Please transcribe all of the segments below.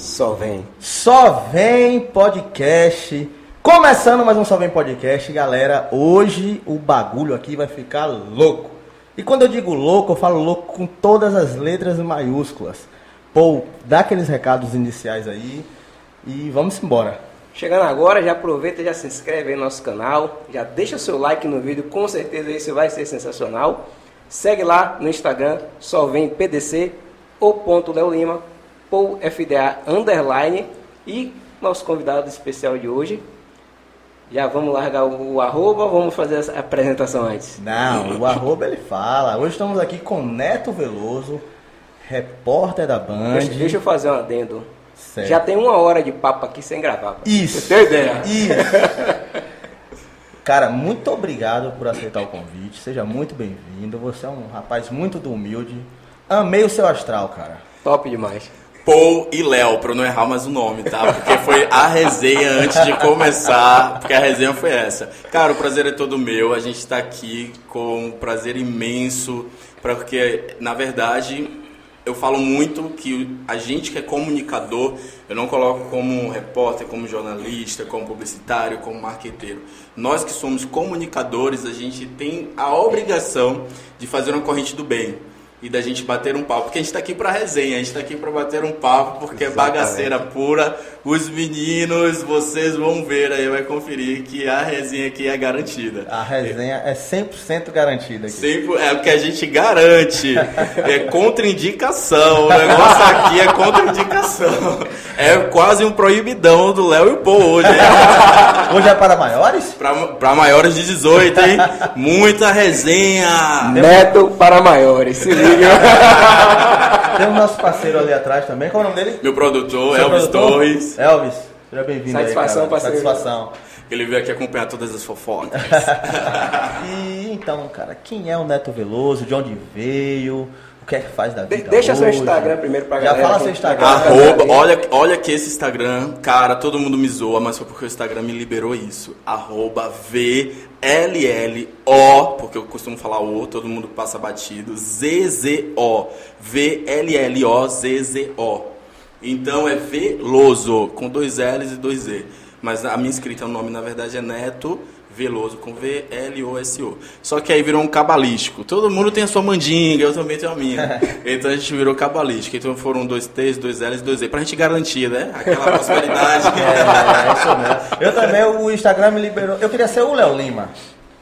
Só vem. Só vem podcast. Começando mais um Só Vem Podcast, galera. Hoje o bagulho aqui vai ficar louco. E quando eu digo louco, eu falo louco com todas as letras maiúsculas. Pô, dá aqueles recados iniciais aí e vamos embora. Chegando agora, já aproveita, já se inscreve aí no nosso canal, já deixa seu like no vídeo, com certeza isso vai ser sensacional. Segue lá no Instagram, só vem PDC ou ponto Leo Lima, ou FDA underline e nosso convidado especial de hoje. Já vamos largar o, o arroba ou vamos fazer essa apresentação antes? Não, o arroba ele fala. Hoje estamos aqui com Neto Veloso, repórter da Band. Deixa, deixa eu fazer um adendo. Certo. Já tem uma hora de papo aqui sem gravar. Isso. Você tem ideia? Isso. Cara, muito obrigado por aceitar o convite. Seja muito bem-vindo. Você é um rapaz muito humilde. Amei o seu astral, cara. Top demais. Paul e Léo, pra eu não errar mais o nome, tá? Porque foi a resenha antes de começar, porque a resenha foi essa. Cara, o prazer é todo meu, a gente tá aqui com um prazer imenso, porque, na verdade, eu falo muito que a gente que é comunicador, eu não coloco como repórter, como jornalista, como publicitário, como marqueteiro. Nós que somos comunicadores, a gente tem a obrigação de fazer uma corrente do bem e da gente bater um papo, porque a gente tá aqui pra resenha, a gente tá aqui pra bater um papo, porque é Exatamente. bagaceira pura. Os meninos, vocês vão ver aí, vai conferir que a resenha aqui é garantida. A resenha é 100% garantida aqui. Sempre é o que a gente garante. É contraindicação. O negócio aqui é contraindicação. É quase um proibidão do Léo e o Paul hoje. Hoje é para maiores? Pra maiores de 18, hein? Muita resenha. Neto para maiores, se liga. Tem o nosso parceiro ali atrás também. Qual é o nome dele? Meu produtor, Seu Elvis produtor? Torres. Elvis, seja bem-vindo aí, Satisfação, cara. parceiro. Satisfação. Ele veio aqui acompanhar todas as fofocas. E então, cara, quem é o Neto Veloso? De onde veio? O que é que faz da De- vida deixa seu hoje? Instagram primeiro pra Já galera. fala que- seu Instagram. Arroba, olha, olha que esse Instagram, cara, todo mundo me zoa, mas foi porque o Instagram me liberou isso. Arroba VLLO, porque eu costumo falar O, todo mundo passa batido. ZZO. VLLO-ZZO. Então é Veloso, com dois L's e dois E. Mas a minha escrita, o nome na verdade é Neto Veloso, com V-L-O-S-O. Só que aí virou um cabalístico. Todo mundo tem a sua mandinga, eu também tenho a minha. Então a gente virou cabalístico. Então foram dois T's, dois L's, dois E. Pra gente garantir, né? Aquela prosperidade. É, é isso mesmo. Eu também, o Instagram me liberou. Eu queria ser o Léo Lima.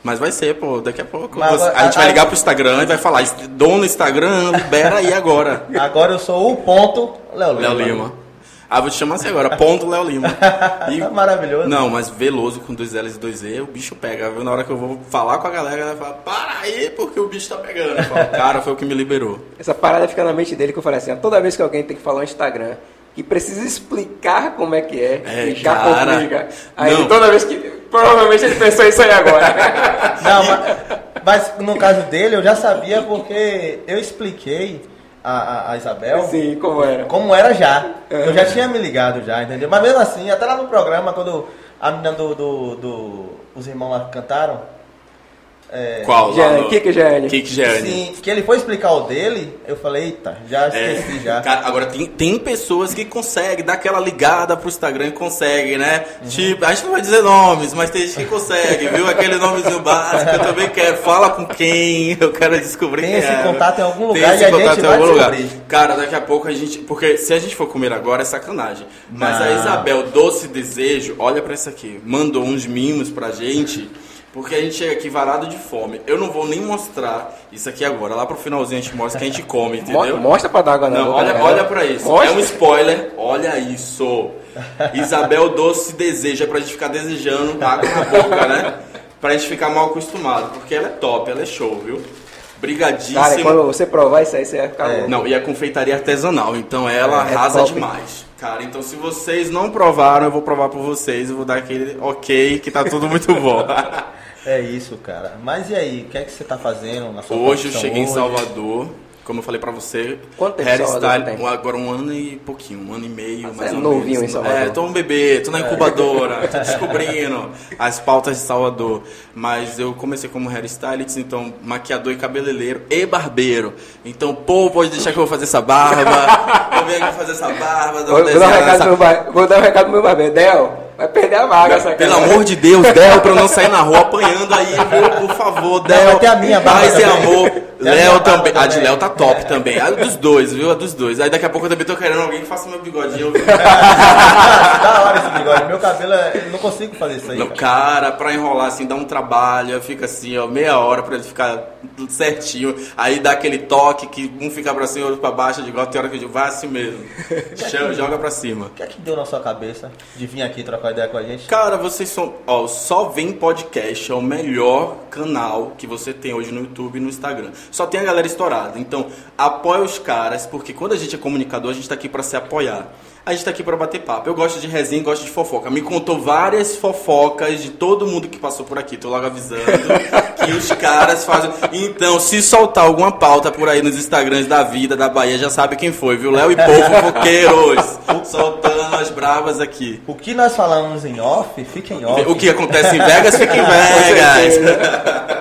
Mas vai ser, pô, daqui a pouco. Mas agora- a gente vai a- ligar pro Instagram e vai falar, dono Instagram, libera aí agora. Agora eu sou o ponto Léo Lima. Léo Lima. Ah, vou te chamar assim agora, ponto Léo Lima. E- Maravilhoso. Não, mas Veloso com dois L's e dois E, o bicho pega. viu? Na hora que eu vou falar com a galera, ela fala, para aí, porque o bicho tá pegando. Falo, Cara, foi o que me liberou. Essa parada fica na mente dele que eu falei assim, ó, toda vez que alguém tem que falar um Instagram e precisa explicar como é que é, É, e já cara. complica. Aí Não. toda vez que. Provavelmente ele pensou isso aí agora. Não, mas, mas no caso dele eu já sabia porque eu expliquei a, a- Isabel Sim, como era. como era já. Eu já tinha me ligado já, entendeu? Mas mesmo assim, até lá no programa, quando a menina do. do, do- os irmãos lá cantaram. É, Qual? Jane, no- Kika Jane. Kik Jane. Sim, que ele foi explicar o dele, eu falei, eita, já É, esqueci já. cara, agora tem, tem pessoas que conseguem dar aquela ligada pro Instagram e conseguem, né? Uhum. Tipo, a gente não vai dizer nomes, mas tem gente que consegue, viu? Aquele nomezinho básico, eu também quero. Fala com quem, eu quero descobrir Tem quem esse é. contato em algum Tem lugar esse e a contato gente em vai algum lugar. descobrir. Cara, daqui a pouco a gente. Porque se a gente for comer agora é sacanagem. Mas a Não. Isabel Doce Desejo, olha pra isso aqui, mandou uns mimos pra gente. Porque a gente chega aqui varado de fome. Eu não vou nem mostrar isso aqui agora. Lá pro finalzinho a gente mostra que a gente come, entendeu? Mostra pra dar água na Não, olha, né? olha pra isso. Mostra. É um spoiler. Olha isso. Isabel Doce deseja pra gente ficar desejando água na boca, né? Pra gente ficar mal acostumado. Porque ela é top, ela é show, viu? Brigadíssimo. Cara, quando você provar isso aí, você vai ficar É. louco. Não, e a confeitaria artesanal, então ela É arrasa top. demais. Cara, então se vocês não provaram, eu vou provar por vocês, eu vou dar aquele ok, que tá tudo muito bom. É isso, cara. Mas e aí, o que é que você tá fazendo na sua Hoje eu cheguei em hoje? Salvador, como eu falei pra você, Quanto tempo hairstyle, agora um ano e pouquinho, um ano e meio, Ah, mais é ou novinho menos. em Salvador. É, tô um bebê, tô na incubadora, tô descobrindo as pautas de Salvador. Mas eu comecei como hairstylist, então maquiador e cabeleireiro e barbeiro. Então, pô, pode deixar que eu vou fazer essa barba, eu venho aqui fazer essa barba, Vou, vou dar um recado nessa pro meu bar- vou dar um recado pro meu barbeiro. Del, vai perder a vaga essa pelo amor de Deus, Del, pra eu não sair na rua apanhando aí, viu? Por favor, Del. vai ter a minha barba Paz e amor. Léo também. A de também. Léo tá top também. A dos dois, viu? A dos dois. Aí daqui a pouco eu também tô querendo alguém que faça meu bigodinho. da hora esse bigode. Meu cabelo, é- eu não consigo fazer isso aí. Cara. cara, pra enrolar assim, dá um trabalho. Fica assim, ó, meia hora pra ele ficar tudo certinho. Aí dá aquele toque que um fica pra cima, outro pra baixo. De igual tem hora que eu digo, vai assim mesmo. Chama, joga pra cima. O que é que deu na sua cabeça de vir aqui trocar ideia com a gente? Cara, vocês são. Ó, só vem podcast, é o melhor canal que você tem hoje no YouTube e no Instagram. Só tem a galera estourada. Então, apoia os caras, porque quando a gente é comunicador, a gente tá aqui pra se apoiar. A gente tá aqui pra bater papo. Eu gosto de resenha, gosto de fofoca. Me contou várias fofocas de todo mundo que passou por aqui. Tô logo avisando que os caras fazem. Então, se soltar alguma pauta por aí nos Instagrams da vida, da Bahia, já sabe quem foi, viu? Léo e Povo Fofoqueiros. Soltando as bravas aqui. O que nós falamos em off, fica em off. O que acontece em Vegas fica em Vegas.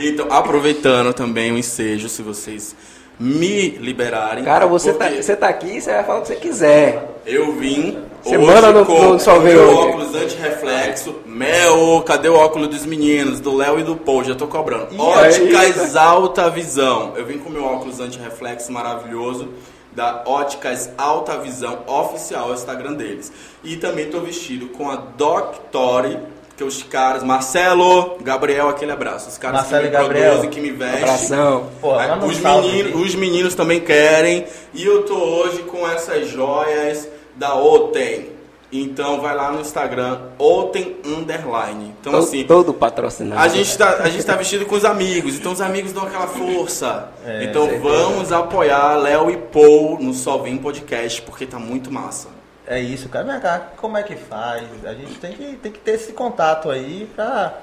então, aproveitando também o ensejo, se vocês me liberarem. Cara, você tá, você tá aqui, você vai falar o que você quiser. Eu vim Você hoje manda no- com no óculos anti-reflexo. Mel, cadê o óculos dos meninos? Do Léo e do Paul, já tô cobrando. Ih, Óticas Alta Visão. Eu vim com meu óculos anti-reflexo maravilhoso da Óticas Alta Visão oficial, é o Instagram deles. E também tô vestido com a Doctori, que os caras, Marcelo, Gabriel, aquele abraço. Os caras Marcelo que e me Gabriel. produzem, que me vestem. Abração. Pô, os, aqui. os meninos também querem. E eu tô hoje com essas joias da Oten. Então vai lá no Instagram, Oten Underline. Então todo, assim, todo patrocinado. a gente, tá, a gente tá vestido com os amigos, então os amigos dão aquela força. É, então certeza. vamos apoiar Léo e Paul no Só Vem Podcast, porque tá muito massa. É isso, cara. Vem cá, como é que faz? A gente tem que, tem que ter esse contato aí pra,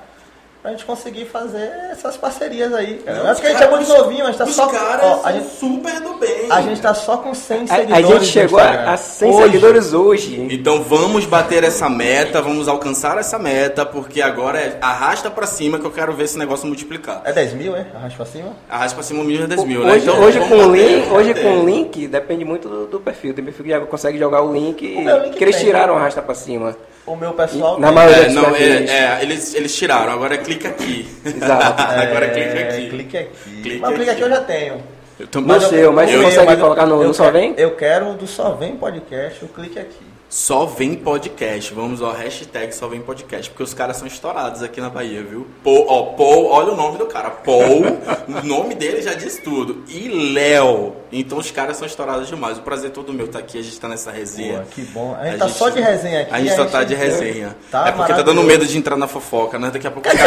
pra gente conseguir fazer essas parcerias aí. Cara. Não, é os porque a gente é muito novinho, a gente tá Os só. caras ó, a, gente, super do bem. a gente tá só com 100 A, seguidores. a gente no chegou a, a 100 Hoje. seguidores hoje. Então vamos bater essa meta, vamos alcançar essa meta, porque agora é arrasta pra cima que eu quero ver esse negócio multiplicar. É 10 mil, é? Arrasta pra cima? Arrasta pra cima mil é 10 mil, né? Hoje, Então, hoje com o bater, link, hoje bater. com o link depende muito do, do perfil. Tem perfil que já consegue jogar o link, O meu link que eles tem. tiraram arrasta pra cima. O meu pessoal. Na maioria É, dos não, é, é, eles, eles tiraram, agora é clica aqui. Exato. agora é, clica aqui. Clique aqui. Clique mas clique aqui eu já tenho. Eu também- No seu, mas eu- você consegue mas eu- colocar no- eu no Só quero- Vem? Eu quero do Só Vem Podcast, o clique aqui. Só vem podcast. Vamos ao hashtag só vem podcast, porque os caras são estourados aqui na Bahia, viu? Paul, ó, Paul, olha o nome do cara. Paul, o nome dele já diz tudo. E Léo. Então os caras são estourados demais. O prazer todo meu tá aqui, a gente tá nessa resenha. Pô, que bom. A gente A tá gente- só de resenha aqui. A gente só tá de resenha. Tá é porque tá dando medo de entrar na fofoca, né? Daqui a pouco os O que,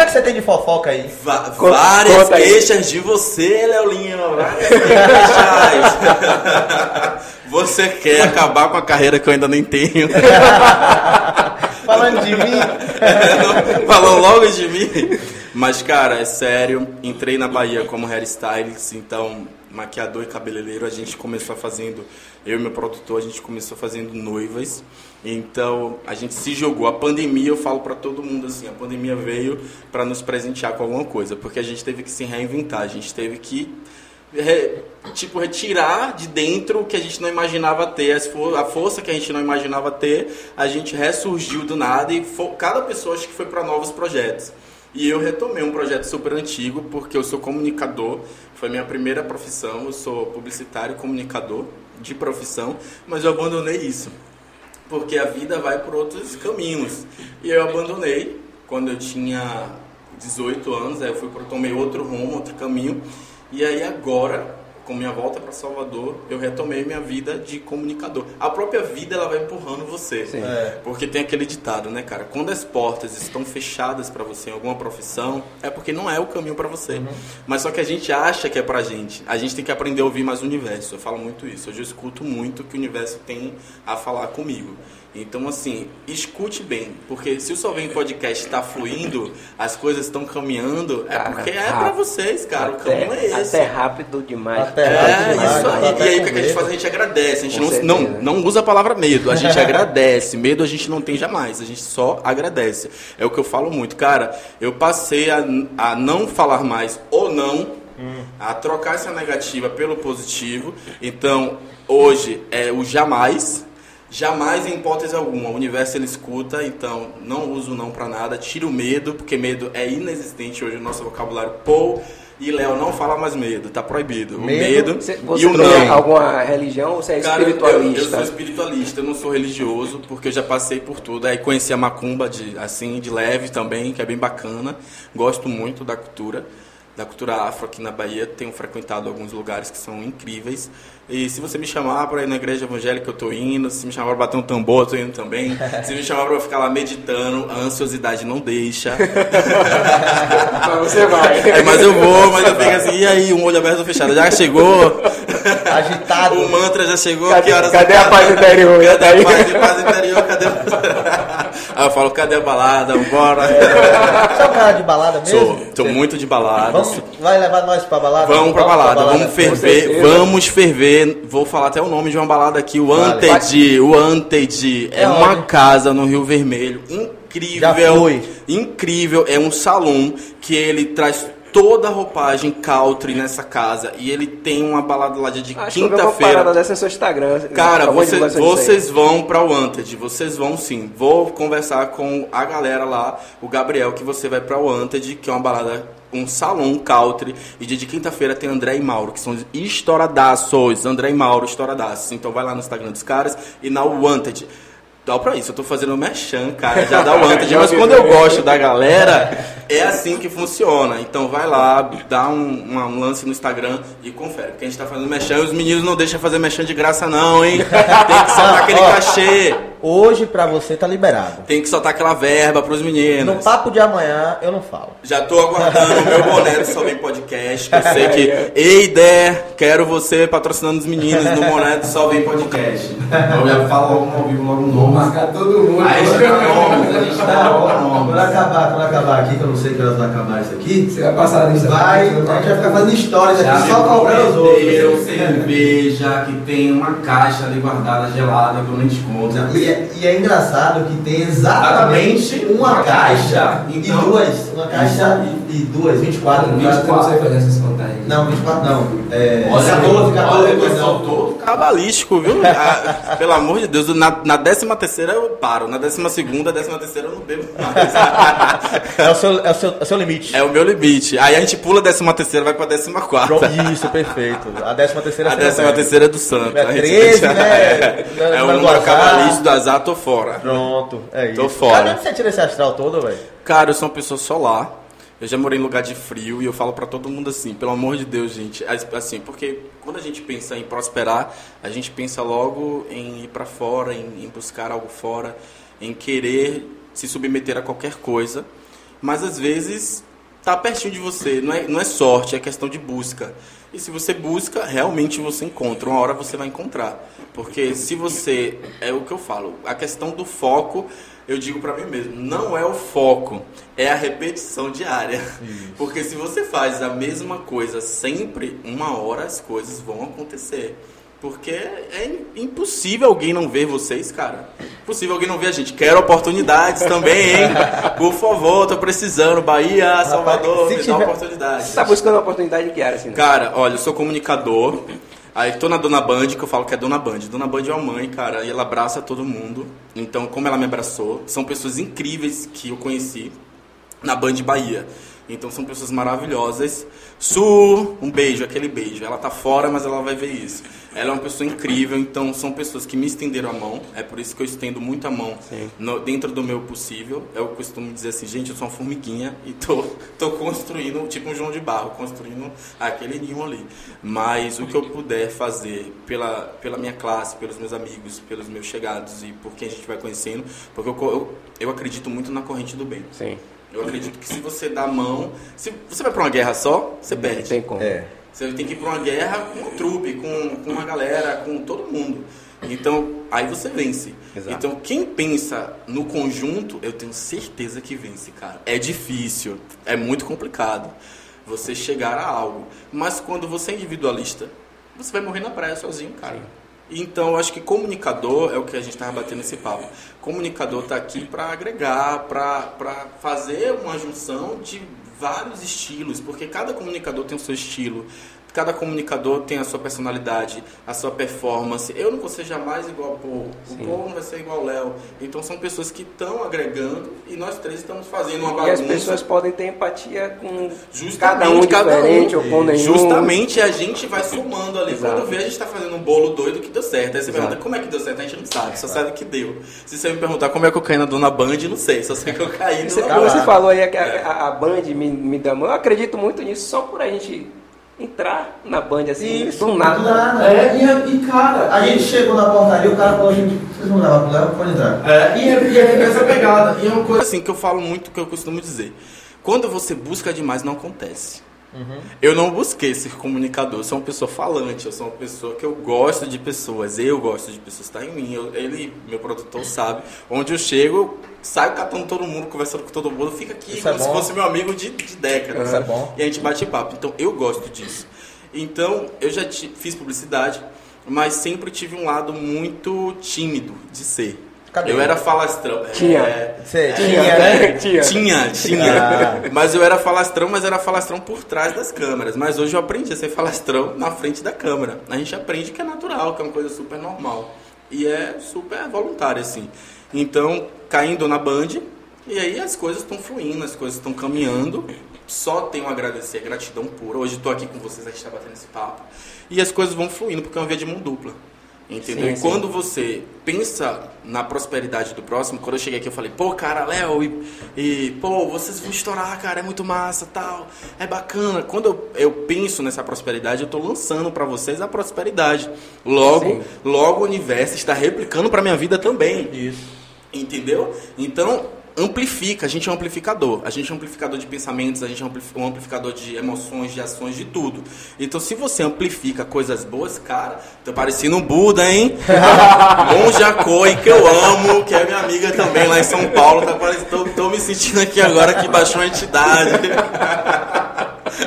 é que você tem de fofoca aí? Va- Conta- várias conta aí. queixas de você, Léo Lima. Várias queixas. você quer acabar com a carreira que eu ainda nem tenho. Falando de mim. Falando logo de mim. Mas, cara, é sério. Entrei na Bahia como hairstylist, então, maquiador e cabeleireiro. A gente começou fazendo, eu e meu produtor, a gente começou fazendo noivas. Então, a gente se jogou. A pandemia, eu falo pra todo mundo assim: a pandemia veio pra nos presentear com alguma coisa, porque a gente teve que se reinventar, a gente teve que. Re- tipo, retirar de dentro o que a gente não imaginava ter, a força que a gente não imaginava ter, a gente ressurgiu do nada e cada pessoa acho que foi para novos projetos. E eu retomei um projeto super antigo, porque eu sou comunicador, foi minha primeira profissão, eu sou publicitário comunicador de profissão, mas eu abandonei isso, porque a vida vai por outros caminhos. E eu abandonei quando eu tinha 18 anos, aí eu fui tomei outro rumo, outro caminho. E aí agora com minha volta para Salvador, eu retomei minha vida de comunicador. A própria vida ela vai empurrando você. Sim. É. Porque tem aquele ditado, né, cara? Quando as portas estão fechadas para você em alguma profissão, é porque não é o caminho para você. Mas só que a gente acha que é pra gente. A gente tem que aprender a ouvir mais o universo. Eu falo muito isso. Hoje eu escuto muito o que o universo tem a falar comigo. Então, assim, escute bem, porque se o Só Vem Podcast está fluindo, as coisas estão caminhando, é Cara, porque é pra vocês, cara. o caminho é esse. Até rápido demais. Até É, rápido demais, isso aí. até E aí, o que, a gente faz? A gente agradece. A gente não, não, não usa a palavra medo, a gente agradece. Medo a gente não tem jamais, a gente só agradece. É o que eu falo muito. Cara, eu passei a, a não falar mais ou não, a trocar essa negativa pelo positivo. Então, hoje é o jamais. Jamais, em hipótese alguma, o universo ele escuta, então não uso não pra nada, tira o medo, porque medo é inexistente hoje no nosso vocabulário. Paul e Léo não fala mais medo, tá proibido. O Medo, medo, Você, e o não. alguma religião ou você é Cara, eu, eu espiritualista? sou espiritualista, eu não sou religioso, porque eu já passei por tudo. Aí conheci a macumba de, assim, de leve também, que é bem bacana. Gosto muito da cultura, da cultura afro aqui na Bahia. Tenho frequentado alguns lugares que são incríveis. E se você me chamar para ir na igreja evangélica, eu tô indo. Se me chamar para bater um tambor, eu tô indo também. Se me chamar para ficar lá meditando, a ansiosidade não deixa. Mas você vai. É, mas eu vou, mas eu fico assim, e aí, um olho aberto ou fechado? Já chegou? Agitado. O mantra já chegou? Cadê- que horas cadê a paz interior? Cadê a paz, paz interior? Cadê Aí eu falo, cadê a balada? Bora. Você é um cara de balada mesmo? Sou, tô muito de balada. Vamos, vai levar nós pra balada? Vamos pra balada, vamos ferver, vamos ferver. Vou falar até o nome de uma balada aqui, o Vale. Anted. O Anted é, É uma casa no Rio Vermelho, incrível. Incrível, é um salão que ele traz toda a roupagem country nessa casa e ele tem uma balada lá de quinta-feira. parada dessa no seu Instagram. Cara, de vocês, vão pra Wanted, vocês vão sim. Vou conversar com a galera lá, o Gabriel, que você vai pra Wanted, que é uma balada, um salão country. E dia de quinta-feira tem André e Mauro, que são estouradaços. André e Mauro, estouradaços. Então vai lá no Instagram dos caras e na Wanted. Dá pra isso, eu tô fazendo merchan, cara, já dá o Wanted. Mas quando eu gosto da galera, é assim que funciona. Então vai lá, dá um, uma- um lance no Instagram e confere. Porque a gente tá fazendo merchan e os meninos não deixam fazer merchan de graça, não, hein? Tem que soltar aquele cachê. Hoje pra você tá liberado. Tem que soltar aquela verba pros No meninos. papo de amanhã eu não falo. Já tô aguardando o meu boné do Só Vem Podcast. Que eu sei que. Ei, Der, quero você patrocinando os meninos no boné do Só Vem Podcast. Eu já falo logo ao vivo, logo o nome. Marcar todo mundo. Aí a gente dá nomes, a gente dá logo. Quando acabar, quando acabar aqui, que eu não sei que horas vai acabar isso aqui, Você vai passar a lista. vai, a gente vai ficar fazendo histórias aqui só cobrando os outros. cerveja, que tem uma caixa ali guardada gelada que eu nem te conto. E é, e é engraçado que tem exatamente uma uma caixa, caixa. e Então- duas, uma caixa e, e duas, 24, 24 eu não sei 24. fazer essas contagens. Não, 24 não. É, Olha, 14, 14, olha, depois pessoal, não. todo cabalístico, viu? Ah, pelo amor de Deus, na, na décima terceira eu paro, na décima segunda, décima terceira eu não bebo mais. É o seu, é o seu, é o seu limite. É o meu limite. Aí a gente pula a décima terceira, vai pra décima quarta. Isso, perfeito. A décima terceira A você não décima bebe. terceira é do santo. É A gente- 13, né? É o Número do número cabalístico do azar, tô fora. Pronto, é isso. Tô fora. Cara, onde você tira esse astral todo, velho? Cara, eu sou uma pessoa solar. Eu já morei em lugar de frio e eu falo pra todo mundo assim, pelo amor de Deus, gente, as- assim, porque quando a gente pensa em prosperar, a gente pensa logo em ir pra fora, em, em buscar algo fora, em querer se submeter a qualquer coisa, mas às vezes tá pertinho de você, não é, não é sorte, é questão de busca. E se você busca, realmente você encontra, uma hora você vai encontrar. Porque se você, é o que eu falo, a questão do foco, eu digo pra mim mesmo, não é o foco, é a repetição diária. Porque se você faz a mesma coisa sempre, uma hora as coisas vão acontecer. Porque é impossível alguém não ver vocês, cara. Impossível alguém não ver a gente. Quero oportunidades também, hein? Por favor, tô precisando. Bahia, Salvador, se me tiver- dá oportunidade. Você tá buscando uma oportunidade que área, assim? né? Cara, olha, eu sou comunicador. Aí tô na Dona Band, que eu falo que é Dona Band. Dona Band é uma mãe, cara, e ela abraça todo mundo. Então, como ela me abraçou, são pessoas incríveis que eu conheci na Band Bahia. Então são pessoas maravilhosas. Su, um beijo, aquele beijo. Ela tá fora, mas ela vai ver isso. Ela é uma pessoa incrível, então são pessoas que me estenderam a mão. É por isso que eu estendo muito a mão no- dentro do meu possível. Eu costumo dizer assim, gente, eu sou uma formiguinha e tô, tô construindo, tipo um João de Barro, construindo aquele ninho ali. Mas o que eu puder fazer pela, pela minha classe, pelos meus amigos, pelos meus chegados e por quem a gente vai conhecendo, porque eu, eu, eu acredito muito na corrente do bem. Sim. Eu acredito que se você dá a mão, se você vai pra uma guerra só, você Não perde. tem como. É. Você tem que ir pra uma guerra com um trupe, com, com uma galera, com todo mundo. Então, aí você vence. Exato. Então, quem pensa no conjunto, eu tenho certeza que vence, cara. É difícil, é muito complicado você chegar a algo. Mas quando você é individualista, você vai morrer na praia sozinho, cara. Então, eu acho que comunicador é o que a gente estava batendo nesse papo. Comunicador está aqui para agregar, para fazer uma junção de vários estilos, porque cada comunicador tem o seu estilo. Cada comunicador tem a sua personalidade, a sua performance. Eu não vou ser jamais igual ao Paul. O. Paul não vai ser igual ao Léo. Então são pessoas que estão agregando e nós três estamos fazendo uma E bagunça. as pessoas podem ter empatia com Justamente, cada um diferente ou com nenhum. Justamente a gente vai somando ali. Exato. Quando vê, a gente tá fazendo um bolo doido que deu certo. Aí você Exato. pergunta, como é que deu certo? A gente não sabe, só sabe que deu. Se você me perguntar como é que eu caí na Dona Band, não sei. Só sei que eu caí na como Band. você falou aí que a, a, a Band me, me dá mão, eu acredito muito nisso só por a gente entrar na Band assim, Isso, do nada. do nada. É, e, e cara, A gente chegou na portaria, o cara falou, gente, vocês vão levar pro Léo, pode entrar. é, e, é, e é essa pegada. E é uma coisa. Assim que eu falo muito, que eu costumo dizer. Quando você busca demais, não acontece. Uhum. Eu não busquei ser comunicador, eu sou uma pessoa falante, eu sou uma pessoa que eu gosto de pessoas, eu gosto de pessoas, está em mim. Eu- ele, meu produtor, sabe. Onde eu chego, saio catando todo mundo, conversando com todo mundo, fica aqui Isso é como se bom. fosse meu amigo de, de décadas. Isso é bom. E a gente bate papo. Então eu gosto disso. Então eu já fiz publicidade, mas sempre tive um lado muito tímido de ser. Cadê? Eu era falastrão. Tinha. É, Tinha, tinha, né? Tinha. tinha, tinha. Ah. Mas eu era falastrão, mas era falastrão por trás das câmeras. Mas hoje eu aprendi a ser falastrão na frente da câmera. A gente aprende que é natural, que é uma coisa super normal. E é super voluntário, assim. Então, caindo na Band, e aí as coisas estão fluindo, as coisas estão caminhando. Só tenho a agradecer, gratidão pura. Hoje estou aqui com vocês, a gente está batendo esse papo. E as coisas vão fluindo, porque é uma via de mão dupla. Entendeu? Sim, e sim. quando você pensa na prosperidade do próximo, quando eu cheguei aqui eu falei, pô, cara, Léo, e, e, pô, vocês vão estourar, cara, é muito massa, tal, é bacana. Quando eu, eu penso nessa prosperidade, eu tô lançando pra vocês a prosperidade. Logo, Sim. logo o universo está replicando pra minha vida também. Isso. Entendeu? Então, amplifica. A gente é um amplificador. A gente é um amplificador de pensamentos, a gente é um ampli- amplificador de emoções, de ações, de tudo. Então, se você amplifica coisas boas, cara, tô parecendo um Buda, hein? Monja Coi, que eu amo, que é minha amiga também lá em São Paulo. Tá parecendo, tô, tô me sentindo aqui agora que baixou a entidade.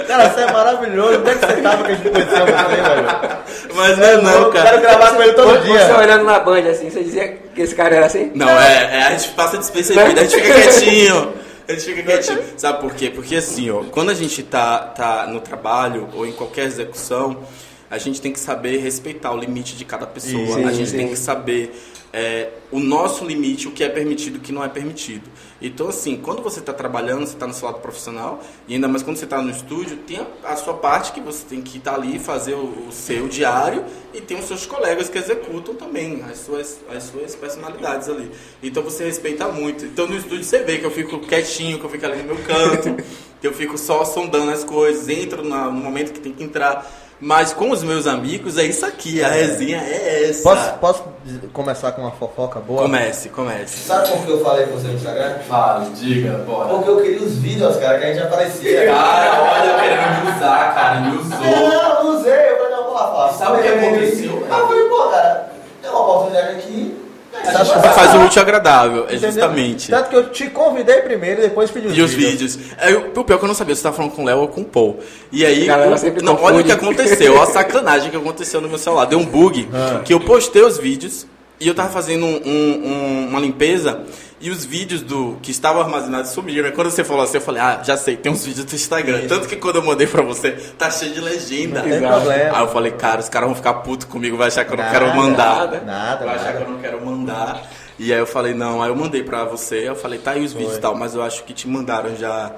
Cara, você é maravilhoso. Onde é que você tava que a gente conheceu você, velho? Mas não é não, Eu quero cara. gravar com ele todo Você dia. olhando na Band assim, você dizia que esse cara era assim? Não, é, é, a gente passa despercebido, a gente fica quietinho. A gente fica quietinho. Sabe por quê? Porque assim, ó, quando a gente tá, tá no trabalho ou em qualquer execução, a gente tem que saber respeitar o limite de cada pessoa. Sim, a gente sim. tem que saber é, o nosso limite, o que é permitido e o que não é permitido. Então, assim, quando você está trabalhando, você está no seu lado profissional, e ainda mais quando você está no estúdio, tem a, a sua parte que você tem que estar ali, fazer o, o seu diário, e tem os seus colegas que executam também as suas, as suas personalidades ali. Então você respeita muito. Então no estúdio você vê que eu fico quietinho, que eu fico ali no meu canto, que eu fico só sondando as coisas, entro na- no momento que tem que entrar. Mas com os meus amigos é isso aqui, a resenha é essa. Posso, posso começar com uma fofoca boa? Comece, comece. Sabe por que eu falei com você no Instagram? Fala, diga, bora. Porque eu queria os vídeos, cara, que a gente aparecia. Cara, olha, querendo me usar, cara, me usou. Não, não usei, eu falei, não, vou lá falar. Sabe o que aconteceu, Ah, eu falei, pô, cara, tem uma oportunidade aqui. Você faz o útil agradável, é Entendeu? justamente. Tanto que eu te convidei primeiro e depois pedi os E os vídeos. vídeos. É, o o pior que eu não sabia se você tava falando com o Léo ou com o Paul. E aí, A galera o- sempre não, olha o que aconteceu, olha a sacanagem que aconteceu no meu celular. Deu um bug Ah. que eu postei os vídeos e eu tava fazendo um- um- uma limpeza e os vídeos do que estavam armazenados sumiram. Aí quando você falou assim, eu falei, ah, já sei, tem uns vídeos do Instagram. Tanto que quando eu mandei pra você, tá cheio de legenda. Não tem Exato. problema. Aí eu falei, cara, os caras vão ficar putos comigo, vai achar que eu não Nada, quero mandar. nada. Nada, Vai achar que nada. eu não quero mandar. E aí eu falei, não, aí eu mandei pra você, eu falei, tá aí os vídeos e tal, mas eu acho que te mandaram já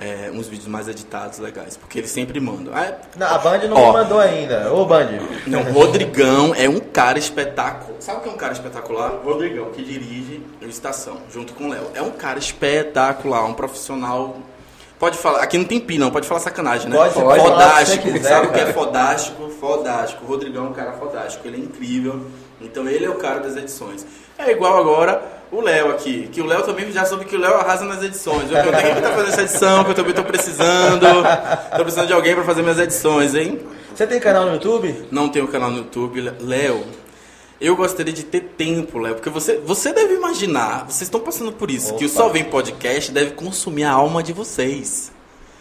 é, uns vídeos mais editados legais, porque eles sempre mandam. Ah, Não, a Band não Ó. me mandou ainda. Ô, Band. não, Rodrigão é um cara espetacular. Sabe o que é um cara espetacular? Rodrigão, que dirige o Estação, junto com o Léo. É um cara espetacular, um profissional. Pode falar, aqui não tem pi, não, pode falar sacanagem, né? Pode, pode fodástico, quiser, sabe o que é cara. fodástico? Fodástico. O Rodrigão é um cara fodástico, ele é incrível. Então ele é o cara das edições. É igual agora o Léo aqui, que o Léo também já soube que o Léo arrasa nas edições. Eu perguntei quem tá fazendo essa edição, que eu também tô precisando. Tô precisando de alguém pra fazer minhas edições, hein? Você tem canal no YouTube? Não tenho canal no YouTube. Léo, eu gostaria de ter tempo, Léo, porque você, você deve imaginar, vocês estão passando por isso, que o Opa. Só Vem Podcast deve consumir a alma de vocês.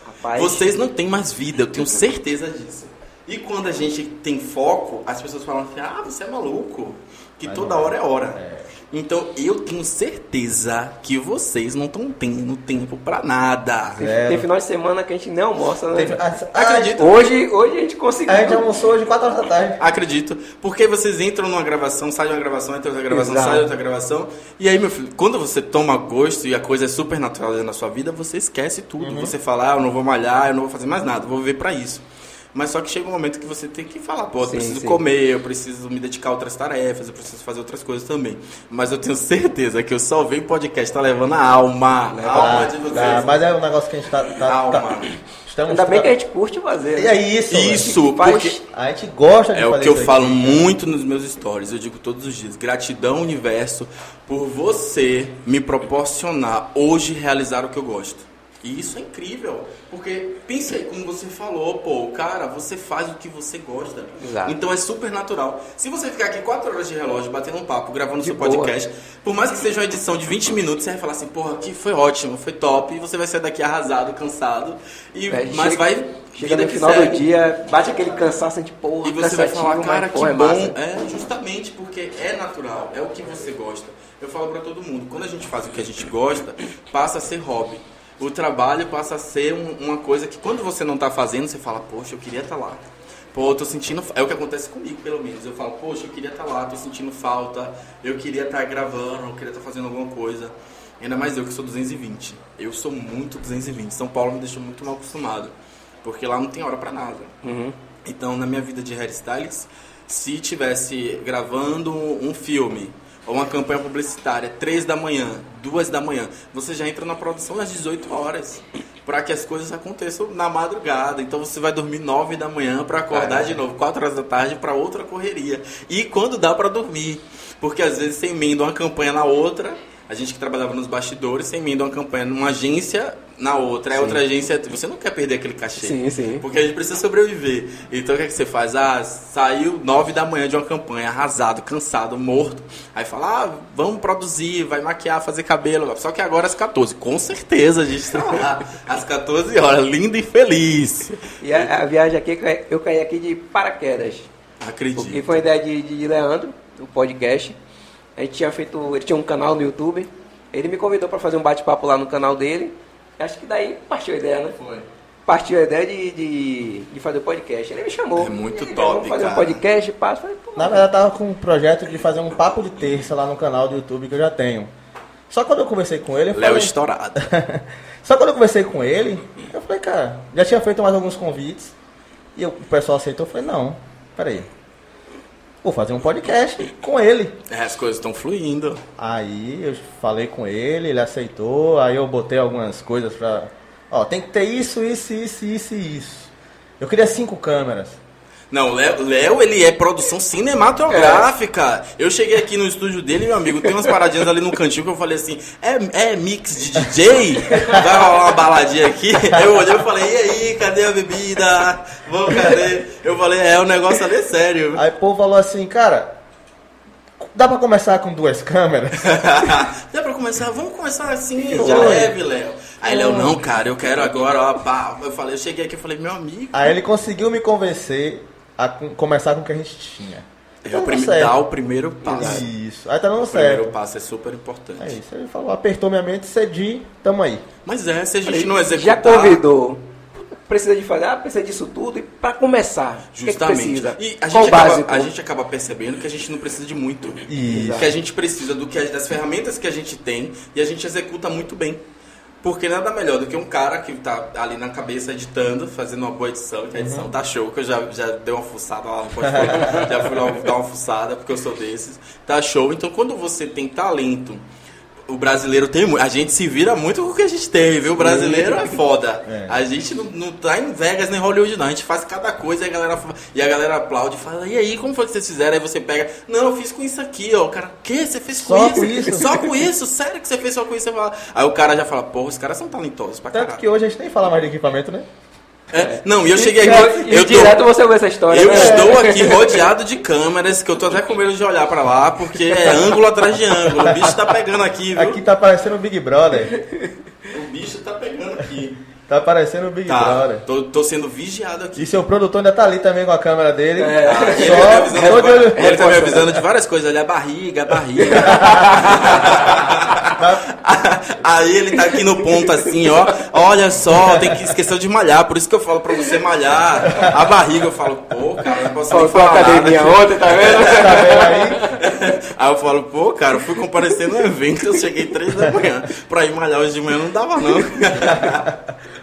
Rapaz, Vocês não têm mais vida, eu tenho certeza disso. E quando a gente tem foco, as pessoas falam assim, ah, você é maluco, que Mas toda hora é hora. É. Então eu tenho certeza que vocês não estão tendo tempo pra nada. tem, Zero. tem final de semana que a gente nem almoça, né? Teve- ah, Acredito. Hoje, hoje a gente conseguiu. A gente almoçou hoje 4 horas da tarde. Acredito. Porque vocês entram numa gravação, sai de uma gravação, entra outra gravação, Exato. sai de outra gravação. E aí, meu filho, quando você toma gosto e a coisa é super natural dentro da sua vida, você esquece tudo. Uhum. Você fala, ah, eu não vou malhar, eu não vou fazer mais nada, eu vou viver pra isso. Mas só que chega um momento que você tem que falar, pô, eu Sim, preciso sim. comer, eu preciso me dedicar a outras tarefas, eu preciso fazer outras coisas também. Mas eu tenho certeza que eu só venho podcast tá levando a alma. A alma de vocês. Tá, mas é um negócio que a gente tá. tá, Alma. tá- estamos Ainda bem tra- que a gente curte fazer. E né? é isso. Isso, Faz- porque A gente gosta de É o que eu isso falo aqui. muito nos meus stories, eu digo todos os dias. Gratidão, universo, por você me proporcionar hoje realizar o que eu gosto. E isso é incrível, porque pense aí como você falou, pô, cara, você faz o que você gosta. Exato. Então é super natural. Se você ficar aqui 4 horas de relógio, batendo um papo, gravando De seu boa. podcast, por mais que seja uma edição de 20 minutos, você vai falar assim, porra, aqui foi ótimo, foi top, e você vai sair daqui arrasado, cansado, e, É, mas chega- vai. Chega no final do dia, bate aquele cansaço, gente, porra, E você vai falar, cara, que porra, é massa. É, justamente porque é natural, é o que você gosta. Eu falo pra todo mundo, quando a gente faz o que a gente gosta, passa a ser hobby. O trabalho passa a ser um- uma coisa que quando você não tá fazendo, você fala, poxa, eu queria estar lá. Pô, eu tô sentindo. É o que acontece comigo, pelo menos. Eu falo, poxa, eu queria estar lá, tô sentindo falta, eu queria estar gravando, eu queria estar fazendo alguma coisa. Ainda mais eu que sou 220. Eu sou muito 220. São Paulo me deixou muito mal acostumado. Porque lá não tem hora pra nada. Uhum. Então, na minha vida de hairstylist, se tivesse gravando um filme ou uma campanha publicitária, 3 da manhã, 2 da manhã, você já entra na produção às 18 horas. Para que as coisas aconteçam na madrugada. Então você vai dormir 9 da manhã para acordar de novo, 4 horas da tarde para outra correria. E quando dá para dormir. Porque às vezes você emenda uma campanha na outra. A gente que trabalhava nos bastidores, você emenda uma campanha numa agência na outra. A outra agência. Você não quer perder aquele cachê. Sim, sim. Porque a gente precisa sobreviver. Então o que, é que você faz? Ah, saiu nove da manhã de uma campanha, arrasado, cansado, morto. Aí fala, ah, vamos produzir, vai maquiar, fazer cabelo. Só que agora às 14. Com certeza a gente está lá. Às 14 horas, lindo e feliz. E a, a viagem aqui, eu caí- aqui de paraquedas. Acredito. foi uma ideia de, de Leandro, do podcast. A gente tinha feito. Ele tinha um canal no YouTube. Ele me convidou para fazer um bate-papo lá no canal dele. Acho que daí partiu a ideia, né? Foi. Partiu a ideia de, de, de fazer o podcast. Ele me chamou. É muito E aí, top, fazer cara. um podcast, passo. Falei, pô, Na verdade, eu tava com um projeto de fazer um papo de terça lá no canal do YouTube que eu já tenho. Só quando eu conversei com ele, eu Léo falei... estourado. Só quando eu conversei com ele, eu falei, cara, já tinha feito mais alguns convites. E eu- o pessoal aceitou. Eu falei, não, peraí. Vou fazer um podcast com ele. É, as coisas estão fluindo. Aí eu falei com ele, ele aceitou. Aí eu botei algumas coisas pra. Ó, tem que ter isso, isso, isso, isso e isso. Eu queria cinco câmeras. Não, Léo, Léo, ele é produção cinematográfica. Eu cheguei aqui no estúdio dele, meu amigo, tem umas paradinhas ali no cantinho que eu falei assim, é, é mix de DJ? Vai rolar uma baladinha aqui? Eu olhei e falei, e aí, cadê a bebida? Vamos, cadê? Eu falei, é, o negócio ali é sério. Aí o povo falou assim, cara, dá pra começar com duas câmeras? Dá pra começar? Vamos começar assim, Oi. leve, Léo. Aí, Léo, não, cara, eu quero agora, ó, pá. Eu falei, eu cheguei aqui e falei, meu amigo. Aí ele conseguiu me convencer a com- começar com o que a gente tinha. O dando prime- dá o primeiro passo. Isso. Aí tá dando O primeiro certo. passo é super importante. É isso. Ele falou, apertou minha mente, cedi, tamo aí. Mas é, se a gente não Já executar... convidou. Precisa de fazer, ah, precisa disso tudo. E para começar, o que, é que Justamente. precisa? E a Qual gente, o acaba, básico? a gente acaba percebendo que a gente não precisa de muito. Isso. Que a gente precisa do que das ferramentas que a gente tem e a gente executa muito bem. Porque nada melhor do que um cara que tá ali na cabeça editando, fazendo uma boa edição, que a edição Uhum. tá show, que eu já, já dei uma fuçada lá no portfólio, já fui lá dar uma fuçada, porque eu sou desses. Tá show. Então quando você tem talento, o brasileiro tem muito. A gente se vira muito com o que a gente tem, viu? O brasileiro é foda. É. A gente não, não tá em Vegas nem Hollywood, não. A gente faz cada coisa e a galera, e a galera aplaude e fala, e aí, como foi que vocês fizeram? Aí você pega, não, eu fiz com isso aqui, ó. O cara, o quê? Você fez com Só isso? com isso? Só com isso? Sério que você fez só com isso? Aí o cara já fala, porra, os caras são talentosos pra Tanto caralho. que hoje a gente nem fala mais de equipamento, né? É, não, e eu cheguei aqui. e Eu, direto tô, você ouve essa história. eu né? estou aqui rodeado de câmeras, que eu tô até com medo de olhar pra lá, porque é ângulo atrás de ângulo. O bicho tá pegando aqui, viu? Aqui tá parecendo o Big Brother. O bicho tá pegando aqui. Tá parecendo o Big Tá, Brother. tô, tô sendo vigiado aqui. E seu produtor ainda tá ali também com a câmera dele. É. Ah, ele, tá me avisando, de olho. ele tá me avisando de várias coisas, olha a barriga, a barriga. Aí ele tá aqui no ponto assim, ó. Olha só, tem que esquecer de malhar, por isso que eu falo pra você malhar. A barriga, eu falo, pô, cara, não posso nem Faltou falar academia nada. ontem, tá vendo? Tá vendo aí? Aí eu falo, pô, cara, eu fui comparecer no evento, eu cheguei três da manhã. Pra ir malhar hoje de manhã não dava, não.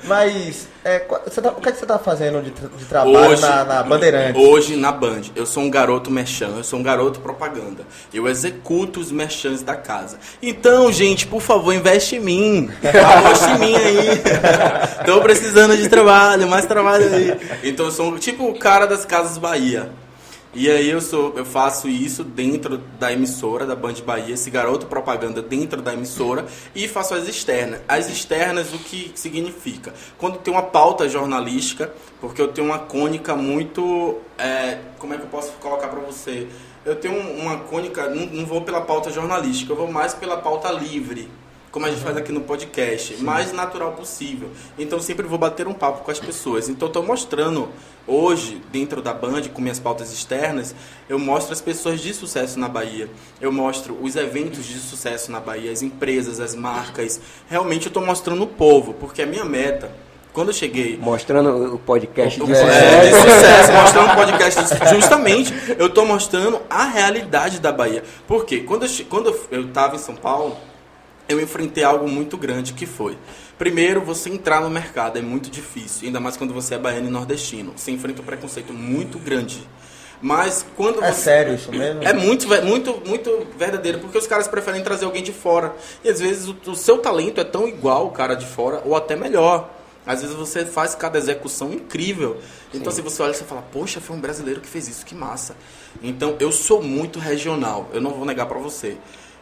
Mas, é, tá- o que, é que você tá fazendo de, de trabalho na, na Bandeirantes? Hoje na Band, eu sou um garoto merchan, eu sou um garoto propaganda. Eu executo os merchans da casa. Então, gente, por favor, investe em mim. Aposte em mim aí. Tô precisando de trabalho, mais trabalho aí. Então eu sou tipo o cara das Casas Bahia. E aí eu sou, eu faço isso dentro da emissora da Band Bahia, esse garoto propaganda dentro da emissora e faço as externas. As externas o que significa? Quando tem uma pauta jornalística, porque eu tenho uma cônica muito, é, como é que eu posso colocar para você? Eu tenho uma cônica, não, não vou pela pauta jornalística, eu vou mais pela pauta livre como a gente faz aqui no podcast, mais natural possível. Então sempre vou bater um papo com as pessoas. Então estou mostrando hoje dentro da Band com minhas pautas externas, eu mostro as pessoas de sucesso na Bahia. Eu mostro os eventos de sucesso na Bahia, as empresas, as marcas. Realmente eu estou mostrando o povo, porque a minha meta quando eu cheguei Mostrando o podcast de é, sucesso. de sucesso, mostrando um podcast. Justamente, eu tô mostrando a realidade da Bahia. Por quê? Quando eu, quando eu- eu tava em São Paulo, eu enfrentei algo muito grande que foi. Primeiro, você entrar no mercado é muito difícil, ainda mais quando você é baiano e nordestino. Você enfrenta um preconceito muito grande. Mas quando É você. sério isso mesmo? É muito, muito, muito verdadeiro, porque os caras preferem trazer alguém de fora. E às vezes o, o seu talento é tão igual o cara de fora, ou até melhor. Às vezes você faz cada execução incrível. Então, se você olha e você fala, poxa, foi um brasileiro que fez isso, que massa. Então, eu sou muito regional, eu não vou negar pra você.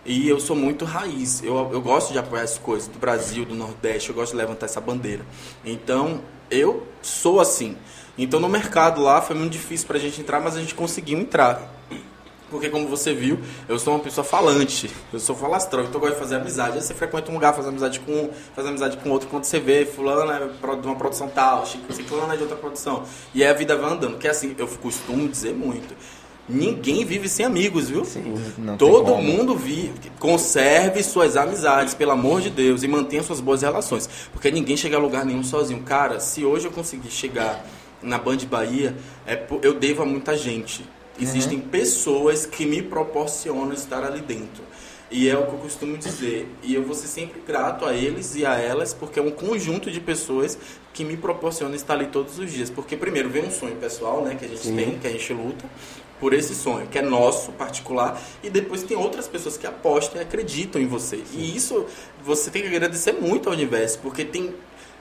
E eu sou muito raiz. Eu, eu gosto de apoiar as coisas do Brasil, do Nordeste, eu gosto de levantar essa bandeira. Então, eu sou assim. Então, no mercado lá foi muito difícil pra gente entrar, mas a gente conseguiu entrar. Porque, como você viu, eu sou uma pessoa falante. Eu sou falastrão, então eu gosto de fazer amizade. Aí você frequenta um lugar, faz amizade com um, faz amizade com outro. Quando você vê, fulano é de uma produção tal, ciclano é de outra produção. E aí a vida vai andando. Que é assim, eu costumo dizer muito. Ninguém vive sem amigos, viu? Não tem Todo mundo vive. Conserve suas amizades, pelo amor de Deus, e mantenha suas boas relações. Porque ninguém chega a lugar nenhum sozinho. Cara, se hoje eu conseguir chegar na Band Bahia, é, eu devo a muita gente. Existem pessoas que me proporcionam estar ali dentro. E é o que eu costumo dizer. E eu vou ser sempre grato a eles e a elas, porque é um conjunto de pessoas que me proporcionam estar ali todos os dias. Porque, primeiro, vem um sonho pessoal, né, que a gente tem, que a gente luta por esse sonho, que é nosso, particular, e depois tem outras pessoas que apostam e acreditam em você. E isso você tem que agradecer muito ao universo, porque tem,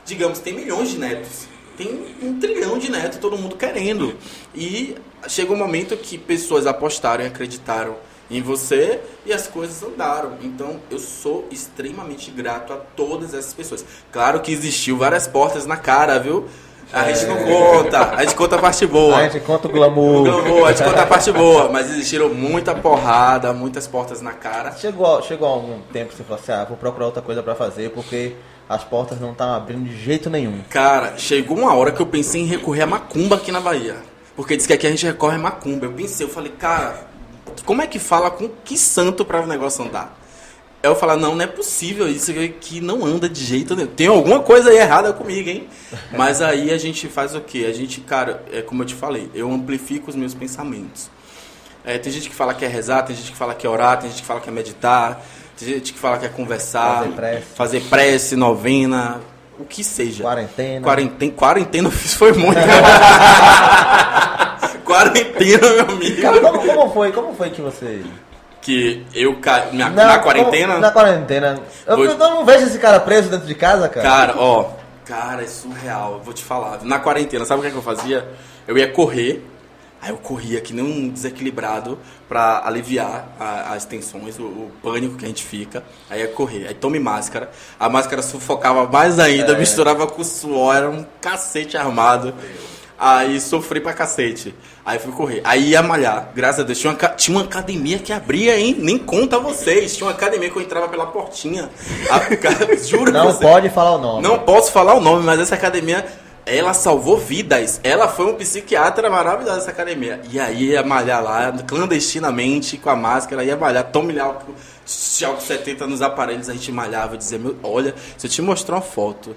digamos, tem milhões de netos. Tem um trilhão de netos, todo mundo querendo. E chega um momento que pessoas apostaram e acreditaram em você e as coisas andaram. Então eu sou extremamente grato a todas essas pessoas. Claro que existiu várias portas na cara, viu? A gente não conta, a gente conta a parte boa. A gente conta o O glamour. glamour, a gente conta a parte boa, mas existiram muita porrada, muitas portas na cara. Chegou, chegou algum tempo que você falou assim, ah, vou procurar outra coisa pra fazer, porque as portas não estão abrindo de jeito nenhum. Cara, chegou uma hora que eu pensei em recorrer a macumba aqui na Bahia. Porque diz que aqui a gente recorre a macumba. Eu pensei, eu falei, cara, como é que fala com que santo para o negócio andar? Aí eu falei, não, não é possível isso aqui não anda de jeito nenhum. Tem alguma coisa aí errada comigo, hein? Mas aí a gente faz o quê? A gente, cara, é como eu te falei, eu amplifico os meus pensamentos. É, tem gente que fala que é rezar, tem gente que fala que é orar, tem gente que fala que é meditar, tem gente que fala que quer conversar, Fazer prece. fazer prece, novena, o que seja. Quarentena. Quarentena, quarentena foi muito. quarentena, meu amigo. Cara, como, como foi? Como foi que você. Que eu ca... na, na quarentena. na quarentena. Eu, Vou- eu não vejo esse cara preso dentro de casa, cara. Cara, ó, cara, é surreal. Vou te falar. Na quarentena, sabe o que, é que eu fazia? Eu ia correr, aí eu corria que nem um desequilibrado pra aliviar a- as tensões, o, o pânico que a gente fica. Aí ia correr, aí tome máscara. A máscara sufocava mais ainda, É. misturava com suor, era um cacete armado. Aí sofri pra cacete. Aí fui correr. Aí ia malhar. Graças a Deus. Tinha uma, tinha uma academia que abria, hein? Nem conta vocês. Tinha uma academia que eu entrava pela portinha. A- juro Não você. pode falar o nome. Não posso falar o nome, mas essa academia, ela salvou vidas. Ela foi um psiquiatra maravilhoso essa academia. E aí ia malhar lá, clandestinamente, com a máscara, ia malhar, tome álcool, álcool 70 nos aparelhos, a gente malhava, dizia, meu, olha, se eu te mostrar uma foto,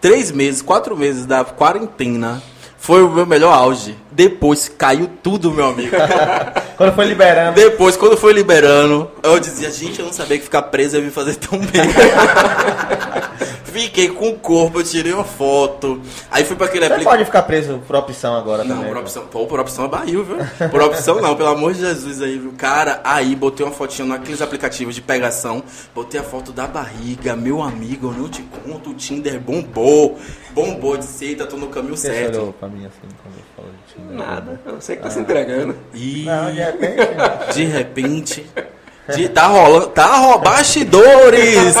três meses, quatro meses da quarentena, foi o meu melhor auge. Depois caiu tudo, meu amigo. Quando foi liberando. Depois, quando foi liberando, eu dizia, gente, eu não sabia que ficar preso ia me fazer tão bem. Fiquei com o corpo, eu tirei uma foto. Aí fui pra aquele Você aplicativo. pode ficar preso por opção agora Não, também. por opção, pô, por opção é barril, viu? Por opção não, pelo amor de Jesus aí, viu? Cara, aí botei uma fotinha naqueles aplicativos de pegação, botei a foto da barriga, meu amigo, eu não te conto, o Tinder bombou, bombou de seita, tô no caminho Você certo. pra mim assim quando eu falei de Tinder? Nada, você que tá se entregando. E Não, de repente. de repente. de- tá rolando. Tá ro- bastidores!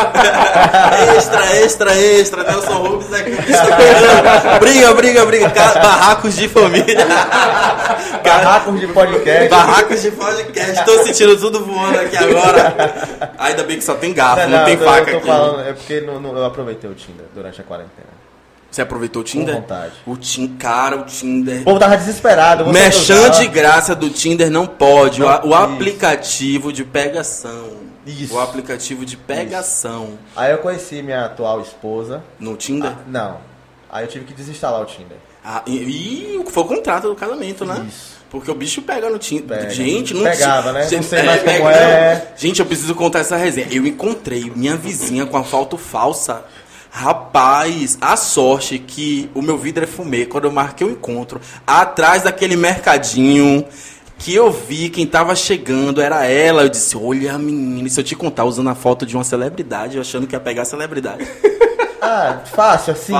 extra, extra, extra. Nelson Rubens aqui. Briga, briga, briga. Barracos de família. Barracos de podcast. Barracos de podcast. Tô sentindo tudo voando aqui agora. Ainda bem que só tem garfo, não, tem eu- faca eu tô aqui. falando, é porque não- não- eu aproveitei o Tinder durante a quarentena. Você aproveitou o Tinder? Com vontade. O Tinder, cara, o Tinder. O povo tava desesperado. usava- de graça do Tinder não pode. O, Não, o isso. aplicativo de pegação. Isso. O aplicativo de pegação. Aí eu conheci minha atual esposa. No Tinder? Ah, não. Aí eu tive que desinstalar o Tinder. Ah, e, e foi o contrato do casamento, né? Isso. Porque o bicho pega no Tinder. Pega. Gente, não Pegava, né? Gente, Não sei mais como é. Gente, eu preciso contar essa resenha. Eu encontrei minha vizinha com a foto falsa. Rapaz, a sorte que o meu vidro é fumê. Quando eu marquei o encontro, atrás daquele mercadinho que eu vi quem tava chegando era ela. Eu disse: Olha, menina, e se eu te contar usando a foto de uma celebridade, eu achando que ia pegar a celebridade. Ah, fácil, assim.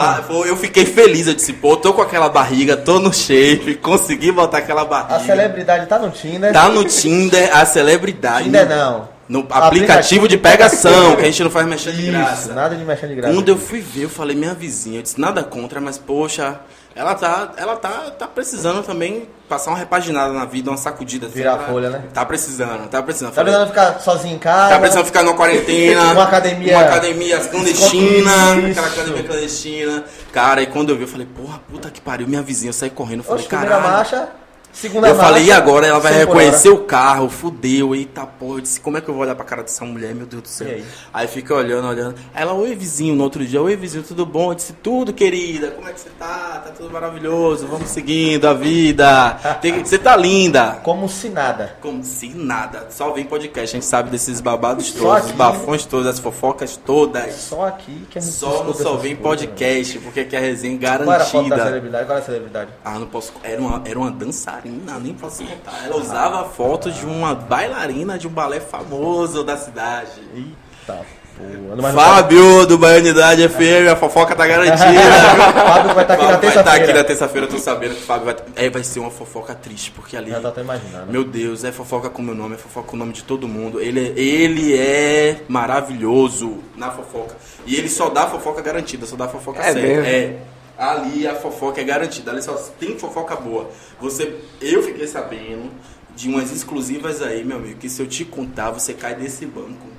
Eu fiquei feliz, eu disse, pô, tô com aquela barriga, tô no shape, consegui botar aquela barriga. A celebridade tá no Tinder. Tá no Tinder, a celebridade. Tinder não. No aplicativo de pegação, que a gente não faz mexer de graça. nada de mexer de graça. Quando eu fui ver, eu falei, minha vizinha, eu disse, nada contra, mas poxa, ela tá, ela tá, tá precisando também passar uma repaginada na vida, uma sacudida. assim, Virar folha, né? Tá precisando, tá precisando. Tá precisando ficar sozinho em casa. Tá precisando ficar numa quarentena. Uma academia- Uma academia clandestina. Aquela academia clandestina. Cara, e quando eu vi, eu falei, porra, puta que pariu. Minha vizinha, eu saí correndo. Eu falei, Oxe, caralho. marcha, segunda Eu marcha. falei, e agora ela vai 100 por reconhecer o carro, fudeu, eita porra. Eu disse, como é que eu vou olhar pra cara dessa mulher, meu Deus do céu? Aí? Aí fica olhando, olhando. Aí ela, oi vizinho, no outro dia, oi vizinho, tudo bom? Eu disse, tudo querida, como é que você tá? Tá tudo maravilhoso, vamos seguindo a vida. Você tá linda. Como se nada. Como se nada. Só vem podcast, a gente sabe desses babados todos, os aqui. bafões todos, as fofocas todas. Só aqui que a gente Só no Só Vem coisas, podcast, porque aqui é resenha Qual era a foto da garantida. celebridade? Qual era a celebridade? Ah, não posso. Era uma, era uma dançarina, nem posso contar. Ela usava a foto de uma bailarina de um balé famoso da cidade. Eita porra. Fábio do Baianidade FM, a fofoca tá garantida. Fábio vai estar aqui Fábio na vai estar aqui terça-feira. na terça-feira, eu tô sabendo que o Fábio vai. É, vai ser uma fofoca triste, porque ali. Já tô até imaginando. Meu Deus, é fofoca com meu nome, é fofoca com o nome de todo mundo. Ele, é- ele é maravilhoso na fofoca. E ele só dá fofoca garantida, só dá fofoca É séria. mesmo? É. Ali a fofoca é garantida, ali só tem fofoca boa. Você, eu fiquei sabendo de umas exclusivas aí, meu amigo, que se eu te contar, você cai desse banco.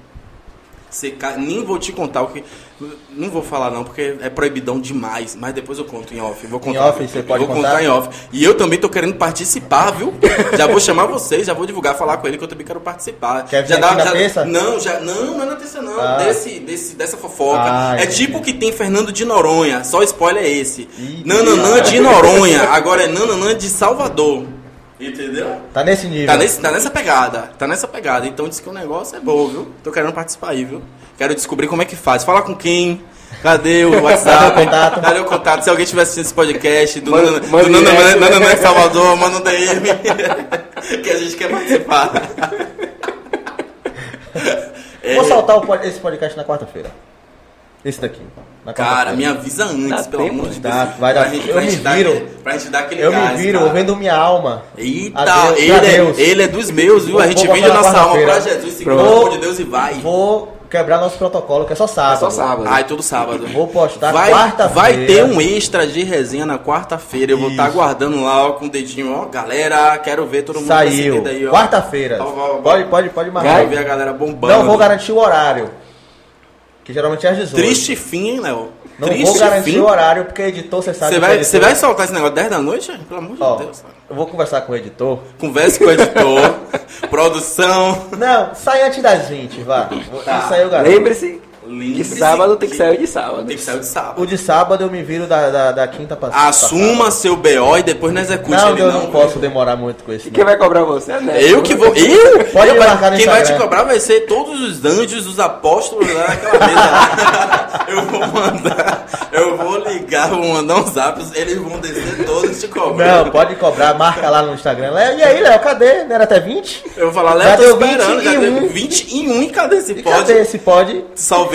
Nem vou te contar o que. Não vou falar não, porque é proibidão demais. Mas depois eu conto em off. Vou contar, off, você pode vou contar? contar em off. E eu também tô querendo participar, viu? já vou chamar vocês, já vou divulgar, falar com ele que eu também quero participar. Quer já na já, terça? Não, já, não, não é na terça não. Ah. Desse, desse, dessa fofoca. Ah, é entendi. tipo o que tem Fernando de Noronha. Só spoiler é esse. Ih, Nananã de Noronha. Agora é Nananã de Salvador. Entendeu? Tá nesse nível. Tá, nesse, tá nessa pegada, tá nessa pegada. Então diz que o negócio é bom, viu? Tô querendo participar aí, viu? Quero descobrir como é que faz. Fala com quem? Cadê o WhatsApp? Cadê o contato? Cadê o contato? Se alguém estiver assistindo esse podcast, do Nana, Nana, Salvador, manda um DM. que a gente quer participar. É, Vou soltar o pod- esse podcast na quarta-feira. Esse daqui. Cara, me avisa antes, Dá pelo tempo, amor de dá, Deus. vai dar- pra gente, eu pra me gente dar viro. aquele- pra gente dar aquele Eu gás, me viro, cara. eu vendo minha alma. Eita, Adeus, ele, é, ele é dos meus, viu? Vou- a gente vende a na nossa alma pra. Jesus, segundo o amor de Deus e vai. Vou quebrar nosso protocolo, que é só sábado. É só sábado. Ai, todo sábado. Vou postar vai, quarta-feira. Vai ter um extra de resenha na quarta-feira. Eu vou estar Isso. aguardando lá ó, com o dedinho, ó. Galera, quero ver todo mundo Saiu. nesse dedo aí, ó. Quarta-feira. Ó, ó. Pode, pode, pode marcar. Quero ver a galera bombando. Não vou garantir o horário. Que geralmente é às 18. Triste fim, hein, Léo? Não Triste vou garantir fim. o horário, porque editor, você sabe Você que vai, editor- você vai soltar esse negócio 10 da noite? Pelo amor de Ó, Deus. cara. eu vou conversar com o editor. Converse com o editor, produção. Não, sai antes das 20, vá. Tá. Isso aí eu garanto. Lembre-se Lembre-se sábado tem que sair de sábado. Tem que sair de sábado. O de sábado eu me viro da, da, da quinta pra Assuma seu BO e depois não execute Não, ele eu não. não posso demorar muito com esse. E quem vai cobrar você? É Neto. Eu que vou. Eu? Pode Eu marcar Quem vai te cobrar vai ser todos os anjos, os apóstolos lá naquela mesa. lá. eu vou mandar. Eu vou ligar, vou mandar uns zaps, eles vão descer todos te cobrando. Não, pode cobrar, marca lá no Instagram. Léo, E aí, Léo, cadê? Não era até 20? Eu vou falar, Léo, tô deu esperando. Já 21. deu 21 e cadê esse E pod? cadê esse pod?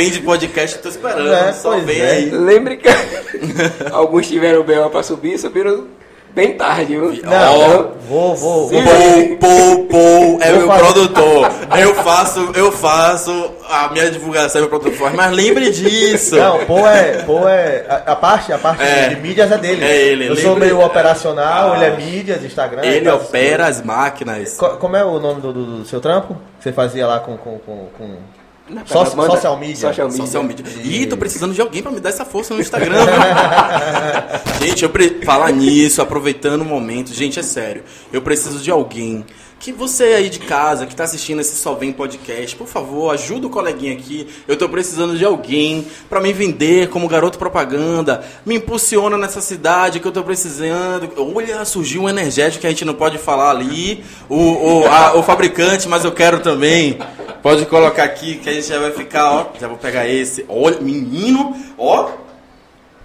Só vende podcast, tô esperando. É, só vem é. aí. Lembre que alguns tiveram BO pra subir, subiram bem tarde, viu? Não, vou, vou, vou. Pou, pou, pou, é Vou meu fazer- produtor. Eu faço, eu faço a minha divulgação, é meu produtor. Mas lembre disso. Não, pô é, pô é a, a parte, a parte É. de mídias é dele. É ele, Eu sou meio operacional, Ah. ele é mídias, Instagram. Ele tá- opera as máquinas. Co- Como é o nome do, do- do seu trampo? Que você fazia lá com, com, com, com... Não, Só- manda- social media. Social media. Social media. Ih, tô precisando de alguém pra me dar essa força no Instagram. gente, eu pre... falar nisso, aproveitando o momento. Gente, é sério. Eu preciso de alguém que você aí de casa, que tá assistindo esse Só Vem Podcast, por favor, ajuda o coleguinha aqui. Eu tô precisando de alguém pra me vender como garoto propaganda. Me impulsiona nessa cidade que eu tô precisando. Olha, surgiu um energético que a gente não pode falar ali. O, o, a- o fabricante, mas eu quero também. Pode colocar aqui que a gente já vai ficar, ó. Já vou pegar esse. Olha, menino, ó.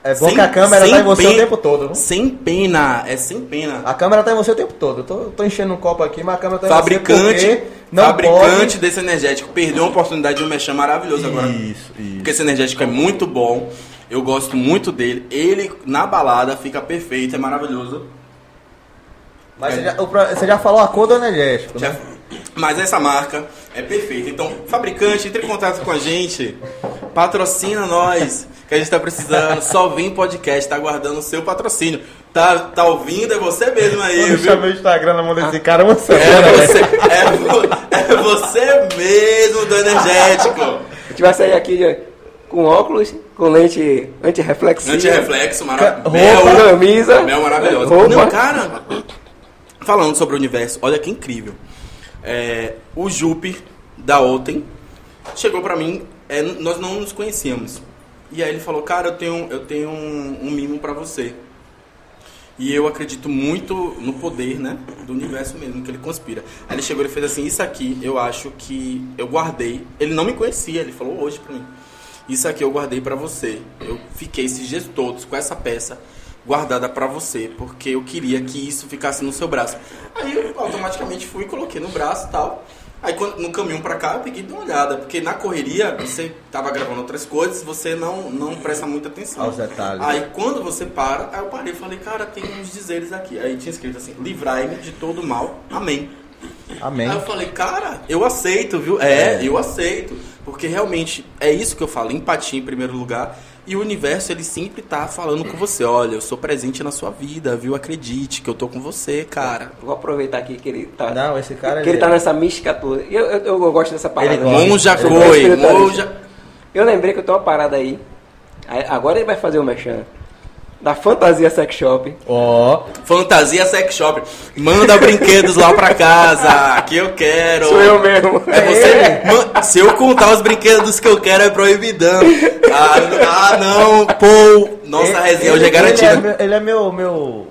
É bom Sem- que a câmera tá em você o tempo todo. Sem pena, é sem pena. A câmera tá em você o tempo todo. Eu tô, tô enchendo um copo aqui, mas a câmera tá em Fabricante, você não fabricante pode... desse energético perdeu uma oportunidade de um mexer maravilhoso agora. Isso, isso. Porque esse energético é muito bom. Eu gosto muito dele. Ele na balada fica perfeito, é maravilhoso. Mas você já, você já falou a cor do energético, Já- né? Mas essa marca é perfeita. Então, fabricante, entre em contato com a gente. Patrocina nós, que a gente tá precisando. Só vem podcast, tá aguardando o seu patrocínio. Tá, tá ouvindo? É você mesmo aí, Eu viu? deixar meu Instagram na mão desse cara uma É você, é, vo- é você mesmo do energético. A gente vai sair aqui de- com óculos, com lente antirreflexiva. Antirreflexo, maravilhoso. camisa. Mel maravilhoso. Roupa. Não, cara, falando sobre o universo, olha que incrível. É, o Jupe, da Ontem, chegou pra mim, é, nós não nos conhecíamos. E aí ele falou, cara, eu tenho, eu tenho um, um mimo pra você. E eu acredito muito no poder, né? Do universo mesmo, que ele conspira. Aí ele chegou e fez assim, isso aqui eu acho que eu guardei. Ele não me conhecia, ele falou hoje pra mim. Isso aqui eu guardei pra você. Eu fiquei esses dias todos com essa peça guardada pra você, porque eu queria que isso ficasse no seu braço. Aí eu automaticamente fui, coloquei no braço e tal. Aí quando, no caminho pra cá eu peguei e dei uma olhada, porque na correria você tava gravando outras coisas, você não, não presta muita atenção. Aos detalhes. Aí quando você para, aí eu parei e falei, cara, tem uns dizeres aqui. Aí tinha escrito assim, livrai-me de todo mal, amém. Amém. Aí eu falei, cara, eu aceito, viu? É, eu aceito. Porque realmente é isso que eu falo, empatia em primeiro lugar. E o universo, ele sempre tá falando com você. Olha, eu sou presente na sua vida, viu? Acredite que eu tô com você, cara. Vou aproveitar aqui que ele tá. Não, esse cara... que ele tá nessa mística toda. Eu, eu, eu gosto dessa parada. Ele gosta. Monja é espiritualista. monja... Eu lembrei que eu tenho uma parada aí. Agora ele vai fazer o merchan. Da Fantasia Sex Shop. Ó, Fantasia Sex Shop. Manda brinquedos lá pra casa, que eu quero. Sou eu mesmo. É você. Man- se eu contar os brinquedos que eu quero é proibidão. Ah, ah, não, pô. Nossa ele- resenha hoje é garantida. Ele é, meu- ele é meu, meu...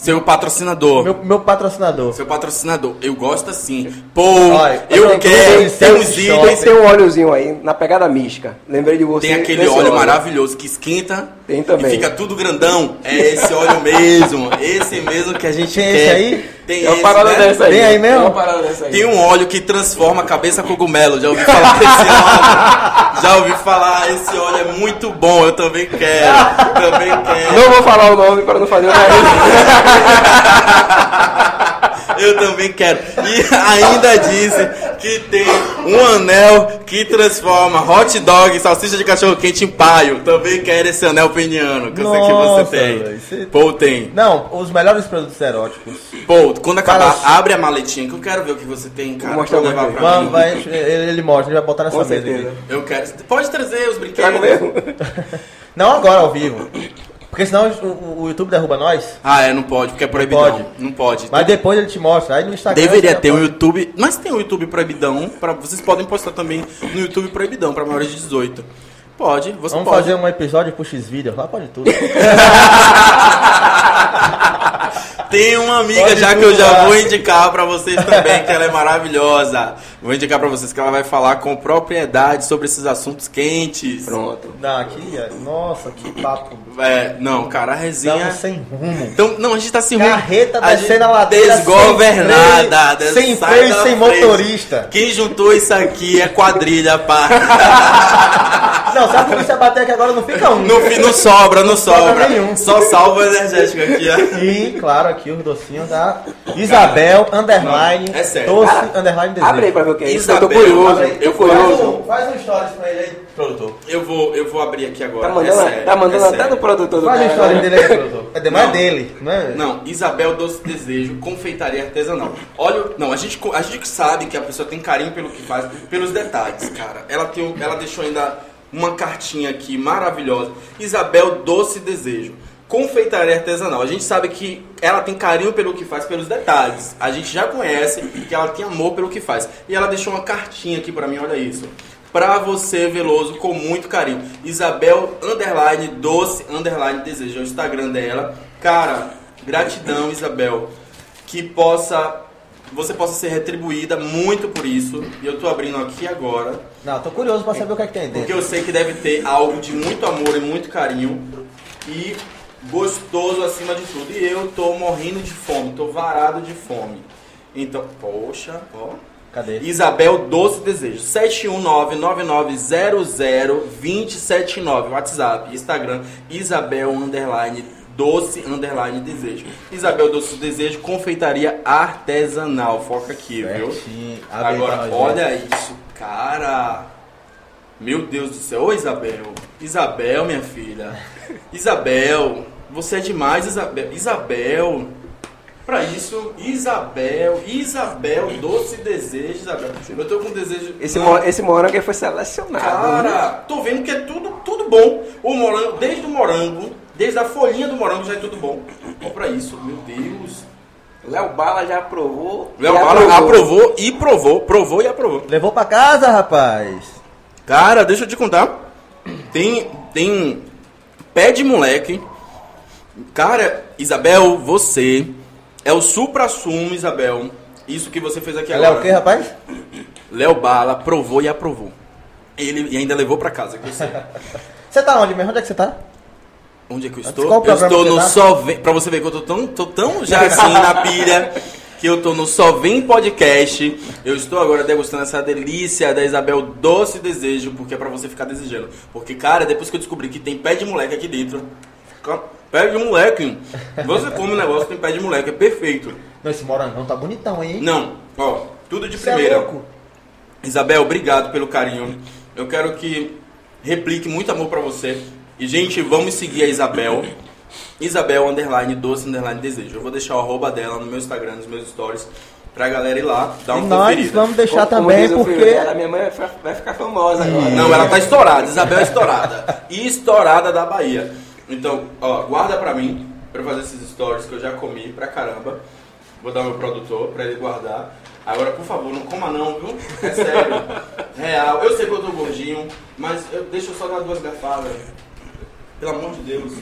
Seu patrocinador. Meu, meu patrocinador. Seu patrocinador. Eu gosto assim. Pô, Olha, eu quero. Tem uns sem Tem itens. seu óleozinho aí, na pegada mística. Lembrei de você. Tem aquele nesse óleo maravilhoso que esquenta Tem também. e fica tudo grandão. É esse óleo mesmo. Esse mesmo que a gente Tem quer. esse aí? Tem É uma esse, parada né? dessa aí. Tem aí mesmo? É uma parada dessa aí. Tem um óleo que transforma a cabeça cogumelo. Já ouvi falar desse óleo? Já ouvi falar, esse óleo é muito bom. Eu também quero. Também quero. Não vou falar o nome para não fazer o nariz. Eu também quero. E ainda disse que tem um anel que transforma hot dog e salsicha de cachorro quente em paio. Também quero esse anel peniano, que eu sei que você tem. você- Pô, tem. Não, os melhores produtos eróticos. Pô, quando acabar, Fala- abre a maletinha que eu quero ver o que você tem, cara. Vou mostrar levar pra Vamos, mim. vai, ele, ele mostra, ele vai botar nessa Com mesa certeza. Eu quero. Pode trazer os brinquedos. Trago mesmo. Não agora, ao vivo. Porque senão o, o- o YouTube derruba nós. Ah, é, não pode, porque é proibidão. pode. Não pode. Mas depois ele te mostra. Aí no Instagram. Deveria ter um pode- YouTube, mas tem um YouTube proibidão, pra, vocês podem postar também no YouTube proibidão para maiores de 18. Pode, você Vamos pode. fazer um episódio pro X-Vídeos, lá pode tudo. Tem uma amiga Pode já que eu já vou indicar pra vocês também, que ela é maravilhosa. Vou indicar pra vocês que ela vai falar com propriedade sobre esses assuntos quentes. Pronto. Não, aqui, é- nossa, que papo. É, não, cara, a resenha. Estamos sem rumo. Então, não, a gente tá sem rumo. Carreta A gente descendo a ladeira Desgovernada. sem freio, sem, e sem motorista. Quem juntou isso aqui é quadrilha, pá. Não, se a polícia bater aqui agora não fica um. Não, não sobra, não sobra sobra. nenhum. Só salva energético aqui, ó. E, claro, aqui os docinhos da Isabel, underline, Não, é sério. doce, Cara, underline desejo. Abre aí pra ver o que é isso. Isabel, eu tô curioso. Eu curioso. um, faz um stories pra ele aí, produtor. Eu vou, eu vou abrir aqui agora. Tá mandando, é sério, tá mandando é até sério. do produtor do Faz um cara. stories né? dele aí, produtor. É demais Não. dele, não é? Não, Isabel Doce Desejo, confeitaria artesanal. Olha, não, a gente, a gente sabe que a pessoa tem carinho pelo que faz, pelos detalhes, cara. Ela, tem, um- ela deixou ainda uma cartinha aqui maravilhosa. Isabel Doce Desejo, confeitaria artesanal. A gente sabe que ela tem carinho pelo que faz, pelos detalhes. A gente já conhece que ela tem amor pelo que faz. E ela deixou uma cartinha aqui pra mim, olha isso. Pra você, Veloso, com muito carinho. Isabel, underline, doce, underline, desejo. É o Instagram dela. Cara, gratidão, Isabel. Que possa... Você possa ser retribuída muito por isso. E eu tô abrindo aqui agora. Não, tô curioso pra saber o que é que tem Porque dentro. eu sei que deve ter algo de muito amor e muito carinho. E gostoso acima de tudo. E eu tô morrendo de fome. Tô varado de fome. Então, poxa, ó. Cadê? Isabel Doce Desejo. 719-9900-2079. WhatsApp, Instagram, Isabel underline Doce underline Desejo. Isabel Doce Desejo, confeitaria artesanal. Foca aqui, viu? Certinho. Pra Agora, olha isso, cara. Meu Deus do céu. Ô, Isabel. Isabel, minha filha. Isabel. Você é demais, Isabel. Isabel. Pra isso, Isabel. Isabel, doce desejo, Isabel. Eu tô com desejo. Esse, mo- esse morango aí foi selecionado. Cara, tô vendo que é tudo, tudo bom. O morango, desde o morango, desde a folhinha do morango já é tudo bom. Olha pra isso, meu Deus. Léo Bala já aprovou. Léo Bala aprovou e provou. Provou e aprovou. Levou pra casa, rapaz. Cara, deixa eu te contar. Tem, tem pé de moleque. Cara, Isabel, você é o supra-sumo, Isabel. Isso que você fez aqui agora. o quê, rapaz? Léo Bala provou e aprovou. Ele e ainda levou pra casa. que eu. Você tá onde mesmo? Onde é que você tá? Onde é que eu Qual estou? Eu programa estou no tá? Só Vem. Pra você ver que eu tô tão, tô tão já assim na pilha. Que eu tô no Só Vem Podcast. Eu estou agora degustando essa delícia da Isabel Doce Desejo, porque é pra você ficar desejando. Porque, cara, depois que eu descobri que tem pé de moleque aqui dentro. Pé de moleque. Você come um negócio tem pé de moleque, é perfeito. Não, esse morangão tá bonitão, hein? Não, ó, tudo de Você é primeira. louco? Isabel, obrigado pelo carinho. Eu quero que replique muito amor pra você. E, gente, vamos seguir a Isabel. Isabel, underline, doce, underline, desejo. Eu vou deixar o arroba dela no meu Instagram, nos meus stories, pra galera ir lá, dar E uma nós conferida. vamos deixar Como também, o filho porque... dela, minha mãe vai ficar- vai ficar famosa agora. Não, ela tá estourada. Isabel é estourada. E estourada da Bahia. Então, ó, guarda pra mim, pra eu fazer esses stories que eu já comi pra caramba. Vou dar meu produtor pra ele guardar. Agora, por favor, não coma não, viu? É sério. Real. Eu sei que eu tô gordinho, mas eu, deixa eu só dar duas garfadas. Pelo amor de Deus.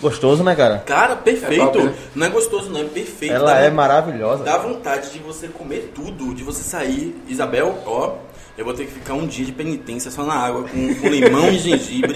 Gostoso, né, cara? Cara, perfeito. É top, né? Não é gostoso, não, é perfeito. Ela Dá é maravilhosa. Dá vontade de você comer tudo, de você sair. Isabel, ó, eu vou ter que ficar um dia de penitência só na água, com, com limão e gengibre,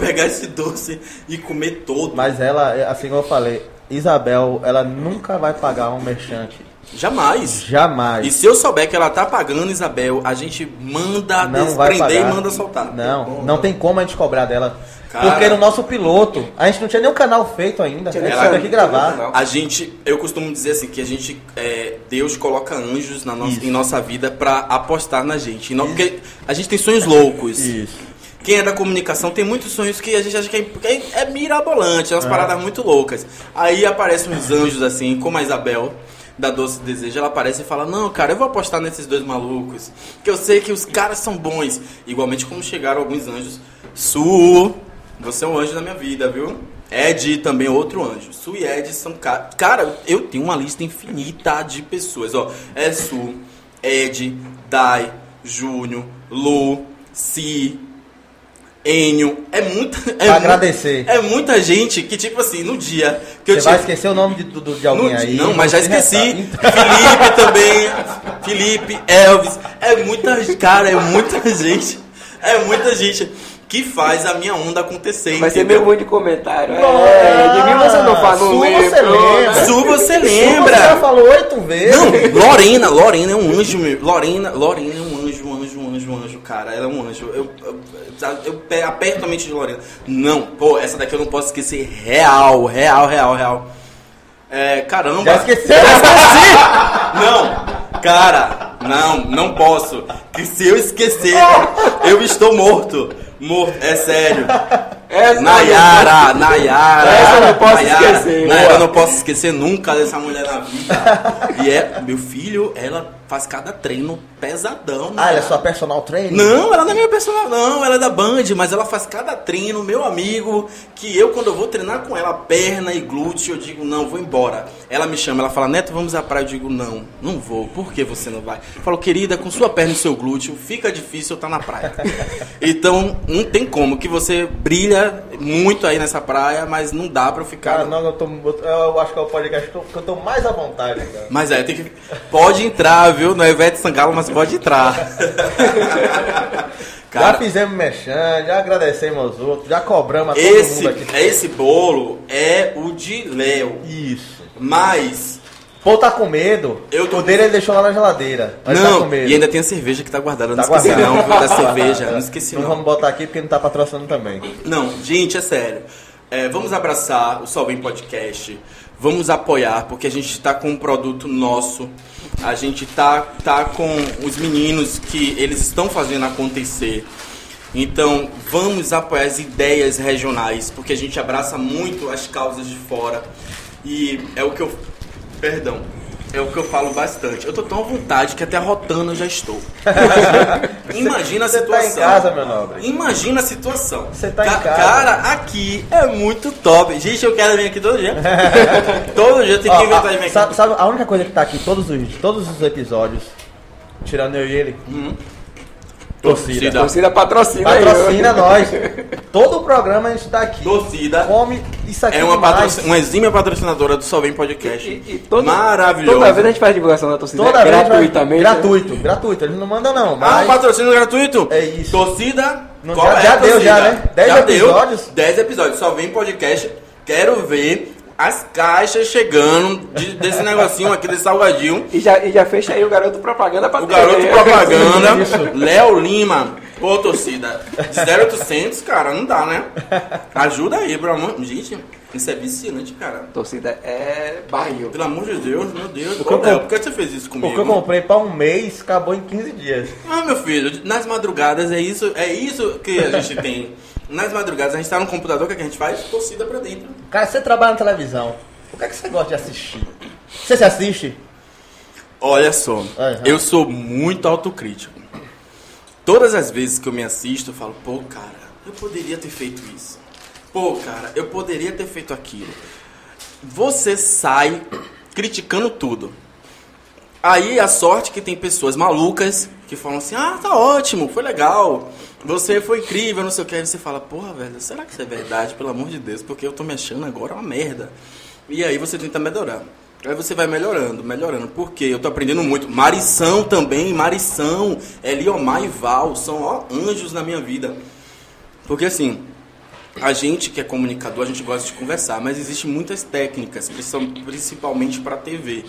pegar esse doce e comer todo. Mas ela, assim como eu falei, Isabel, ela nunca vai pagar um merchante. Jamais. Jamais. E se eu souber que ela tá pagando, Isabel, a gente manda não vai desprender e manda soltar. Não, não tem como a gente cobrar dela. Cara. Porque no nosso piloto, a gente não tinha nem um canal feito ainda. A Tinha não tinha gravar. A gente, eu costumo dizer assim, que a gente, é, Deus coloca anjos na nossa, Isso. em nossa vida pra apostar na gente. E não- porque a gente tem sonhos loucos. Isso. Quem é da comunicação tem muitos sonhos que a gente acha que é, que é, é mirabolante, é umas paradas muito loucas. Aí aparecem uns anjos assim, como a Isabel, da Doce Desejo, ela aparece e fala, não, cara, eu vou apostar nesses dois malucos, que eu sei que os caras são bons. Igualmente como chegaram alguns anjos. Su, você é um anjo da minha vida, viu? Ed também é outro anjo. Su e Ed são caras. Cara, eu tenho uma lista infinita de pessoas, ó. É Su, Ed, Dai, Júnior, Lu, Si, Enio, é muita. É Pra agradecer. É muita gente que, tipo assim, no dia que eu Você tinha. vai esquecer o nome de, do- de alguém no aí. não, mas já você esqueci. Felipe também. Felipe, Elvis. É muita. Cara, é muita gente. É muita gente que faz a minha onda acontecer. Vai ser meio muito de comentário. Não, É, de mim você não fala, não Su lembro. você lembra. Su, você Você já lembra? falou oito vezes. Não, Lorena, Lorena é um anjo, meu. Lorena, Lorena é um anjo, um anjo, um anjo, um anjo, cara. Ela é um anjo. Eu, eu, eu pe- aperto a mente de Lorena. Não, pô, essa daqui eu não posso esquecer. Real, real, real, real. É, caramba. Já esqueceu? Não, cara, não, não posso. Que se eu esquecer, eu estou morto. Morto, é sério. Essa Nayara, Nayara. Essa eu não posso Nayara, esquecer. Nayara, eu não posso esquecer nunca dessa mulher na vida. E é, meu filho, ela faz cada treino pesadão. Ah, ela é né? sua personal trainer? Não, ela não é minha personal, não, ela é da Band, mas ela faz cada treino, meu amigo, que eu, quando eu vou treinar com ela, perna e glúteo, eu digo, não, vou embora. Ela me chama, ela fala, Neto, vamos à praia, eu digo, não, não vou, por que você não vai? Eu falo, querida, com sua perna e seu glúteo, fica difícil eu estar na praia. então, não tem como, que você brilha muito aí nessa praia, mas não dá pra eu ficar... Cara, não, eu, tô, eu acho que é o podcast que eu, que eu tô mais à vontade, cara. Mas é, tem que. Pode entrar, viu? Não é Ivete Sangalo, mas pode entrar. já Cara, fizemos mexendo, já agradecemos aos outros, já cobramos a todo esse, mundo aqui. esse bolo é o de Léo. Isso. Mas. Pô, tá com medo? Eu tô O dele ele deixou lá na geladeira. Tá não, medo. e ainda tem a cerveja que tá guardada. Eu não Tá esqueci guardado. não, viu? Da cerveja. Não esqueci Não não. vamos botar aqui porque não tá patrocinando também. Não, gente, é sério. É, vamos abraçar o Salvem Podcast. Vamos apoiar, porque a gente está com um produto nosso. A gente tá, tá com os meninos que eles estão fazendo acontecer. Então, vamos apoiar as ideias regionais, porque a gente abraça muito as causas de fora. E é o que eu. Perdão. É o que eu falo bastante. Eu tô tão à vontade que até rotando eu já estou. Imagina a Você tá situação. em casa, meu nobre. Imagina a situação. Você tá em Ca- casa. Cara, aqui é muito top. Gente, eu quero vir aqui todo dia. todo dia tem que inventar de vir aqui. sabe, sabe a única coisa que tá aqui todos os, todos os episódios, tirando eu e ele? Uhum. Torcida. Torcida patrocina Patrocina viu? nós. Todo o programa a gente tá aqui. Torcida Come isso aqui é uma, patroci- uma exímia patrocinadora do Solvem Podcast. E, e toda, Maravilhoso. Toda vez a gente faz divulgação da torcida Toda vez vai- gratuitamente. né? Gratuito, gratuito. Eles não mandam não, Ah, mas... um patrocínio gratuito? É isso. Torcida. Não, já- é já deu, já, né? Dez Já episódios? Deu. 10 episódios. Só vem podcast. Quero ver as caixas chegando de- desse negocinho aqui, desse salgadinho. E já, e já fecha aí o garoto propaganda pra O garoto TV. propaganda, Isso. Léo Lima. Pô, torcida, de 0800, cara, não dá, né? Ajuda aí, pelo amor... Gente, isso é viciante, cara. Torcida é barril. Pelo amor de Deus, meu Deus. que eu Ô, Léo, comp- por que você fez isso O que eu comigo? comprei pra um mês, acabou em 15 dias. Ah, meu filho, nas madrugadas é isso, é isso que a gente tem. Nas madrugadas a gente tá no computador, o que, é que a gente faz? Torcida pra dentro. Cara, você trabalha na televisão, o que é que você gosta de assistir? Você se assiste? Olha só, Aham. eu sou muito autocrítico. Todas as vezes que eu me assisto, eu falo, pô, cara, eu poderia ter feito isso. Pô, cara, eu poderia ter feito aquilo. Você sai criticando tudo. Aí a sorte que tem pessoas malucas que falam assim, ah, tá ótimo, foi legal, você foi incrível, não sei o que. Aí você fala, porra, velho, será que isso é verdade? Pelo amor de Deus, porque eu tô me achando agora uma merda. E aí você tenta melhorar. Aí você vai melhorando, melhorando. Porque eu tô aprendendo muito. Marição também, Marição, Eliomar e Val, são ó, anjos na minha vida. Porque assim, a gente que é comunicador, a gente gosta de conversar, mas existem muitas técnicas, principal- principalmente para TV.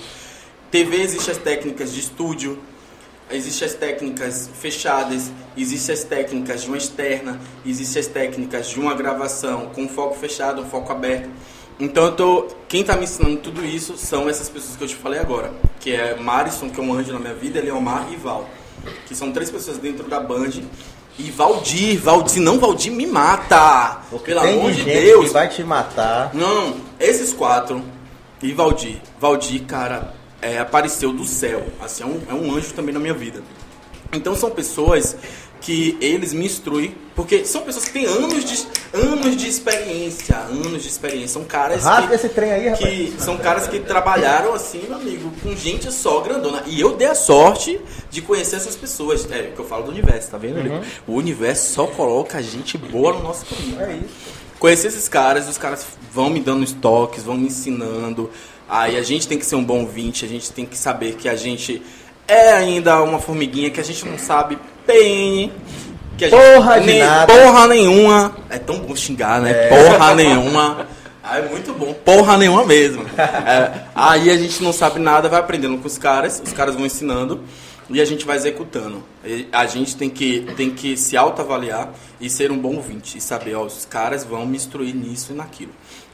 TV existe as técnicas de estúdio, existem as técnicas fechadas, existem as técnicas de uma externa, existem as técnicas de uma gravação com foco fechado, um foco aberto. Então eu tô, quem está me ensinando tudo isso são essas pessoas que eu te falei agora, que é Marison, que é um anjo na minha vida, Leomar e Val, que são três pessoas dentro da Band. E Valdir, Valdir, se não Valdir me mata. Porque Pelo amor de Deus. vai te matar. Não, esses quatro e Valdir. Valdir, cara, é, apareceu do céu. Assim, é um, é um anjo também na minha vida. Então são pessoas que eles me instruem, porque são pessoas que têm anos de, anos de experiência, anos de experiência. São caras que, esse trem aí, rapaz. que são caras que trabalharam assim, meu amigo, com gente só grandona. E eu dei a sorte de conhecer essas pessoas. É que eu falo do universo, tá vendo? Lico? O universo só coloca gente boa no nosso caminho. É isso. Conhecer esses caras, os caras vão me dando estoques, vão me ensinando. Aí a gente tem que ser um bom ouvinte, a gente tem que saber que a gente é ainda uma formiguinha, que a gente não sabe bem. Que a gente, Porra de nada. Porra nenhuma. É tão bom xingar, né? Porra nenhuma. Ah, é muito bom. Porra nenhuma mesmo. É, aí a gente não sabe nada, vai aprendendo com os caras, os caras vão ensinando e a gente vai executando. E a gente tem que, tem que se autoavaliar e ser um bom ouvinte e saber, ó, os caras vão me instruir nisso e naquilo,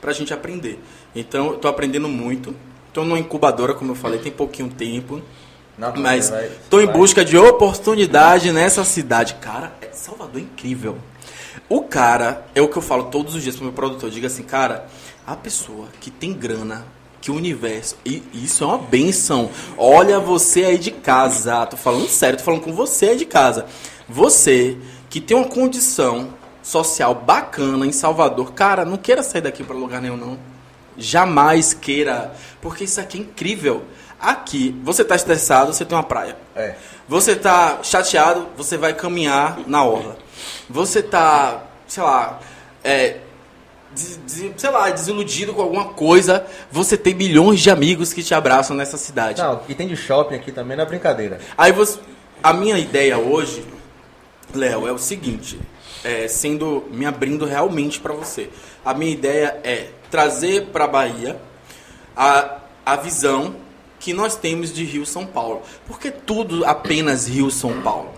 pra gente aprender. Então, eu tô aprendendo muito. Tô numa incubadora, como eu falei, tem pouquinho tempo. Não, Mas tô em busca de oportunidade nessa cidade. Cara, é- Salvador é incrível. O cara, é o que eu falo todos os dias pro meu produtor. Diga assim, cara, a pessoa que tem grana, que o universo. E isso é uma benção. Olha você aí de casa. Tô falando sério, tô falando com você aí de casa. Você que tem uma condição social bacana em Salvador, cara, não queira sair daqui para lugar nenhum, não. Jamais queira. Porque isso aqui é incrível. Aqui, você tá estressado, você tem uma praia. É. Você tá chateado, você vai caminhar na orla. Você tá, sei lá, é, des- des- sei lá, desiludido com alguma coisa, você tem milhões de amigos que te abraçam nessa cidade. Não, e tem de shopping aqui também, não é brincadeira. Aí você, a minha ideia hoje, Léo, é o seguinte, é, sendo me abrindo realmente para você. A minha ideia é trazer para Bahia a, a visão que nós temos de Rio São Paulo. Porque tudo apenas Rio São Paulo.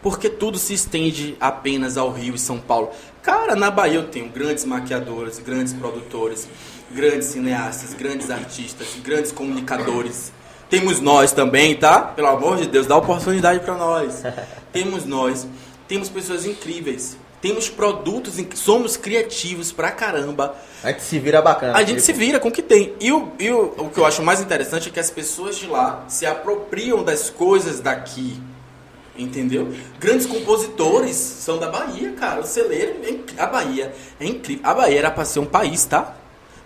Porque tudo se estende apenas ao Rio e São Paulo. Cara, na Bahia eu tenho grandes maquiadores, grandes produtores, grandes cineastas, grandes artistas, grandes comunicadores. Temos nós também, tá? Pelo amor de Deus, dá oportunidade para nós. Temos nós, temos pessoas incríveis, temos produtos, inc- somos criativos pra caramba. A gente se vira bacana. A gente tipo, se vira com o que tem. E, o, e o, o que eu acho mais interessante é que as pessoas de lá se apropriam das coisas daqui. Entendeu? Grandes compositores são da Bahia, cara. O celeiro, é a Bahia é incrível. A Bahia era pra ser um país, tá?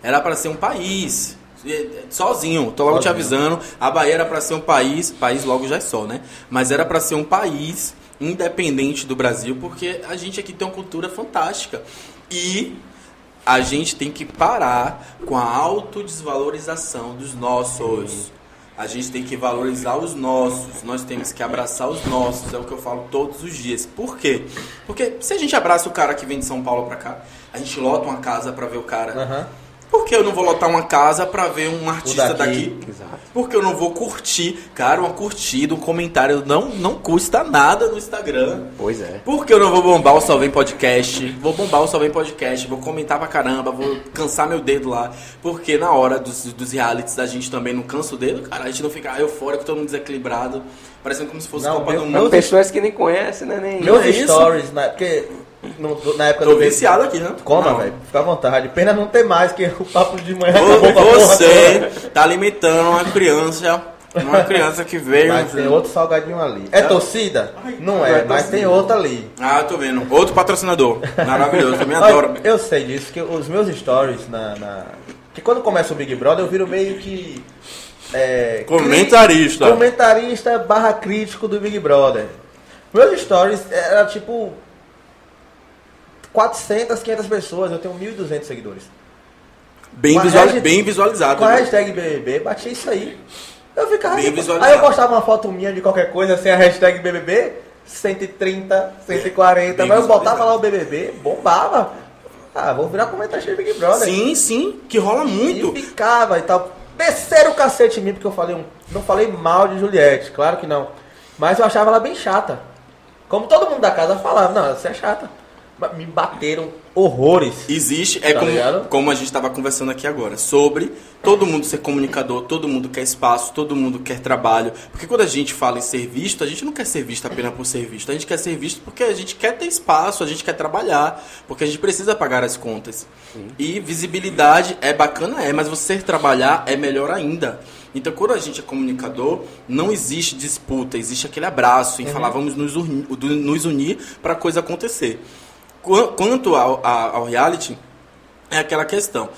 Era pra ser um país. É, Sozinho, tô logo te Sozinho. avisando. A Bahia era pra ser um país, país logo já é só, né? Mas era pra ser um país independente do Brasil, porque a gente aqui tem uma cultura fantástica. E a gente tem que parar com a autodesvalorização dos nossos. A gente tem que valorizar os nossos. Nós temos que abraçar os nossos. É o que eu falo todos os dias. Por quê? Porque se a gente abraça o cara que vem de São Paulo pra cá, a gente lota uma casa pra ver o cara. Aham. Por que eu não vou lotar uma casa pra ver um artista daqui. daqui? Porque eu não vou curtir. Cara, uma curtida, um comentário não, não custa nada no Instagram. Pois é. Por que eu não vou bombar o Só Vem Podcast? Vou bombar o Só Vem Podcast, vou comentar pra caramba, vou cansar meu dedo lá. Porque na hora dos, dos realities a gente também não cansa o dedo, cara. A gente não fica eufórico, todo mundo desequilibrado, parecendo como se fosse Não, Copa meu- do Mundo. Pessoas que nem conhecem, né? Nem... Meus é isso? stories, na, porque no- na época Tô do viciado aqui, né? Coma, velho. Fica à vontade. Pena não ter mais, que o papo de manhã acabou com a Vo- porra Você tá alimentando uma criança, uma criança que veio. Mas tem outro salgadinho ali. É torcida? Não é, mas tem outro ali. Ah, eu tô vendo. Outro patrocinador. Maravilhoso, também adoro. eu sei disso, que os meus stories na, na- Que quando começa o Big Brother eu viro meio que. É, Comentarista. cri- Comentarista barra crítico do Big Brother. Meus stories era tipo 400, 500 pessoas, eu tenho 1.200 seguidores. Bem, visual- hashtag- bem visualizado. Com a né? hashtag BBB, bati isso aí. Eu ficava. Bem aí visualizado. eu postava uma foto minha de qualquer coisa sem a hashtag BBB, 130, 140, Bem mas eu botava lá o BBB, bombava. Ah, vou virar comentarista de Big Brother. Sim, sim, que rola muito. E ficava e tal. Desceram o cacete em mim porque eu falei um. Não falei mal de Juliette, claro que não. Mas eu achava ela bem chata. Como todo mundo da casa falava, não, você é chata. Me bateram horrores. Existe, é Tá como, ligado? como a gente estava conversando aqui agora, sobre todo mundo ser comunicador, todo mundo quer espaço, todo mundo quer trabalho. Porque quando a gente fala em ser visto, a gente não quer ser visto apenas por ser visto, a gente quer ser visto porque a gente quer ter espaço, a gente quer trabalhar, porque a gente precisa pagar as contas. E visibilidade é bacana, é, mas você trabalhar é melhor ainda. Então, quando a gente é comunicador, não existe disputa, existe aquele abraço em falar vamos nos unir, nos unir para a coisa acontecer. Qu- Quanto ao, ao reality, é aquela questão.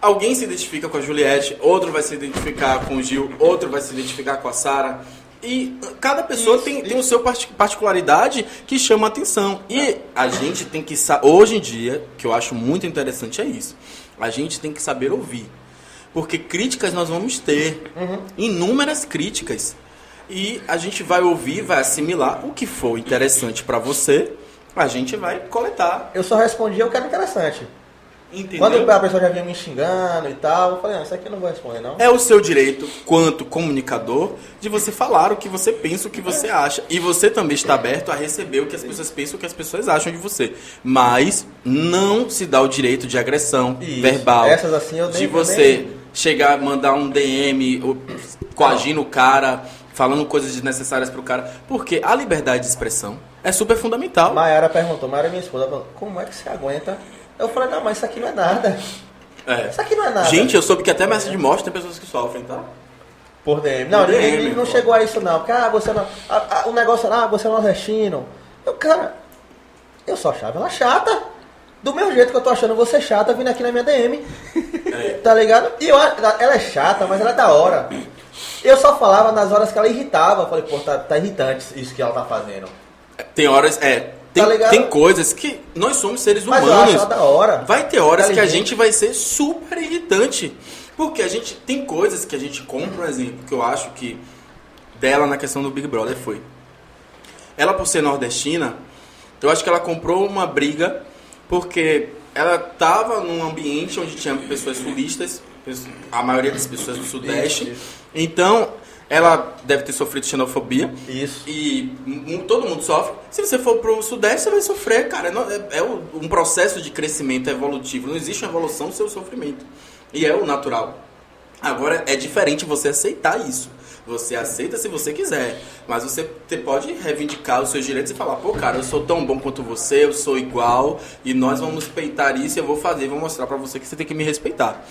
Alguém se identifica com a Juliette, outro vai se identificar com o Gil, outro vai se identificar com a Sara. E cada pessoa tem, tem o seu parti- particularidade que chama a atenção. E a gente tem que saber. Hoje em dia, que eu acho muito interessante é isso. A gente tem que saber ouvir. Porque críticas nós vamos ter. Inúmeras críticas. E a gente vai ouvir, vai assimilar o que for interessante pra você. A gente vai coletar. Eu só respondi, eu quero interessante. Entendeu? Quando a pessoa já vinha me xingando e tal, eu falei, não, isso aqui eu não vou responder, não. É o seu direito, quanto comunicador, de você falar o que você pensa, o que você acha. E você também está aberto a receber o que as pessoas pensam, o que as pessoas acham de você. Mas não se dá o direito de agressão Isso. verbal. Essas assim eu De você nem- chegar, mandar um DM, ou coagindo o cara, falando coisas desnecessárias pro cara. Porque a liberdade de expressão é super fundamental. Mayara perguntou, Mayara minha esposa, como é que você aguenta? Eu falei, não, mas isso aqui não é nada. É. Isso aqui não é nada. Gente, eu soube que até messagem de morte tem pessoas que sofrem, tá? Por DM. Não, Por ninguém- DM, ninguém não pô. chegou a isso não. Porque, ah, você não. ah, ah, o negócio era, ah, você é nordestino. Eu, cara, eu só achava ela chata. Do mesmo jeito que eu tô achando você chata vindo aqui na minha DM. É. Tá ligado? E eu, ela é chata, mas ela é da hora. Eu só falava nas horas que ela irritava. Eu falei, pô, tá, tá irritante isso que ela tá fazendo. Tem horas, é. Tem, Tá tem coisas que nós somos seres Mas humanos. da hora. Vai ter horas que a gente vai ser super irritante. Porque a gente tem coisas que a gente compra, um exemplo, que eu acho que dela na questão do Big Brother foi. Ela por ser nordestina, eu acho que ela comprou uma briga porque ela tava num ambiente onde tinha pessoas sulistas, a maioria das pessoas do sudeste. Então, ela deve ter sofrido xenofobia. Isso. E todo mundo sofre. Se você for pro Sudeste, você vai sofrer, cara. É, é um processo de crescimento evolutivo. Não existe uma evolução sem o sofrimento. E é o natural. Agora, é diferente você aceitar isso. Você aceita se você quiser. Mas você pode reivindicar os seus direitos e falar, pô, cara, eu sou tão bom quanto você, eu sou igual, e nós vamos peitar isso e eu vou fazer, vou mostrar pra você que você tem que me respeitar.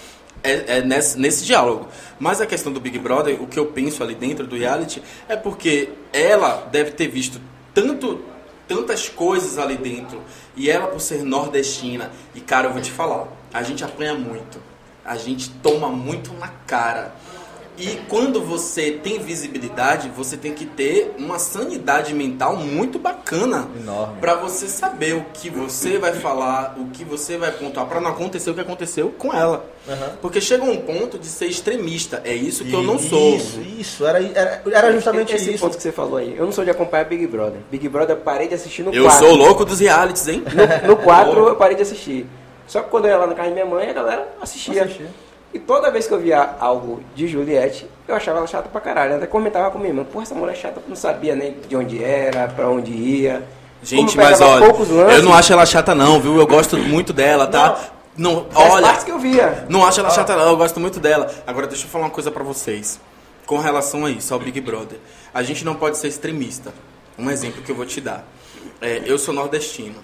É, é nesse, nesse diálogo. Mas a questão do Big Brother, o que eu penso ali dentro do reality, é porque ela deve ter visto tanto, tantas coisas ali dentro. E ela, por ser nordestina, e cara, eu vou te falar, a gente apanha muito. A gente toma muito na cara. E quando você tem visibilidade, você tem que ter uma sanidade mental muito bacana Enorme. para você saber o que você vai falar, o que você vai pontuar para não acontecer o que aconteceu com ela. Aham. Porque chega um ponto de ser extremista. É isso que eu não sou. Isso, isso. Era, era, era justamente Esse isso. ponto que você falou aí. Eu não sou de acompanhar Big Brother. Big Brother eu parei de assistir no Eu 4. sou louco dos realities, hein? No, no 4 eu parei de assistir. Só que quando eu ia lá na casa da minha mãe, a galera assistia. Assistia. E toda vez que eu via algo de Juliette, eu achava ela chata pra caralho. Eu até comentava com minha irmã, porra, essa mulher é chata, não sabia nem de onde era, pra onde ia. Gente, mas olha, eu não acho ela chata não, viu? Eu gosto muito dela, tá? Não, das olha, que eu via. Não acho ela chata não, eu gosto muito dela. Agora deixa eu falar uma coisa pra vocês. Com relação a isso, ao Big Brother. A gente não pode ser extremista. Um exemplo que eu vou te dar. É, eu sou nordestino.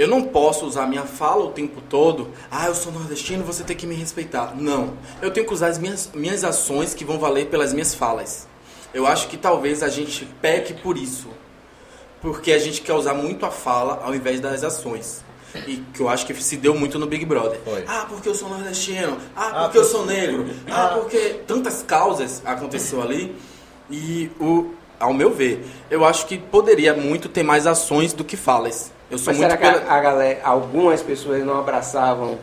Eu não posso usar minha fala o tempo todo. Ah, eu sou nordestino, você tem que me respeitar. Não. Eu tenho que usar as minhas, minhas ações que vão valer pelas minhas falas. Eu acho que talvez a gente peque por isso. Porque a gente quer usar muito a fala ao invés das ações. E que eu acho que se deu muito no Big Brother. Foi. Ah, porque eu sou nordestino. Ah, Ah, porque eu sou negro. Ah, porque tantas causas aconteceu ali. E o ao meu ver, eu acho que poderia muito ter mais ações do que falas. Eu sou Mas muito será que pela- a, galera, algumas pessoas não abraçavam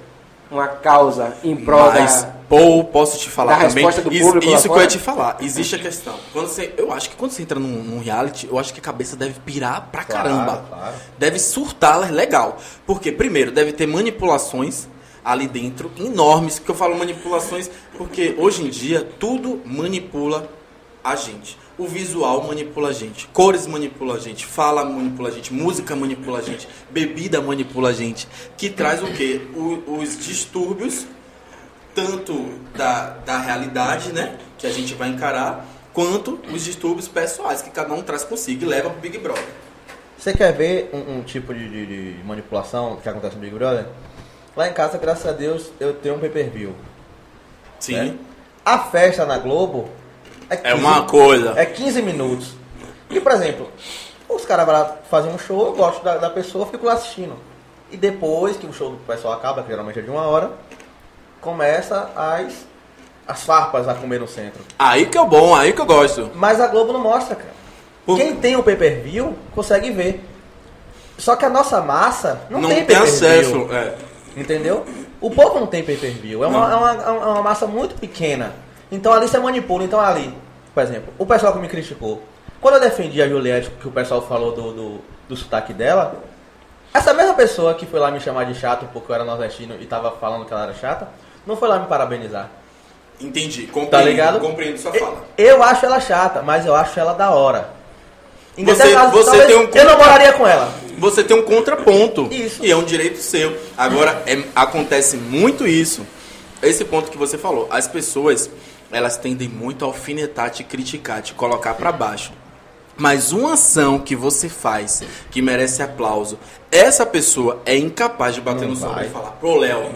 uma causa em prol Mas, da... pô, posso te falar da também. resposta do Is- público lá isso que eu ia te falar. Existe a questão. Quando você, eu acho que quando você entra num, num reality, eu acho que a cabeça deve pirar pra Claro, caramba. claro. Deve surtar legal. Porque, primeiro, deve ter manipulações ali dentro, enormes. Que eu falo manipulações porque hoje em dia tudo manipula a gente. O visual manipula a gente, cores manipula a gente, fala manipula a gente, música manipula a gente, bebida manipula a gente, que traz o quê? O- os distúrbios tanto da, da realidade, né, que a gente vai encarar, quanto os distúrbios pessoais que cada um traz consigo e leva pro Big Brother. Você quer ver um, um tipo de, de- de manipulação que acontece no Big Brother? Lá em casa, graças a Deus, eu tenho um pay-per-view. Sim. né? A festa na Globo é, É uma coisa. É 15 minutos. E, por exemplo, os caras vão lá fazer um show, eu gosto da, da pessoa, fico lá assistindo. E depois que o show do pessoal acaba, que geralmente é de uma hora, começa as, as farpas a comer no centro. Aí que é bom, aí que eu gosto. Mas a Globo não mostra, cara. Por- Quem tem o pay-per-view consegue ver. Só que a nossa massa não, Não, tem tem acesso. É. Entendeu? O povo não tem pay-per-view. É uma, é, uma, é uma massa muito pequena. Então ali você manipula. Então ali, por exemplo, o pessoal que me criticou. Quando eu defendi a Juliette, que o pessoal falou do, do, do sotaque dela, essa mesma pessoa que foi lá me chamar de chato porque eu era nordestino e tava falando que ela era chata, não foi lá me parabenizar. Entendi. Compreendo, Tá ligado? Compreendo sua fala. Eu acho ela chata, mas eu acho ela da hora. Em Você- determinados- você tem um Eu contra- não moraria com ela. Você tem um contraponto. Isso. E é um direito seu. Agora, é- acontece muito isso. Esse ponto que você falou. As pessoas, elas tendem muito a alfinetar, te criticar, te colocar pra baixo. Mas uma ação que você faz que merece aplauso, essa pessoa é incapaz de bater Não no vai. e falar: Pô, Léo,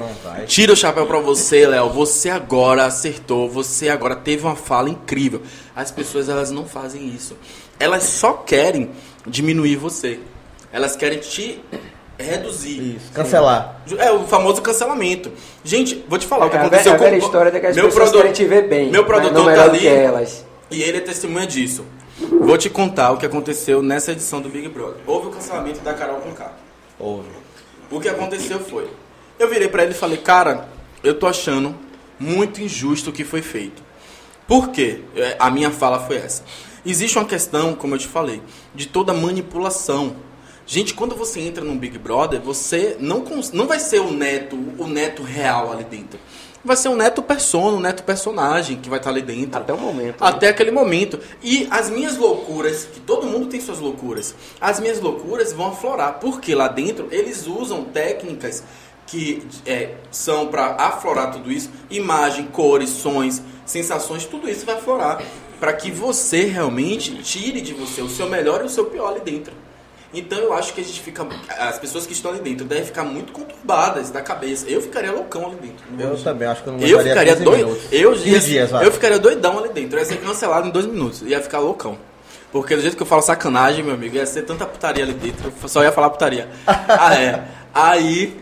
tira o chapéu pra você, Léo. Você agora acertou, você agora teve uma fala incrível. As pessoas, elas não fazem isso. Elas só querem diminuir você. Elas querem te reduzir. Isso, cancelar. É o famoso cancelamento. Gente, vou te falar o que É a aconteceu a com velha história de que as meu pessoas produ- querem te ver bem, Meu não produtor tá ali elas. e ele é testemunha disso. Vou te contar o que aconteceu nessa edição do Big Brother. Houve o cancelamento da Carol com K. Ouve. O que aconteceu foi, eu virei pra ele e falei, cara, eu tô achando muito injusto o que foi feito. Por quê? É, A minha fala foi essa. Existe uma questão, como eu te falei, de toda manipulação. Gente, quando você entra num Big Brother, você não, não vai ser o neto, o neto real ali dentro. Vai ser um neto persona, um neto personagem que vai estar ali dentro. Até o momento. Até aquele momento. E as minhas loucuras, que todo mundo tem suas loucuras, as minhas loucuras vão aflorar. Porque lá dentro eles usam técnicas que é, são para aflorar tudo isso. Imagem, cores, sons, sensações, tudo isso vai aflorar. Para que você realmente tire de você o seu melhor e o seu pior ali dentro. Então eu acho que a gente fica. As pessoas que estão ali dentro devem ficar muito conturbadas da cabeça. Eu ficaria loucão ali dentro. Eu mentir. também acho que eu não Eu ficaria 15 doido. Eu, 15 ia- dias, eu ficaria doidão ali dentro. Eu ia ser cancelado em dois minutos. Ia ficar loucão. Porque do jeito que eu falo sacanagem, meu amigo, ia ser tanta putaria ali dentro. Eu só ia falar putaria. ah, é. Aí,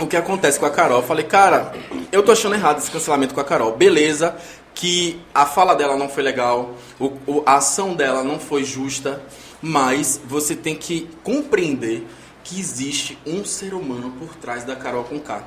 o que acontece com a Carol? Eu falei, cara, eu tô achando errado esse cancelamento com a Carol. Beleza, que a fala dela não foi legal, o- a ação dela não foi justa, mas você tem que compreender que existe um ser humano por trás da Carol com K.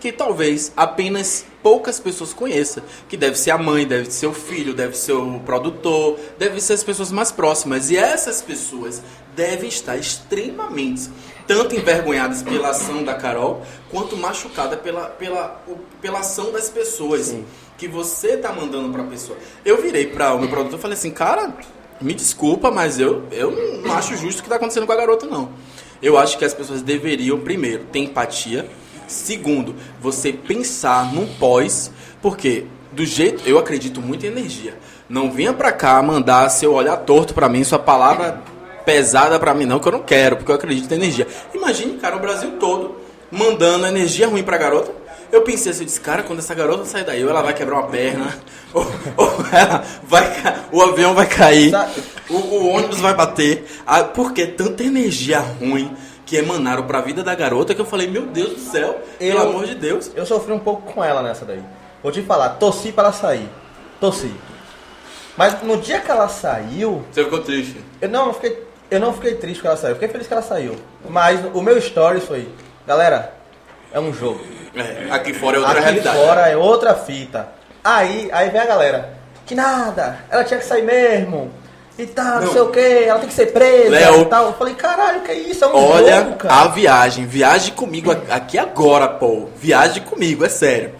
Que talvez apenas poucas pessoas conheçam. Que deve ser a mãe, deve ser o filho, deve ser o produtor, deve ser as pessoas mais próximas. E essas pessoas devem estar extremamente tanto envergonhadas pela ação da Carol, quanto machucadas pela, pela, pela ação das pessoas Sim. que você tá mandando pra pessoa. Eu virei para o meu produtor e falei assim, cara, me desculpa, mas eu, eu não acho justo o que tá acontecendo com a garota, não. Eu acho que as pessoas deveriam, primeiro, ter empatia. Segundo, você pensar num pós, porque do jeito, eu acredito muito em energia. Não venha pra cá mandar seu olhar torto pra mim, sua palavra pesada pra mim não, que eu não quero, porque eu acredito em energia. Imagine, cara, o Brasil todo mandando energia ruim pra garota. Eu pensei assim, eu disse, cara, quando essa garota sair daí, ou ela vai quebrar uma perna, ou, ou ela vai, o avião vai cair, o, o ônibus vai bater. Ah, porque tanta energia ruim que emanaram pra vida da garota que eu falei, meu Deus do céu, pelo Eu- amor de Deus. Eu sofri um pouco com ela nessa daí. Vou te falar, torci pra ela sair. Torci. Mas no dia que ela saiu, Você ficou triste. eu não fiquei, eu não fiquei triste que ela saiu. Eu fiquei feliz que ela saiu. Mas o meu stories foi, galera, é um jogo. É, aqui fora é outra Aqui realidade. fora é outra fita. Aí, aí vem a galera. Que nada, ela tinha que sair mesmo. E tal, não, sei o que, ela tem que ser presa Léo. e tal. Eu falei, caralho, que isso? É um Olha jogo, cara. a viagem. Viaje comigo aqui agora, pô. Viaje comigo, é sério.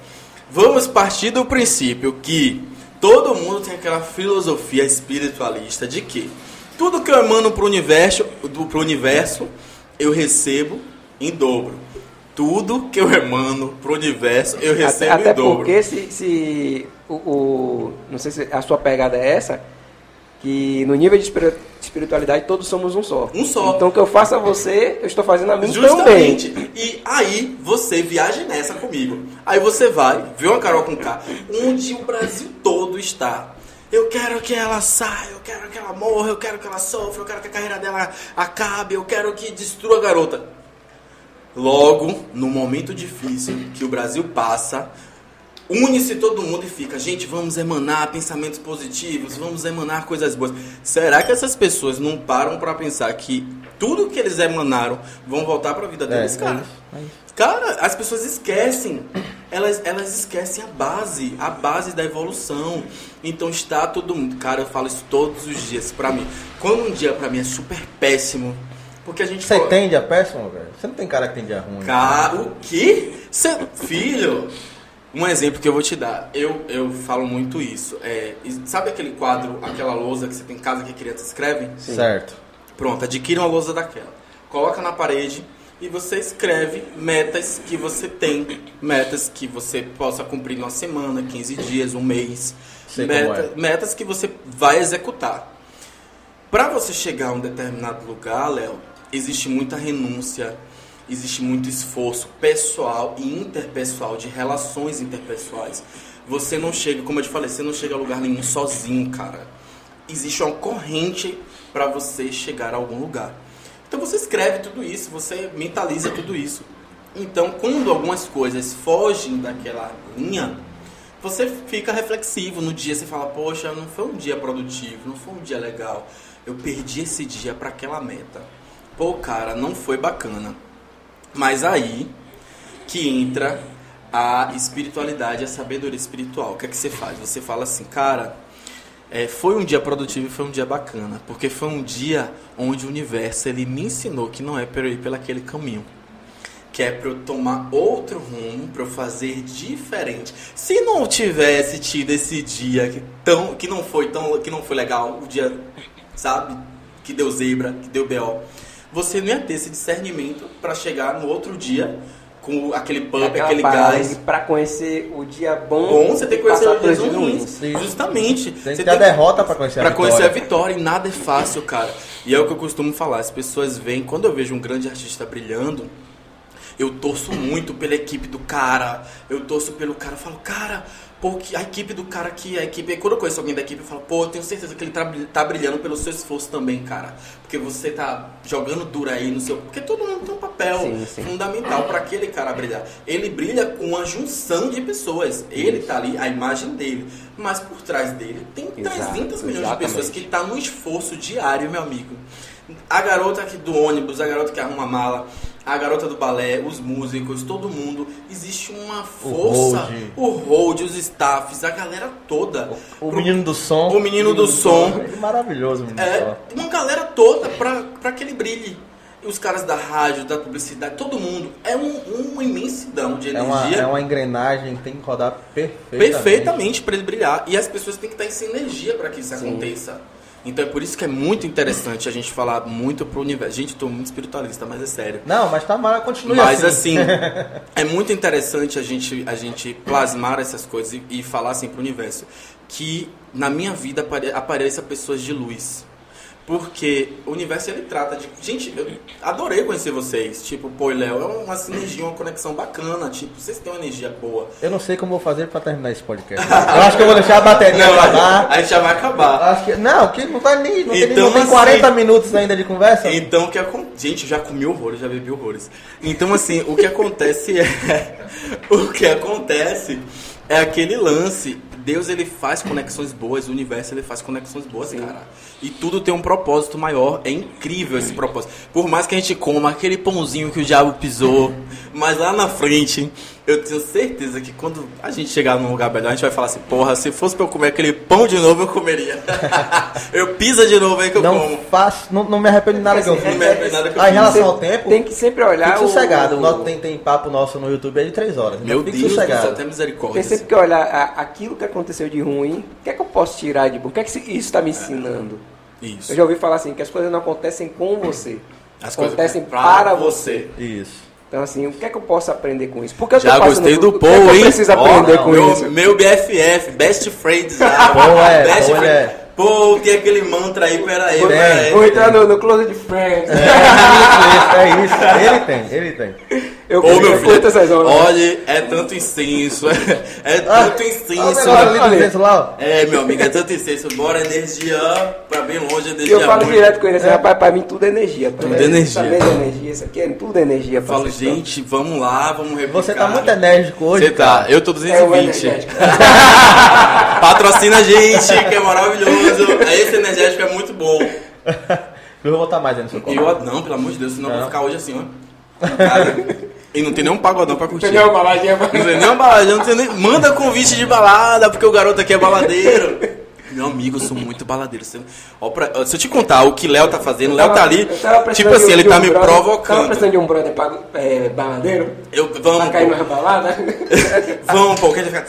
Vamos partir do princípio que todo mundo tem aquela filosofia espiritualista de que tudo que eu emano pro universo, do, pro universo, eu recebo em dobro. Tudo que eu emano pro universo, eu Até, recebo até em dobro. porque se, se o, o- Não sei se a sua pegada é essa, que no nível de espiri- espiritualidade todos somos um só. Um só. Então o que eu faço a você, eu estou fazendo a mim Justamente. também. E aí você viaja nessa comigo. Aí você vai, vê uma Carol com K, onde o Brasil todo está. Eu quero que ela saia, eu quero que ela morra, eu quero que ela sofra, eu quero que a carreira dela acabe, eu quero que destrua a garota. Logo, no momento difícil que o Brasil passa, une-se todo mundo e fica, gente, vamos emanar pensamentos positivos, vamos emanar coisas boas. Será que essas pessoas não param pra pensar que tudo que eles emanaram vão voltar pra vida deles, é cara? isso, é isso. Cara, as pessoas esquecem. Elas, elas esquecem a base, a base da evolução. Então está todo mundo. Cara, eu falo isso todos os dias pra mim. Quando um dia pra mim é super péssimo, porque a gente Você fala- tem dia péssimo, velho? Você não tem cara que tem dia ruim. Cara, o quê? Cê- filho, um exemplo que eu vou te dar. Eu, eu falo muito isso. É, sabe aquele quadro, aquela lousa que você tem em casa que a criança escreve? Certo. Pronto, adquira uma lousa daquela. Coloca na parede e você escreve metas que você tem. Metas que você possa cumprir numa semana, 15 dias, um mês. Meta- é. Metas que você vai executar. Para você chegar a um determinado lugar, Léo, existe muita renúncia, existe muito esforço pessoal e interpessoal, de relações interpessoais. Você não chega, como eu te falei, você não chega a lugar nenhum sozinho, cara. Existe uma corrente para você chegar a algum lugar. Então você escreve tudo isso, você mentaliza tudo isso. Então, quando algumas coisas fogem daquela linha, você fica reflexivo no dia, você fala, poxa, não foi um dia produtivo, não foi um dia legal. Eu perdi esse dia para aquela meta. Pô, cara, não foi bacana. Mas aí que entra a espiritualidade, a sabedoria espiritual. O que é que você faz? Você fala assim, cara, é, foi um dia produtivo e foi um dia bacana, porque foi um dia onde o universo ele me ensinou que não é para eu ir pelaquele caminho que é para eu tomar outro rumo, para eu fazer diferente. Se não tivesse tido esse dia que tão que não foi tão que não foi legal, o dia, sabe, que deu zebra, que deu BO, você não ia ter esse discernimento para chegar no outro dia com aquele pump, Aquela aquele gás. Pra conhecer o dia bom, Bom, você tem que conhecer os dias ruins. Justamente. Tem Você que ter a derrota pra conhecer a pra vitória. conhecer a vitória. E nada é fácil, cara. E é o que eu costumo falar. As pessoas veem, quando eu vejo um grande artista brilhando, eu torço muito pela equipe do cara. Eu torço pelo cara. Eu falo, cara, pô, que a equipe do cara aqui, a equipe. Quando eu conheço alguém da equipe, eu falo, pô, eu tenho certeza que ele tá, tá brilhando pelo seu esforço também, cara. Porque você tá jogando duro aí no seu. Porque todo mundo tem um papel Sim, sim. fundamental para aquele cara brilhar. Ele brilha com uma junção de pessoas. Ele tá ali, a imagem dele. Mas por trás dele tem Exato, 300 milhões exatamente. de pessoas que tá num esforço diário, meu amigo. A garota aqui do ônibus, a garota que arruma a mala, a garota do balé, os músicos, todo mundo. Existe uma força. hold. O hold, os staffs, a galera toda. O Pro- menino do som. o menino do som. Que maravilhoso, o menino do É, som. uma galera toda pra, pra que ele brilhe. E os caras da rádio, da publicidade, todo mundo. É um, uma imensidão de É uma, energia. é uma engrenagem que tem que rodar perfeitamente. perfeitamente para ele brilhar. E as pessoas têm que estar em sinergia para que isso Sim. aconteça. Então é por isso que é muito interessante a gente falar muito pro universo. Gente, eu tô muito espiritualista, mas é sério. Não, mas tá mal, continue Mas assim. assim, é muito interessante a gente, a gente plasmar essas coisas e, e falar assim pro universo que na minha vida apare, apareça pessoas de luz. Porque o universo ele trata de. Gente, eu adorei conhecer vocês. Tipo, pô, Léo, é uma sinergia, uma conexão bacana. Tipo, vocês têm uma energia boa. Eu não sei como vou fazer pra terminar esse podcast. Eu acho que eu vou deixar a bateria Não, acabar. a gente já vai acabar. Acho que, não, que não vai nem. Não tem, Então, não tem assim- 40 minutos ainda de conversa. Então, o que acon- Gente, já comi horrores, já bebi horrores. Então, assim, o que acontece é. o que acontece é aquele lance Deus ele faz conexões boas, o universo ele faz conexões boas, cara. E tudo tem um propósito maior. É incrível esse propósito. Por mais que a gente coma aquele pãozinho que o diabo pisou, mas lá na frente, eu tenho certeza que quando a gente chegar num lugar melhor, a gente vai falar assim: porra, se fosse pra eu comer aquele pão de novo, eu comeria. eu pisa de novo aí que eu Não como. faço, não, não me arrependo de nada que eu fiz. Não me arrependo de nada que eu em relação Tem- ao tempo, Tem que sempre olhar fique sossegado. o, Nós- tem, tem papo nosso no YouTube aí de três horas. então Meu fique Deus sossegado. até misericórdia. Tem sempre que olhar aquilo que aconteceu de ruim, o que é que eu posso tirar de bom? O que é que isso está me ensinando? Isso. Eu já ouvi falar assim, que as coisas não acontecem com você. As coisas acontecem para você. Isso. Então, assim, o que é que eu posso aprender com isso? Porque eu Já gostei por- do o que é que Paul, eu hein? preciso aprender com meu, isso? Meu BFF, best friend já. Paul é- best Paul friend. é- Pô, tem aquele mantra aí, peraí, Vou, peraí. vou entrar no, no Close de Friends. É isso, ele tem, ele tem. Eu, Ô, meu eu filho, horas. olha, é tanto incenso, é tanto Olha o incenso. negócio ali do incenso lá, ó. É, meu amigo, é tanto incenso. Bora energia pra bem longe, E energia eu falo ruim. direto com ele assim, rapaz, pra mim tudo é energia. Tudo é energia. Saber de energia, isso aqui é tudo energia. Eu falo, vocês. gente, vamos lá, vamos replicar. Você tá muito enérgico hoje. Você tá, cara. eu tô É o 220. energético. Patrocina a gente, que é maravilhoso. Esse energético é muito bom. Eu vou botar mais aí no seu copo. Eu, não, pelo amor de Deus, senão eu vou Não. ficar hoje assim, ó. Cara, e não tem nenhum pagodão pra curtir. Baladinha pra- Não tem nem uma baladinha, não tem nem... Manda convite de balada, porque o garoto aqui é baladeiro. Meu amigo, eu sou muito baladeiro. Se, pra- ó, se eu te contar o que Léo tá fazendo, Léo tá ali. Eu tava Tipo assim, um- ele tá um me brother- Tava provocando. precisando de um brother pra, é, baladeiro? Eu, Pra vamos, cair pô. numa balada? Vamos, pô, que ele fica.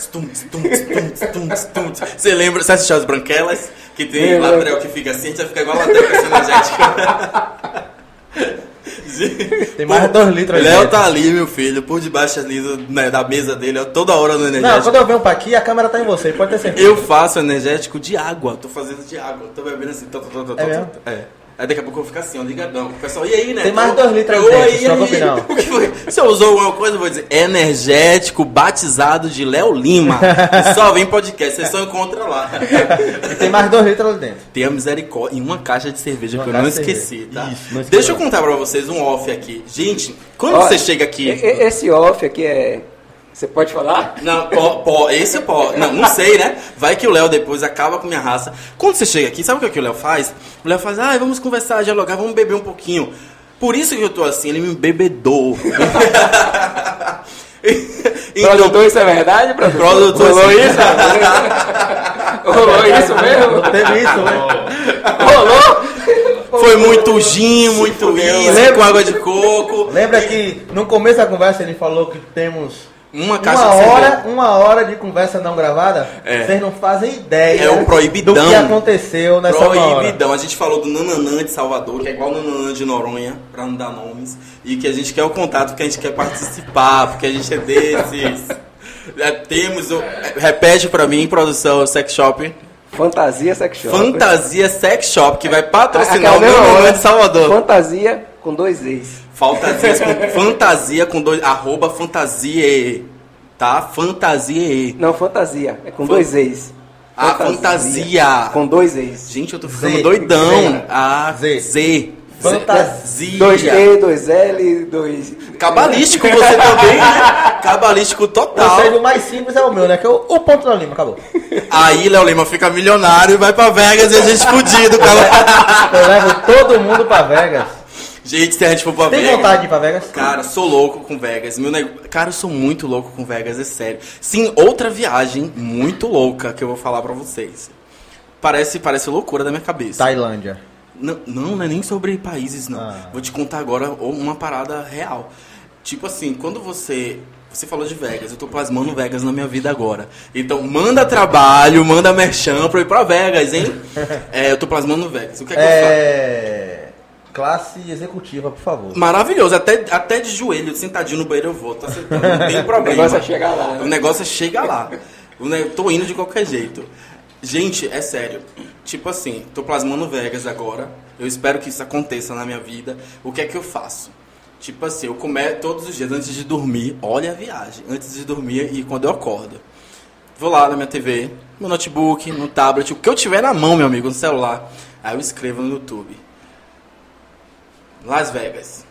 Você lembra? Você assistiu as branquelas? Que tem latrel que fica assim, a gente vai ficar igual a latrel com energético. Tem mais de dois litros aí Léo tá ali, meu filho, por debaixo ali do- né, da mesa dele, ó, toda hora no Não, energético. quando eu venho pra aqui, a câmera tá em você, pode ter certeza. Eu faço energético de água, tô fazendo de água, tô bebendo assim, tô, tô, tô, É. É. Aí daqui a pouco eu vou ficar assim, ó, ligadão. O pessoal, e aí, né? Tem mais dois litros aí se preocupe aí? não. O que foi? Se eu usou alguma coisa, eu vou dizer energético batizado de Léo Lima. Só vem podcast, vocês só encontram lá. E tem mais dois litros ali dentro. Tenha misericórdia e uma caixa de cerveja Uma que eu não esqueci, tá? Isso, não. Deixa eu contar pra vocês um off aqui. Gente, quando Olha, você chega aqui. Esse off aqui é. Você pode falar? Não, pó, pó, esse pó. Não, não sei, né? Vai que o Léo depois acaba com minha raça. Quando você chega aqui, sabe o que, que o Léo faz? O Léo faz, ah, vamos conversar, dialogar, vamos beber um pouquinho. Por isso que eu tô assim, ele me bebedou. Produtor, isso é verdade? Produtor? Produtor, Rolou sim. isso? Rolou isso mesmo? Teve isso, né? Rolou? foi muito gin, muito uísque, lembra? com água de coco. Lembra que no começo da conversa ele falou que temos Uma caixa uma de hora, cerveja. uma hora de conversa não gravada? É. Vocês não fazem ideia É o proibidão. do que aconteceu nessa uma hora. Proibidão. A gente falou do Nananã de Salvador, que é igual o Nananã de Noronha, pra não dar nomes. E que a gente quer o contato, que a gente quer participar, porque a gente é desses. É, temos o. é, Repete pra mim, produção, sex shop. Fantasia Sex Shop. Fantasia Sex Shop, que vai patrocinar Aquela o Nananã de Salvador. Fantasia com dois ex. Fantasias com, fantasia com dois. Arroba fantasia. Tá? Fantasia. Não, fantasia. É com dois ex. Ah, fantasia. Com dois ex. Gente, eu tô ficando Z. doidão. Z. Ah, Z. Z. Fantasia. Dois E, dois L, dois. Cabalístico você também, né? Cabalístico total. sei, o mais simples é o meu, né? Que é o, o ponto da lima, acabou. Aí Léo Lima fica milionário e vai pra Vegas e a gente fudido, cara. Eu levo todo mundo pra Vegas. Gente, se a gente for pra Tem Vegas. vontade de ir pra Vegas? Cara, sou louco com Vegas. Meu nego... Cara, eu sou muito louco com Vegas, é sério. Sim, outra viagem muito louca que eu vou falar pra vocês. Parece, parece loucura da minha cabeça. Tailândia. Não, não, não é nem sobre países, não. Ah. Vou te contar agora uma parada real. Tipo assim, quando você. Você falou de Vegas, eu tô plasmando Vegas na minha vida agora. Então, manda trabalho, manda merchan pra eu ir pra Vegas, hein? É, eu tô plasmando Vegas. O que é que eu faço? Classe executiva, por favor. Maravilhoso, até, até de joelho, sentadinho no banheiro eu vou, tô sentando, não tem O problema. negócio é chegar lá. O né? negócio é chegar lá. O ne- Tô indo de qualquer jeito. Gente, é sério. Tipo assim, tô plasmando Vegas agora. Eu espero que isso aconteça na minha vida. O que é que eu faço? Tipo assim, eu começo todos os dias antes de dormir. Olha a viagem. Antes de dormir e quando eu acordo. Vou lá na minha TV, no notebook, no tablet, o que eu tiver na mão, meu amigo, no celular. Aí eu escrevo no YouTube. Las Vegas.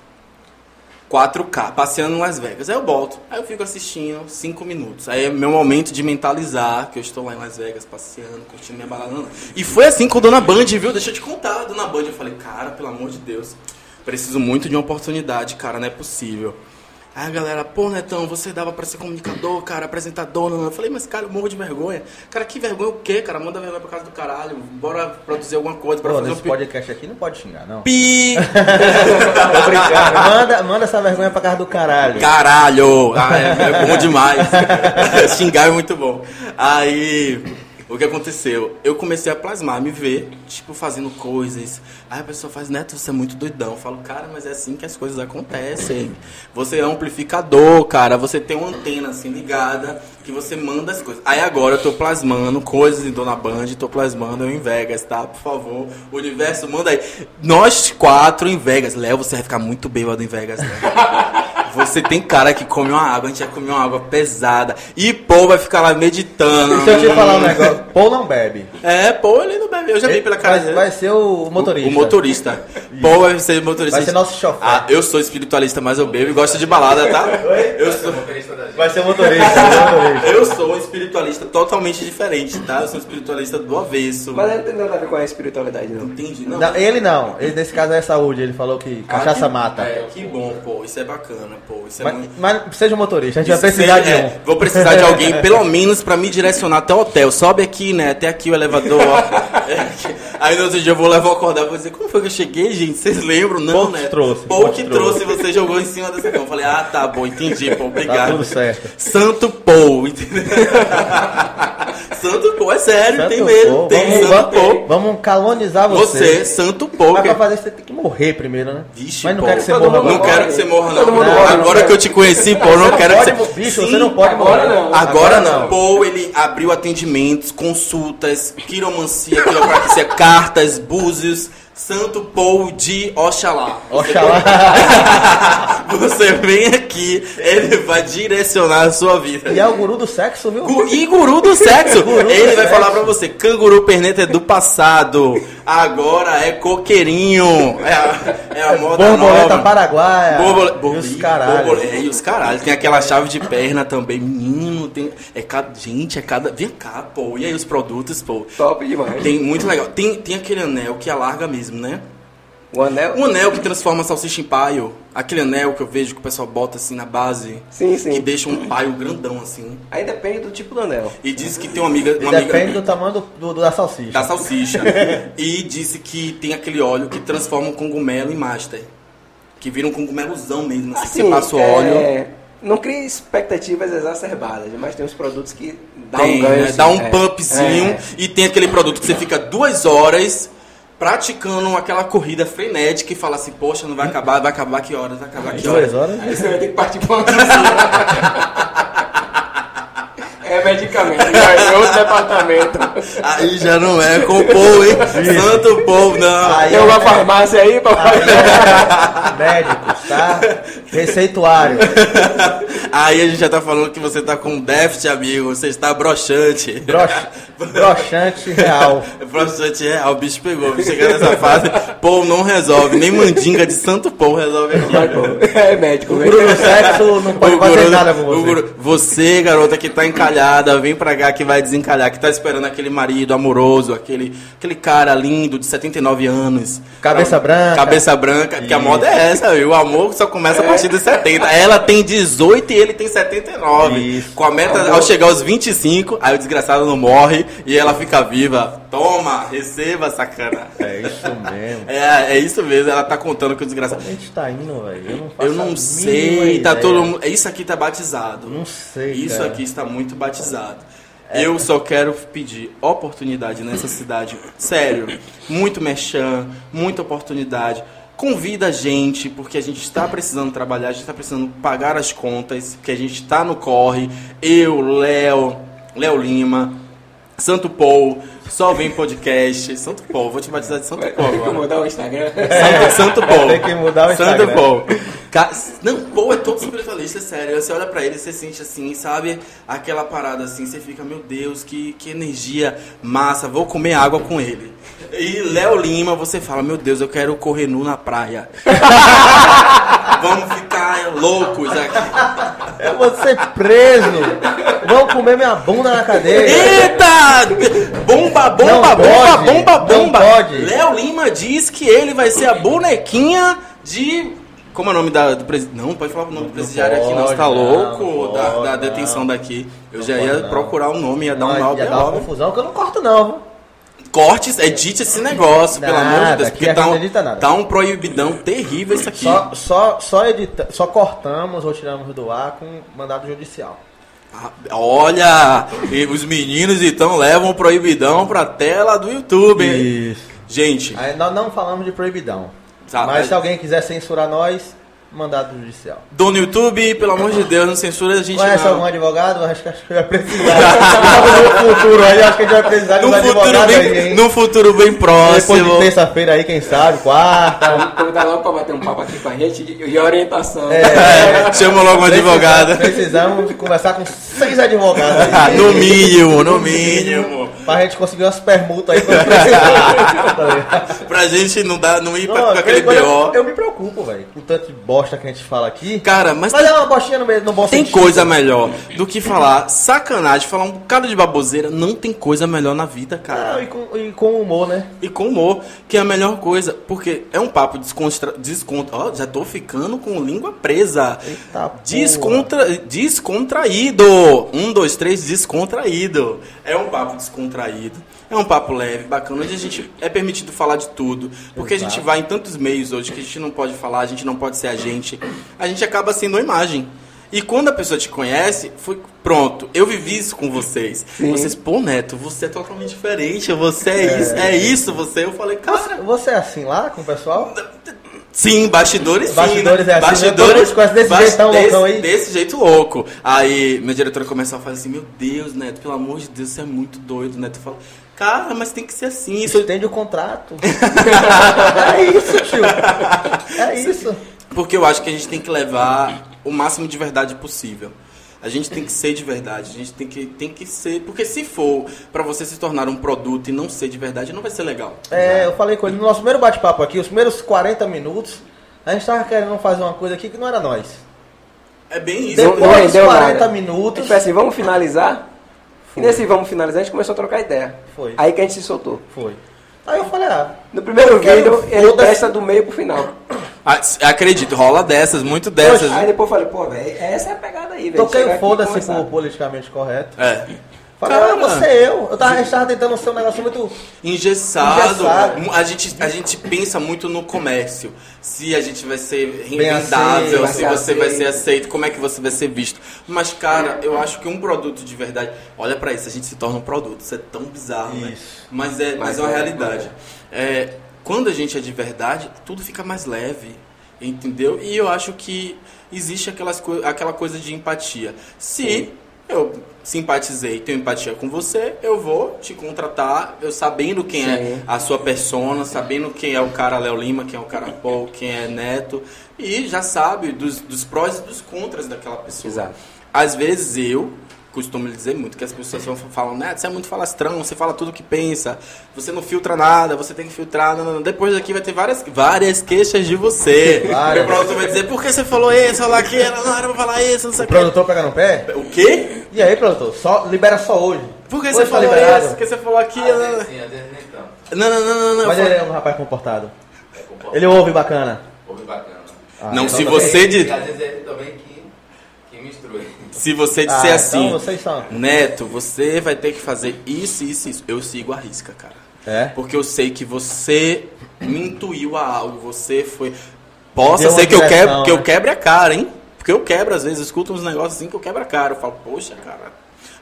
4K, passeando em Las Vegas. Aí eu volto, aí eu fico assistindo 5 minutos. Aí é meu momento de mentalizar que eu estou lá em Las Vegas passeando, curtindo minha balada. E foi assim com a Dona Band, viu? Deixa eu te contar, Dona Band. Eu falei, cara, pelo amor de Deus, preciso muito de uma oportunidade, cara, não é possível. Aí a galera, pô, Netão, você dava pra ser comunicador, cara, apresentador. Não. Eu falei, mas cara, eu morro de vergonha. Cara, que vergonha o quê, cara? Manda vergonha pra casa do caralho. Bora produzir alguma coisa, bora Pô, fazer um nesse pi- podcast aqui não pode xingar, não. pi. Manda, manda essa vergonha pra casa do caralho. Caralho! Ah, é, é bom demais. Xingar é muito bom. Aí, o que aconteceu? Eu comecei a plasmar, me ver, tipo, fazendo coisas. Aí a pessoa faz, Neto, você é muito doidão. Eu falo, cara, mas é assim que as coisas acontecem. Você é um amplificador, cara. Você tem uma antena assim ligada que você manda as coisas. Aí agora eu tô plasmando coisas em Dona Band, tô plasmando eu em Vegas, tá? Por favor. O universo, manda aí. Nós quatro em Vegas. Léo, você vai ficar muito bêbado em Vegas, né? Você tem cara que come uma água, a gente vai comer uma água pesada. E Paul vai ficar lá meditando. Se eu te falar um negócio, Paul não bebe. É, Paul ele não bebe. Eu já vi pela cara vai, dele. vai ser o motorista. O, o motorista. Paul vai ser motorista. Vai ser nosso chofer. Ah, eu sou espiritualista, mas eu bebo e gosto de balada, tá? Eu sou, Vai ser o motorista. vai ser o motorista. eu sou espiritualista totalmente diferente, tá? Eu sou um espiritualista do avesso. Mas não tem nada a ver com a espiritualidade, não. Entendi, não. Não, ele não. Ele, nesse caso é saúde. Ele falou que Ah, cachaça que- mata. É, que bom, pô. Isso é bacana, pô. Isso é Mas, muito. mas seja um motorista. A gente vai Isso precisar seja- de um. é, Vou precisar de alguém, pelo menos, pra me direcionar até o hotel. Sobe aqui, né? Até aqui o elevador. Aí no outro dia eu vou levar acordar e vou dizer, como foi que eu cheguei, gente? Vocês lembram? Não, que né? trouxe, Paul Paul que que trouxe, você jogou em cima dessa cama. Eu falei, ah, tá bom, entendi, pô, Tá obrigado. tudo certo. Santo Paul, entendeu? Santo Paul, é sério, tem Santo mesmo, Paul. tem vamos, Santo vamos- calonizar você. Você, Santo Paul. Mas pra fazer isso você tem que morrer primeiro, né? Vixe, Mas não pô. quer que você morra Não agora. quero que você morra, não. Não, morre, Agora não que eu te conheci, pô, não quero que você... bicho, Sim, você não pode agora morrer. não. Agora não. Paul, ele abriu atendimentos, consultas, quiromancia, quiropraxia, cartas, búzios, Santo Paul de Oxalá. Oxalá. Você vem aqui, ele vai direcionar a sua vida. E é o guru do sexo, viu? Gu- E guru do sexo. Guru do ele vai sexo. falar pra você, canguru perneta é do passado, agora é coqueirinho. É a, é a moda Borboleta nova. paraguaia. Borbole... E os caralhos. Borbole- é, e os caralhos. Tem aquela chave de perna também. Menino, tem. É cada. Gente, é cada. Vem cá, pô. E aí os produtos, pô. Top demais. Tem muito legal. Tem, tem aquele anel que alarga mesmo, né? O anel? Um anel que transforma a salsicha em paio. Aquele anel que eu vejo que o pessoal bota assim na base. Sim, sim. Que deixa um paio grandão assim. Aí depende do tipo do anel. E disse que tem uma amiga. Uma Depende amiga do tamanho do, do- da salsicha. da salsicha. e disse que tem aquele óleo que transforma um cogumelo em master. Que vira um cogumelozão mesmo. Assim, Assim, você passa o óleo. é, Não cria expectativas exacerbadas, mas tem uns produtos que dá Tem, um ganho. né? assim, Dá um é. pumpzinho É. e tem aquele produto que você fica duas horas praticando aquela corrida frenética e fala assim, poxa, não vai acabar, vai acabar que horas, vai acabar que horas. Duas horas. Aí você vai ter que partir pra uma É medicamento, já é outro departamento. Aí já não é com o povo, hein? Santo povo, não. Aí Tem uma farmácia aí pra fazer. Médicos, tá? Receituário. Aí a gente já tá falando que você tá com déficit, amigo. Você está broxante. Brox- broxante real. Broxante real, o bicho pegou. Chega nessa fase, pô, não resolve. Nem mandinga de santo pô resolve aqui. É médico, O velho. guru do sexo não pode O fazer guru- nada com o você. guru- você, garota que tá encalhada, vem pra cá que vai desencalhar, que tá esperando aquele marido amoroso, aquele, aquele cara lindo de 79 anos. Cabeça branca. Cabeça branca, que a moda é essa, viu? O amor só começa a partir dos 70. Ela tem 18 e ele tem 79. Isso. Com a meta, ao chegar aos 25, aí o desgraçado não morre e ela fica viva. Toma, receba, sacana. É isso mesmo. É, é isso mesmo, ela tá contando que o desgraçado. A gente tá indo, velho. Eu não Eu não sei, tá ideia. todo mundo. Isso aqui tá batizado. Não sei, Isso cara. aqui está muito batizado. Eu só quero pedir oportunidade nessa cidade. Sério. Muito merchan, muita oportunidade. Convida a gente, porque a gente está precisando trabalhar, a gente está precisando pagar as contas, que a gente está no corre. Eu, Léo, Léo Lima, Santo Paul, só vem podcast. Santo Paul, vou te batizar de Santo Paul ter que mudar o Instagram. Santo, Santo Paul. Tem que mudar o Santo Instagram. Paul. Não, Paul é todo espiritualista, sério. Você olha pra ele, você sente assim, sabe? Aquela parada assim, você fica, meu Deus, que, que energia massa, vou comer água com ele. E Léo Lima, você fala, meu Deus, eu quero correr nu na praia. Vamos ficar Eu vou ser preso. Vão comer minha bunda na cadeia. Eita! Bomba, bomba, Não bomba, pode, bomba, bomba! Léo Lima diz que ele vai ser a bonequinha de. Como é o nome da, do presidente? Não, pode falar o nome do presidiário aqui, não. Você tá louco não, da, pode, da não. detenção daqui. Eu Não já ia não. procurar um nome, ia dar um Não, mal ia dar uma confusão que eu não corto não? Cortes, edite esse negócio, pelo Nada, amor de Deus. Porque tá um, não edita nada. tá um proibidão terrível isso aqui. Só, só, só, edita, só cortamos ou tiramos do ar com mandado judicial. Ah, Olha, os meninos então levam o proibidão pra tela do YouTube. hein? Isso. Gente, Aí nós não falamos de proibidão. Mas- se alguém quiser censurar nós, mandado judicial. dono YouTube, pelo amor de Deus, não censura a gente Conhece não. algum advogado? Acho que, acho que vai precisar. no futuro aí, acho que a gente vai precisar de um futuro, advogado bem, aí, hein? num futuro bem Depois próximo. de terça-feira aí, quem sabe, quarta. Vamos convidar logo pra bater um papo aqui com a gente de, de orientação. É, chama logo uma advogada. Precisamos conversar com seis advogados aí. No mínimo, no mínimo. Pra gente conseguir umas permutas aí quando precisar. Tá? Pra gente não, dar, não ir pra, Não, com aquele eu, eu, BO. eu me preocupo, velho, com tanto de bosta que a gente fala aqui. Cara, mas Mas é uma bostinha no, no bom Tem sentido. coisa melhor do que falar sacanagem, falar um bocado de baboseira. Não tem coisa melhor na vida, cara. Ah, e, com, e com humor, né? E com humor, que é a melhor coisa. Porque é um papo descontra... descontra... Ó, já tô ficando com língua presa. Eita porra. Descontra... Descontraído. Um, dois, três, descontraído. É um papo descontraído. É um papo leve, bacana, onde a gente é permitido falar de tudo. Porque a gente Exato. vai em tantos meios hoje que a gente não pode falar, a gente não pode ser a gente. A gente acaba sendo uma imagem. E quando a pessoa te conhece, foi pronto. Eu vivi isso com vocês. Vocês, pô, Neto, você é totalmente diferente. Você é, isso, é isso, você. Eu falei, cara. Você, você é assim lá com o pessoal? Sim, bastidores sim. Bastidores né? é assim, bastidores né? Todo mundo desse bas- jeitão desse, loucão aí. Desse jeito louco. Aí minha diretora começou a falar assim: Meu Deus, Neto, pelo amor de Deus, você é muito doido, Neto. Eu falo, cara, mas tem que ser assim. Isso entende o contrato. é isso, tio. É isso. Porque eu acho que a gente tem que levar o máximo de verdade possível. A gente tem que ser de verdade, a gente tem que, tem que ser. Porque se for pra você se tornar um produto e não ser de verdade, não vai ser legal. É, eu falei com ele no nosso primeiro bate-papo aqui, os primeiros 40 minutos, a gente tava querendo fazer uma coisa aqui que não era nós. É bem isso. Depois não dos rendeu 40 nada. minutos. Tipo assim, vamos finalizar? E nesse vamos finalizar, a gente começou a trocar ideia. Foi. Aí que a gente se soltou. Foi. Aí eu falei, ah, No primeiro vídeo, ele presta do meio pro final. Ah, acredito, rola dessas, muito dessas. Aí depois eu falei, pô, velho, essa é a pegada aí, velho. toquei foda-se pro politicamente correto. É. Falei, Cara. ah, você eu. Eu tava, a gente tava tentando ser um negócio muito. Engessado. Engessado. A gente, a gente pensa muito no comércio. Se a gente vai ser reinvendável, se vai você vai aceito. ser aceito, como é que você vai ser visto. Mas, cara, eu acho que um produto de verdade. Olha pra isso, a gente se torna um produto. Isso é tão bizarro, né? Isso. Mas é, mas Mas é uma é, realidade. É, quando a gente é de verdade, tudo fica mais leve. Entendeu? E eu acho que existe aquelas aquela coisa de empatia. Se eu simpatizei, tenho empatia com você, eu vou te contratar, eu sabendo quem é Sim. a sua persona, sabendo quem é o cara Léo Lima, quem é o cara Paul, quem é Neto, e já sabe dos, dos prós e dos contras daquela pessoa. Exato. Às vezes eu costumo lhe dizer muito que as pessoas vão- falam, Neto, você é muito falastrão, você fala tudo o que pensa, você não filtra nada, você tem que filtrar. Não, não. Depois daqui vai ter várias, várias queixas de você. Várias. O produtor vai dizer, por que você falou isso, falar aquilo, não era pra falar isso, não sei O o quê. produtor pegar no pé? O quê? E aí, produtor? Só, libera só hoje. Por que Hoje você tá falou liberado. isso? Por que você falou aquilo? Às vezes sim, às vezes nem tanto. Não, não, não, não. não. Mas ele é um rapaz comportado. É comportado. Ele ouve bacana. Ouve bacana. Ah, Não, então se tá você de- às vezes é ele também que, que me instrui. Se você Ah, disser assim, Então. Neto, você vai ter que fazer isso, isso, isso. Eu sigo a risca, cara. É? Porque eu sei que você me intuiu a algo, você foi. Possa ser que eu, quebre, que eu né? quebre a cara, hein? Porque eu quebro, às vezes, escuto uns negócios assim que eu quebro a cara. Eu falo, poxa, cara.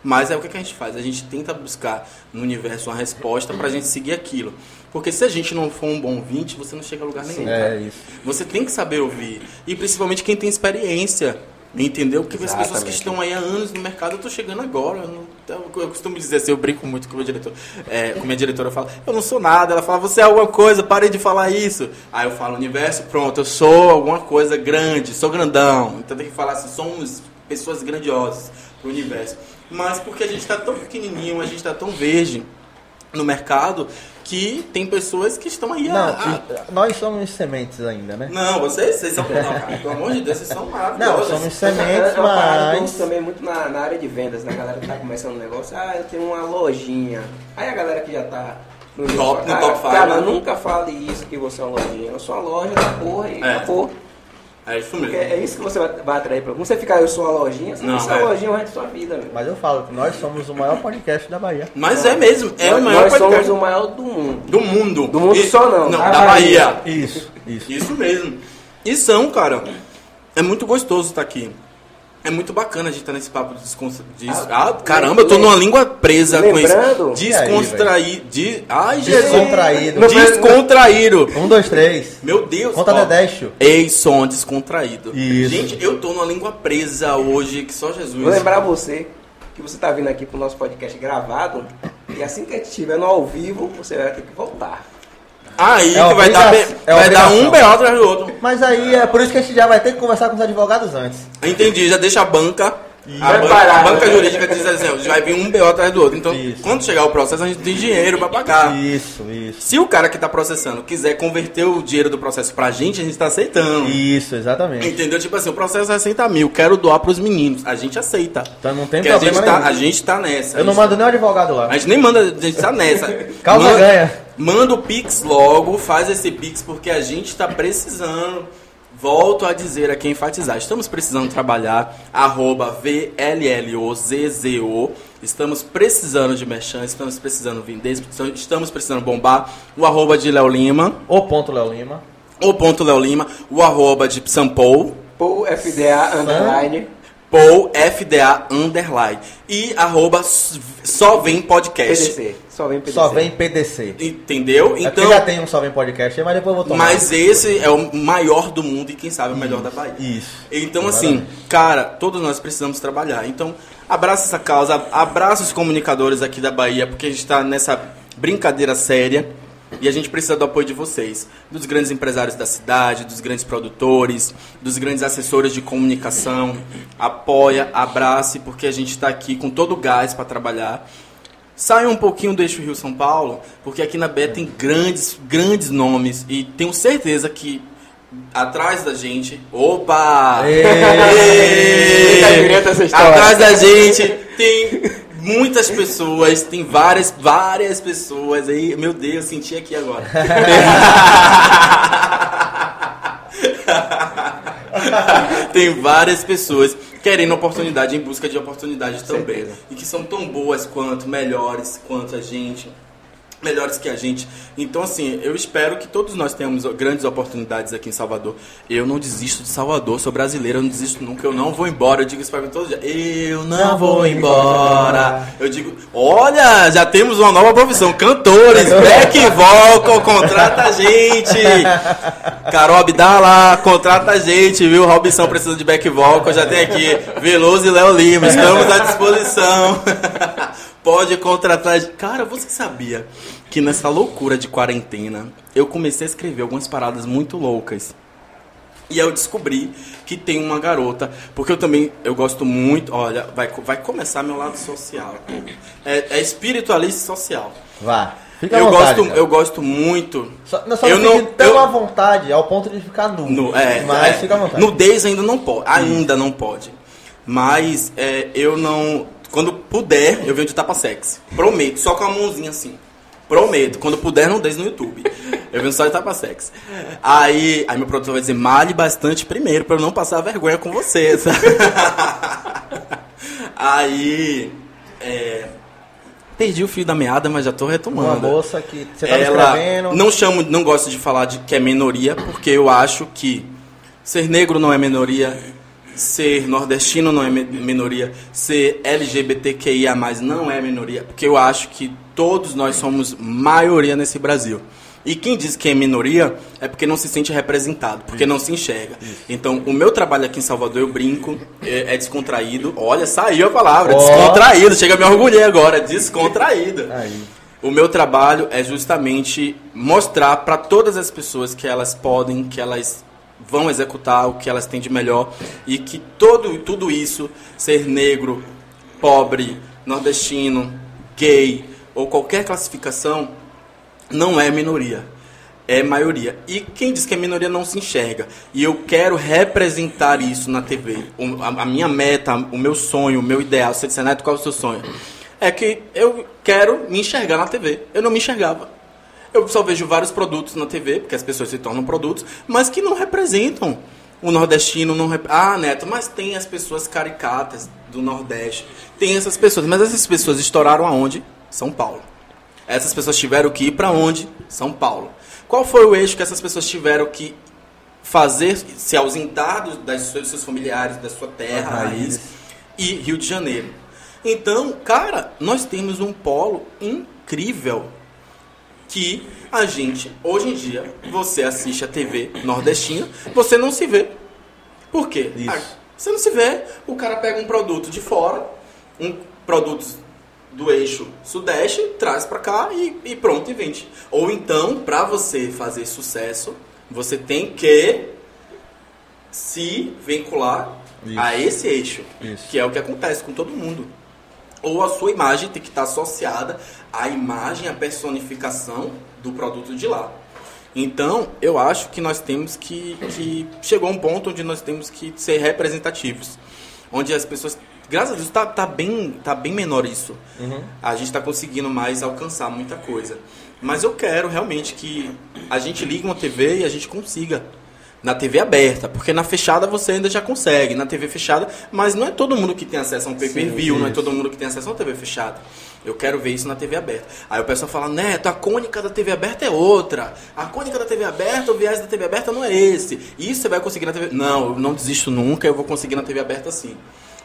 Mas é o que, que a gente faz? A gente tenta buscar no universo uma resposta pra gente seguir aquilo. Porque se a gente não for um bom ouvinte, você não chega a lugar nenhum. cara. É isso. Você tem que saber ouvir. E principalmente quem tem experiência. Entendeu? Porque as pessoas que Exatamente. estão aí há anos no mercado, eu tô chegando agora. Eu, não- eu- costumo dizer assim, eu brinco muito com meu diretor. É, com minha diretora, eu falo, eu não sou nada. Ela fala, você é alguma coisa, pare de falar isso. Aí eu falo, universo, pronto, eu sou alguma coisa grande, sou grandão. Então tem que falar assim, somos pessoas grandiosas pro universo. Mas porque a gente tá tão pequenininho, a gente tá tão verde no mercado que tem pessoas que estão aí. Não, a- a- nós somos sementes ainda, né? Não, vocês, vocês são. Não, cara, pelo amor de Deus, vocês são Não, maravilhosos. somos É sementes, uma parada mas. também muito na, na área de vendas, né? A galera que tá começando um negócio, ah, eu tenho uma lojinha. Aí a galera que já tá no Top, no cara, top Cara, né? nunca fale isso que você é uma lojinha. Eu sou uma loja da porra e É. acabou. É isso Porque mesmo. é isso que você vai, vai atrair pra você ficar, eu sou uma lojinha, você Não, é. uma lojinha o resto da sua vida, meu. Mas eu falo que nós somos o maior podcast da Bahia. Mas é mesmo, é nós, o maior nós podcast somos o maior do mundo. do mundo. Do mundo só não, Não, da da Bahia. Bahia. Isso, isso. Isso mesmo. E são, cara. É muito gostoso estar aqui. É muito bacana a gente estar nesse papo de descontra... de- Ah, Ah, caramba, eu tô numa língua presa com Lembrando- isso. Descontraído. De... Ai, Jesus. Descontraído. Descontraído. Um, dois, três. Meu Deus. Conta 10, tio. Ei, som descontraído. Isso. Gente, eu tô numa língua presa hoje que só Jesus. Vou lembrar você que você tá vindo aqui pro nosso podcast gravado e assim que a gente estiver no ao vivo, você vai ter que voltar. Aí É que vai dar, é vai dar um. BO atrás do outro. Mas aí é por isso que a gente já vai ter que conversar com os advogados antes. Entendi, já deixa a banca. A banca, a banca jurídica diz assim, vai vir um BO atrás do outro. Então, Isso. quando chegar o processo, a gente tem dinheiro pra pagar. Isso, isso. Se o cara que tá processando quiser converter o dinheiro do processo pra gente, a gente tá aceitando. Isso, exatamente. Entendeu? Tipo assim, o processo é 60 mil, quero doar pros meninos. A gente aceita. Então não tem Porque a problema gente, tá, a gente tá nessa. Eu não mando nem o advogado lá. A gente nem manda, a gente tá nessa. Causa manda, ganha. Manda o Pix logo, faz esse Pix porque a gente tá precisando. Volto a dizer aqui, enfatizar. Estamos precisando trabalhar, arroba VLLOZZO. Estamos precisando de merchan, estamos precisando vender, estamos precisando bombar. O arroba de Léo Lima, O ponto Léo Lima. o ponto Léo Lima, o arroba de Sampou, Paul FDA underline. Paul FDA underline. E arroba só vem podcast. PDC. Só vem PDC. Só vem PDC. Entendeu? É Então. porque já tem um Só Vem Podcast, mas depois eu vou tomar. Mas esse é o maior do mundo e quem sabe o melhor da Bahia. Isso. Então, assim, cara, todos nós precisamos trabalhar. Então, abraça essa causa, abraça os comunicadores aqui da Bahia, porque a gente está nessa brincadeira séria e a gente precisa do apoio de vocês, dos grandes empresários da cidade, dos grandes produtores, dos grandes assessores de comunicação. Apoia, abrace, porque a gente está aqui com todo o gás para trabalhar. Saia um pouquinho do eixo Rio-São Paulo, porque aqui na Bé tem grandes, grandes nomes e tenho certeza que atrás da gente. Opa! Direto essa história. Atrás da gente tem muitas pessoas, tem várias, várias pessoas aí. Meu Deus, senti aqui agora. tem várias pessoas querendo oportunidade, em busca de oportunidade também. E que são tão boas quanto, melhores quanto a gente melhores que a gente. Então, assim, eu espero que todos nós tenhamos grandes oportunidades aqui em Salvador. Eu não desisto de Salvador, sou brasileiro, eu não desisto nunca, eu não vou embora. Eu digo isso pra mim todo dia. Eu não, vou embora. Eu digo, olha, já temos uma nova profissão, cantores, back vocal, contrata a gente. Carol Abdala, contrata a gente, viu? Robson precisa de back vocal, já tem aqui Veloso e Léo Lima, estamos à disposição. Pode contratar. Cara, você sabia que nessa loucura de quarentena eu comecei a escrever algumas paradas muito loucas. E eu descobri que tem uma garota, porque eu também eu gosto muito. Olha, vai, vai começar meu lado social. É, é espiritualista social. Vá. Fica Eu vontade, gosto, cara. eu gosto muito. Só, não, só eu não tão eu- à vontade ao ponto de ficar nu. No, é, mas é, fica à vontade. Nudez ainda não pode. Ainda não pode. Mas é, eu não. Quando puder, eu venho de tapa sexy. Prometo, só com a mãozinha assim. Prometo. Quando puder, nudez no YouTube. Eu venho só de tapa sexy. Aí, aí meu produtor vai dizer, male bastante primeiro, pra eu não passar vergonha com você. aí. É, perdi o fio da meada, mas já tô retomando Uma moça que você tava ela não chamo, não gosto de falar de que é minoria, porque eu acho que ser negro não é minoria, ser nordestino não é minoria, ser LGBTQIA+ não é minoria, porque eu acho que todos nós somos maioria nesse Brasil. E quem diz que é minoria é porque não se sente representado, porque não se enxerga. Então, o meu trabalho aqui em Salvador, eu brinco, é, é descontraído. Olha, saiu a palavra, Ó. descontraído. Chega a me orgulhei agora, descontraído. Aí. O meu trabalho é justamente mostrar para todas as pessoas que elas podem, que elas vão executar o que elas têm de melhor e que todo, tudo isso, ser negro, pobre, nordestino, gay ou qualquer classificação, não é minoria, é maioria. E quem diz que é minoria não se enxerga. E eu quero representar isso na TV. O- a, a minha meta, o meu sonho, o meu ideal, você disse, Neto, qual é o seu sonho? É que eu quero me enxergar na TV. Eu não me enxergava. Eu só vejo vários produtos na TV, porque as pessoas se tornam produtos, mas que não representam o nordestino. Não rep... Ah, Neto, mas tem as pessoas caricatas do Nordeste. Tem essas pessoas, mas essas pessoas estouraram aonde? São Paulo. Essas pessoas tiveram que ir para onde? São Paulo. Qual foi o eixo que essas pessoas tiveram que fazer, se ausentar do- das dos seus familiares, da sua terra, Das raiz, e Rio de Janeiro? Então, cara, nós temos um polo incrível que a gente, hoje em dia, você assiste a TV nordestina, você não se vê. Por quê? Isso. Ah, você não se vê, o cara pega um produto de fora, um produto do eixo sudeste, traz pra cá e, e pronto, e vende. Ou então, pra você fazer sucesso, você tem que se vincular Isso. a esse eixo, Isso. que é o que acontece com todo mundo. Ou a sua imagem tem que estar associada à imagem, à personificação do produto de lá. Então, eu acho que nós temos que, que chegou um ponto onde nós temos que ser representativos, onde as pessoas, graças a Deus, tá, tá bem, tá bem menor isso. A gente está conseguindo mais alcançar muita coisa. Mas eu quero realmente que a gente ligue uma TV e a gente consiga na TV aberta, porque na fechada você ainda já consegue, na TV fechada, mas não é todo mundo que tem acesso a um pay-per-view, não é todo mundo que tem acesso a uma TV fechada. Eu quero ver isso na TV aberta. Aí o pessoal fala, Neto, a cônica da TV aberta é outra. A cônica da TV aberta, o viés da TV aberta não é esse. Isso você vai conseguir na TV. Não, eu não desisto nunca, eu vou conseguir na TV aberta sim.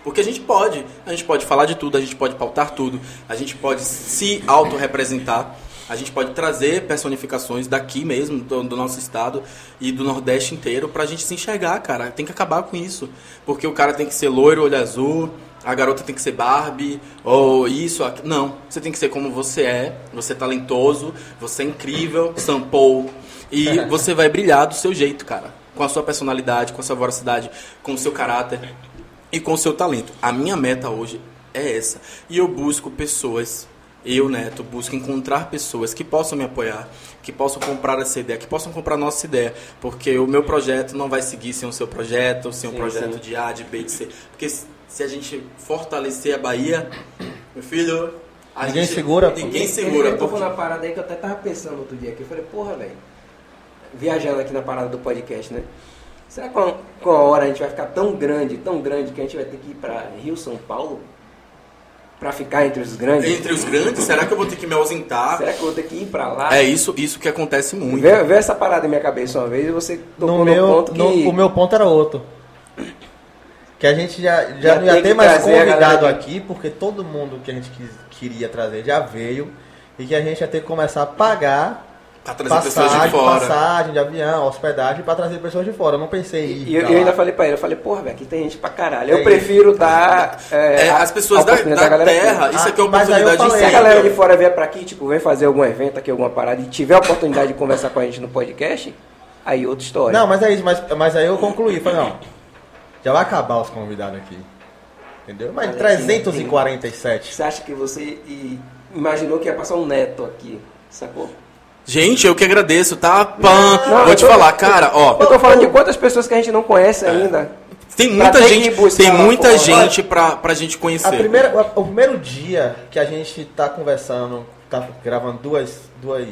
Porque a gente pode, a gente pode falar de tudo, a gente pode pautar tudo, a gente pode se autorrepresentar, a gente pode trazer personificações daqui mesmo, do, do nosso estado e do Nordeste inteiro, pra gente se enxergar, cara. Tem que acabar com isso. Porque o cara tem que ser loiro, olho azul, a garota tem que ser Barbie, ou isso, aquilo. Não, você tem que ser como você é, você é talentoso, você é incrível, sampou. E você vai brilhar do seu jeito, cara. Com a sua personalidade, com a sua voracidade, com o seu caráter e com o seu talento. A minha meta hoje é essa. E eu busco pessoas, eu, Neto, busco encontrar pessoas que possam me apoiar, que possam comprar essa ideia, que possam comprar a nossa ideia. Porque o meu projeto não vai seguir sem o seu projeto, sem um Sim, projeto sim. de A, de B, de C. Porque se a gente fortalecer a Bahia, meu filho. a Ninguém gente- segura, pô. Ninguém Ele segura. tocou porque- na parada aí que eu até tava pensando outro dia aqui. Eu falei, porra, velho. Viajando aqui na parada do podcast, né? Será que com com a hora a gente vai ficar tão grande, tão grande, que a gente vai ter que ir pra Rio, São Paulo? Pra ficar entre os grandes? Entre os grandes, será que eu vou ter que me ausentar? Será que eu vou ter que ir pra lá? É isso, isso que acontece muito. Veio, veio essa parada em minha cabeça uma vez e você tocou No no, meu, ponto que... no- o meu ponto era outro. Que a gente já, já, Já não ia tem ter mais convidado aqui, porque todo mundo que a gente quis- queria trazer já veio. E que a gente ia ter que começar a pagar Pra trazer pessoas de passagem, fora. passagem de avião, hospedagem para trazer pessoas de fora. Eu não pensei em ir E eu, pra eu ainda falei pra ele, eu falei, porra, velho, aqui tem gente pra caralho. É Eu prefiro dar... é, É, a- as pessoas a da, oportunidade da galera aqui. terra, isso Ah, aqui é uma mas eu oportunidade falei. Se a galera de fora vier pra aqui, tipo, vem fazer algum evento aqui, alguma parada, e tiver a oportunidade de conversar com a gente no podcast, aí outra história. Não, mas é isso, mas, mas aí eu concluí. Falei, não, já vai acabar os convidados aqui. Entendeu? Mas Olha, 347. Você acha que você imaginou que ia passar um neto aqui, sacou? Gente, eu que agradeço, tá? Pã. Não, Vou te tô- falar, cara, ó. Eu tô falando de quantas pessoas que a gente não conhece ainda. Tem muita gente, tem muita gente pra, pra gente A conhecer. primeira, o primeiro dia que a gente tá conversando, tá gravando duas, duas.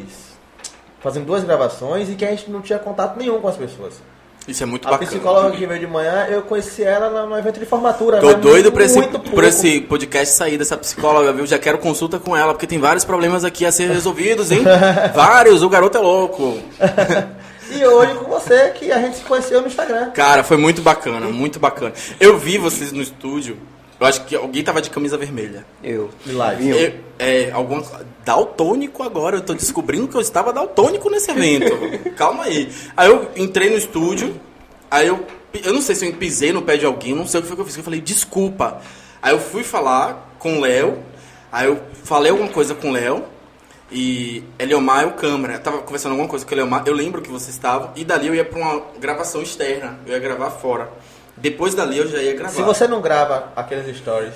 Fazendo duas gravações e que a gente não tinha contato nenhum com as pessoas. Isso é muito A bacana. psicóloga que veio de manhã, eu conheci ela no- evento de formatura. Tô mas doido por esse, por esse podcast sair dessa psicóloga, viu? Já quero consulta com ela, porque tem vários problemas aqui a ser resolvidos, hein? vários, o garoto é louco. E hoje com você, que a gente se conheceu no Instagram. Cara, foi muito bacana, muito bacana. Eu vi vocês no estúdio, eu acho que alguém tava de camisa vermelha. Eu. Viu? Eu, é, alguma, daltônico agora, eu tô descobrindo que eu estava daltônico nesse evento. Calma aí. Aí eu entrei no estúdio, aí eu, eu não sei se eu pisei no pé de alguém, não sei o que foi que eu fiz. Eu falei, desculpa. Aí eu fui falar com o Léo, aí eu falei alguma coisa com o Léo, e Eliomar é o câmera. Eu tava conversando alguma coisa com o Eliomar, eu lembro que você estava, e dali eu ia pra uma gravação externa, eu ia gravar fora. Depois dali eu já ia gravar. Se você não grava aqueles stories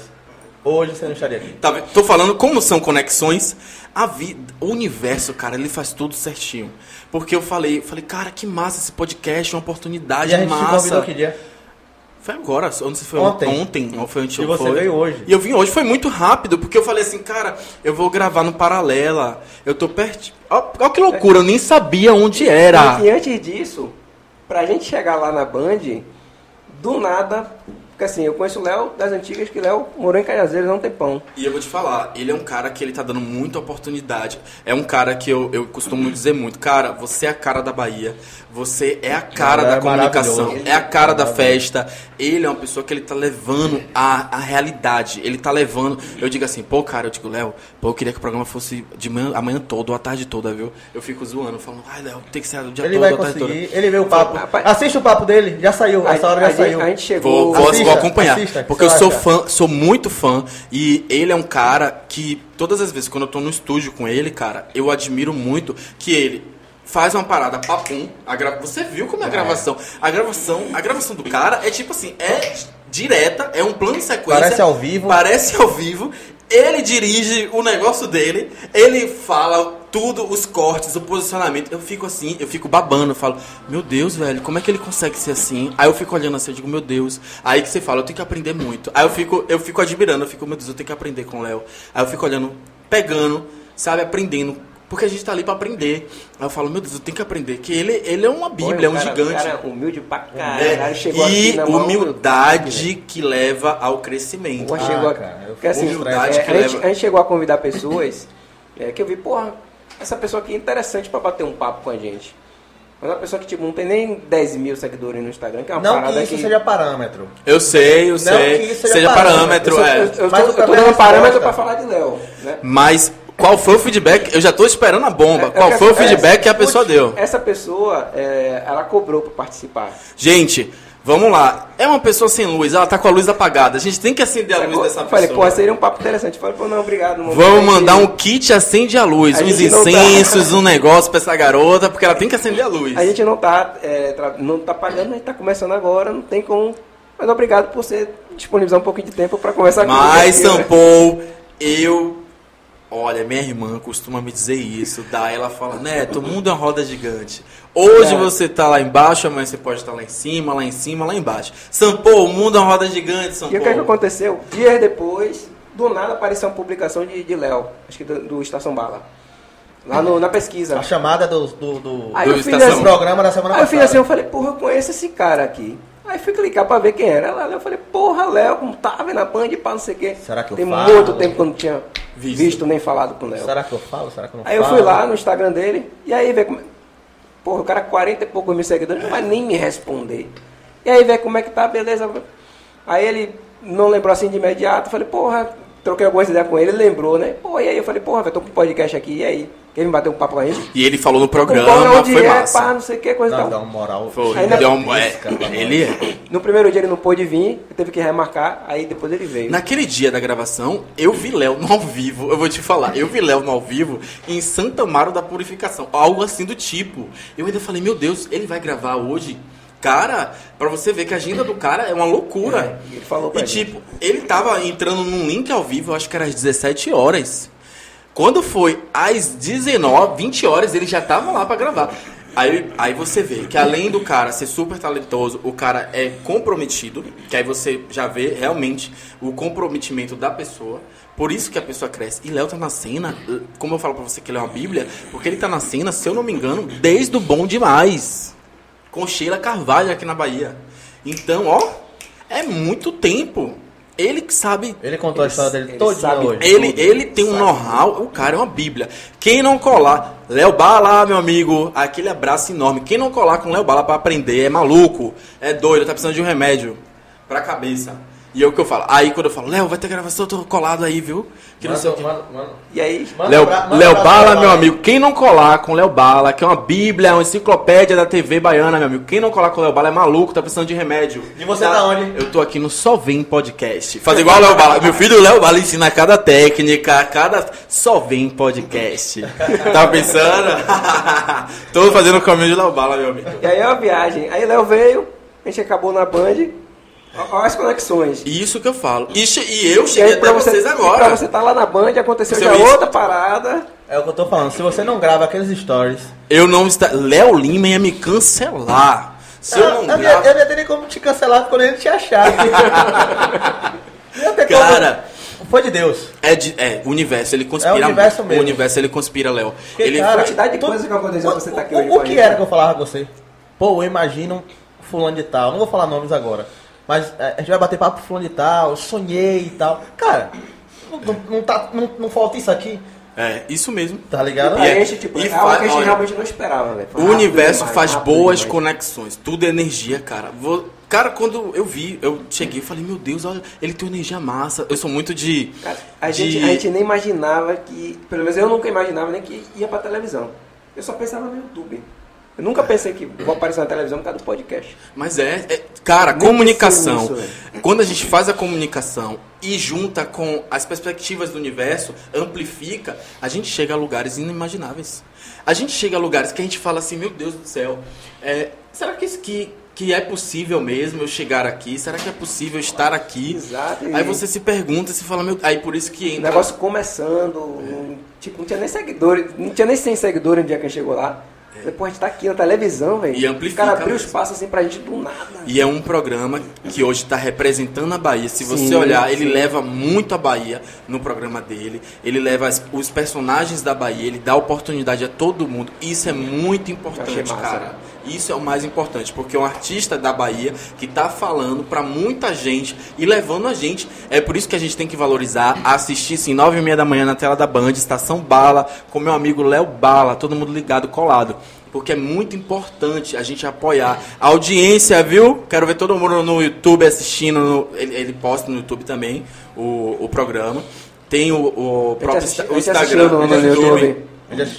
hoje você não estaria aqui. Tá? Tô falando como são conexões. A vida, o universo, cara, ele faz tudo certinho. Porque eu falei, falei, cara, que massa esse podcast, uma oportunidade E a gente te massa. que dia? Foi agora, sei se foi Ontem. ontem, ou foi antes E você foi. veio hoje. E eu vim hoje, foi muito rápido, porque eu falei assim, cara, eu vou gravar no Paralela, eu tô perto. Olha que loucura, eu nem sabia onde era. E antes disso, pra gente chegar lá na Band, do nada, porque assim, eu conheço o Léo das antigas, que Léo morou em Cajazeiras há um tempão. E eu vou te falar, ele é um cara que ele tá dando muita oportunidade. É um cara que eu, eu costumo dizer muito, cara, você é a cara da Bahia, você é a cara da é comunicação, é a cara da festa. Ele é uma pessoa que ele tá levando a, a realidade. Ele tá levando. Eu digo assim, pô, cara, eu digo, Léo, pô, eu queria que o programa fosse de manhã, a manhã toda ou a tarde toda, viu? Eu fico zoando, falando, ai, Léo, tem que ser o dia Ele todo, vai a tarde conseguir. toda. Ele vê o papo. Rapaz- Assiste o papo dele, já saiu. Essa hora já a, gente, saiu. a gente chegou. Vou, vou, Assista, vou acompanhar. assista, porque eu sou acha? fã, sou muito fã. E ele é um cara que, todas as vezes quando eu tô no estúdio com ele, cara, eu admiro muito que ele faz uma parada papum. A gra... Você viu como é a gravação? A gravação, a gravação do cara é tipo assim, é direta, é um plano de sequência. Parece ao vivo. Parece ao vivo. Ele dirige o negócio dele, ele fala tudo, os cortes, o posicionamento. Eu fico assim, eu fico babando, eu falo, meu Deus, velho, como é que ele consegue ser assim? Aí eu fico olhando assim, eu digo, meu Deus. Aí que você fala, eu tenho que aprender muito. Aí eu fico, eu fico admirando, eu fico, meu Deus, eu tenho que aprender com o Léo. Aí eu fico olhando, pegando, sabe, aprendendo. Porque a gente tá ali pra aprender. Aí eu falo, meu Deus, eu tenho que aprender. Que ele, ele é uma bíblia, é um Cara- gigante. Cara humilde pra É, caralho. Chegou e aqui na mão- humildade que leva ao crescimento. Ah, chegou aqui. cara, eu Porque assim, humildade é, que a, gente, leva- a gente chegou a convidar pessoas é, que eu vi, porra, essa pessoa aqui é interessante pra bater um papo com a gente. Mas uma pessoa que tipo, não tem nem 10 mil seguidores no Instagram, que é uma Não parada que isso seja parâmetro. Eu sei, eu Não sei. que isso seja, seja parâmetro, Eu, sou- é. eu, eu tô, eu tô é dando a parâmetro pra falar de Léo, né? Mas qual foi o feedback? Eu já tô esperando a bomba. É, qual é que foi o feedback que a pessoa deu? Essa pessoa, é, ela cobrou pra participar. Gente, vamos lá. É uma pessoa sem luz, ela tá com a luz apagada. A gente tem que acender a luz Eu dessa falei, pessoa. pô, seria um papo interessante. Eu falei, pô, não, obrigado. não Vamos mandar um kit acende a luz, A uns tá- incensos, um negócio pra essa garota, porque ela tem que acender a luz. A gente não tá, é, não tá pagando, a gente tá começando agora, não tem como. Mas obrigado por você disponibilizar um pouquinho de tempo pra conversar. Mas, aqui, né? Sampou, eu. Olha, minha irmã costuma me dizer isso. Daí ela fala, Neto, o mundo é uma roda gigante. Hoje É. você tá lá embaixo, amanhã você pode estar lá em cima, lá em cima, lá embaixo. Sampou, o mundo é uma roda gigante, E Sampou. o que, é que aconteceu? Dias depois, do nada apareceu uma publicação de, de Léo, acho que do, do Estação Bala. Lá no- na pesquisa. A chamada do, do, do, Aí do eu fiz Estação assim, programa da semana aí eu fiz passada. assim, eu falei, porra, eu conheço esse cara aqui. Aí fui clicar pra ver quem era. Ela, eu falei, porra, Léo, como tava na Band, pá, não sei o quê. Será que eu Tem falo? muito tempo que eu não tinha Visto. visto, nem falado com o Léo. Será que eu falo? Será que eu não Aí eu falo? fui lá no Instagram dele, e aí vê como. Porra, o cara 40 e poucos mil seguidores, não vai nem me responder. E aí vê como é que tá, beleza. Aí ele não lembrou assim de imediato, eu falei, porra, troquei algumas ideias com ele, ele lembrou, né? Pô, e aí eu falei, porra, velho, tô com um podcast aqui, e aí? Quer me bater um papo com a gente? E ele falou no programa, foi é, massa. pá, não sei o que, coisa Não, tal. dá uma moral. Foi, Ainda- deu um- é, ele No primeiro dia ele não pôde vir, ele teve que remarcar, aí depois ele veio. Naquele dia da gravação, eu vi Léo no ao vivo, eu vou te falar, eu vi Léo no ao vivo em Santa Amaro da Purificação, algo assim do tipo. Eu ainda falei, meu Deus, ele vai gravar hoje? Cara, pra você ver que a agenda do cara é uma loucura. É, ele falou pra E gente. tipo, ele tava entrando num link ao vivo, eu acho que era às 17 horas. Quando foi às 19, 20 horas, ele já tava lá pra gravar. Aí, aí você vê que além do cara ser super talentoso, o cara é comprometido, que aí você já vê realmente o comprometimento da pessoa. Por isso que a pessoa cresce. E Léo tá na cena, como eu falo pra você que ele é uma bíblia, porque ele tá na cena, se eu não me engano, desde o Bom Demais. Com Sheila Carvalho aqui na Bahia. Então, ó, é muito tempo. Ele que sabe Ele contou a Ele- história dele ele todinha sabe hoje. ele, tudo, ele tem um know-how, o cara é uma bíblia. Quem não colar, Léo Bala, meu amigo, aquele abraço enorme. Quem não colar com Léo Bala pra aprender é maluco, é doido, tá precisando de um remédio pra cabeça. E é o que eu falo. Aí quando eu falo, Léo, vai ter gravação, eu tô colado aí, viu? Que não sei o que. Manda- manda- E aí, manda Léo, Léo Bala, meu amigo, quem não colar com Léo Bala, que é uma bíblia, uma enciclopédia da TV baiana, meu amigo, quem não colar com Léo Bala é maluco, tá precisando de remédio. E você tá onde? Eu tô aqui no Só Vem Podcast. Fazer igual o Léo Bala. Meu filho Léo Bala ensina cada técnica, cada Só Vem Podcast. Tava pensando? tô fazendo o caminho de Léo Bala, meu amigo. E aí é uma viagem. Aí Léo veio, a gente acabou na Band. Olha as conexões. Isso que eu falo. E, e eu E cheguei pra até você, vocês e agora. pra você tá lá na Band, aconteceu Seu já isso. outra parada. É o que eu tô falando. Se você não grava aqueles stories. Eu não está. Léo Lima ia me cancelar. Se eu não eu, não ia- gravo. eu não ia ter nem como te cancelar quando ele te achar. Cara, Foi de Deus. é, de, é, o universo, ele conspira. É o universo mesmo. O universo, ele conspira, Léo. Ele cara, quantidade de tu- coisas que aconteceu o- pra você tá aqui o- hoje O a que era que eu falava com você? Pô, eu imagino fulano de tal. Não vou falar nomes agora. Mas é, a gente vai bater papo com fulano de tal. Sonhei e tal. Cara, não, não, tá, não, não falta isso aqui. É, isso mesmo. Tá ligado? E a é- gente, tipo, e é algo que a gente olha, realmente não esperava, velho. O universo demais, faz boas demais. conexões. Tudo é energia, cara. Vou- Cara, quando eu vi, eu cheguei e falei, meu Deus, olha, ele tem uma energia massa. Eu sou muito de. Cara, a, de- gente, a gente nem imaginava que, pelo menos eu nunca imaginava nem que ia pra televisão. Eu só pensava no YouTube. Eu nunca pensei que vou aparecer na televisão por causa do podcast. Mas é, é- cara, Nem comunicação. nisso, quando a gente faz a comunicação e junta com as perspectivas do universo, amplifica, a gente chega a lugares inimagináveis. A gente chega a lugares que a gente fala assim, meu Deus do céu, é, será que, isso que, que é possível mesmo eu chegar aqui? Será que é possível estar aqui? Exato. e Aí você se pergunta, se fala, meu, aí por isso que O entra. negócio começando, não- tipo, não tinha nem seguidores, não tinha nem 100 seguidores no dia que a gente chegou lá. Depois a gente tá aqui na televisão, velho. E amplifica O cara abriu espaço assim pra gente do nada. E é um programa que hoje está representando a Bahia. Se você Sim, olhar, ele sim. leva muito a Bahia no programa dele. Ele leva as- os personagens da Bahia, ele dá oportunidade a todo mundo. Isso é muito importante, massa. cara. Isso é o mais importante, porque é um artista da Bahia que tá falando pra muita gente e levando a gente. É por isso que a gente tem que valorizar, assistir sim, nove e meia da manhã na tela da Band, Estação Bala, com meu amigo Léo Bala, todo mundo ligado, colado. Porque é muito importante a gente apoiar a audiência, viu? Quero ver todo mundo no YouTube assistindo. no- ele, ele posta no YouTube também o, o programa. Tem o, o próprio assisti- o Instagram. no- no o YouTube. YouTube.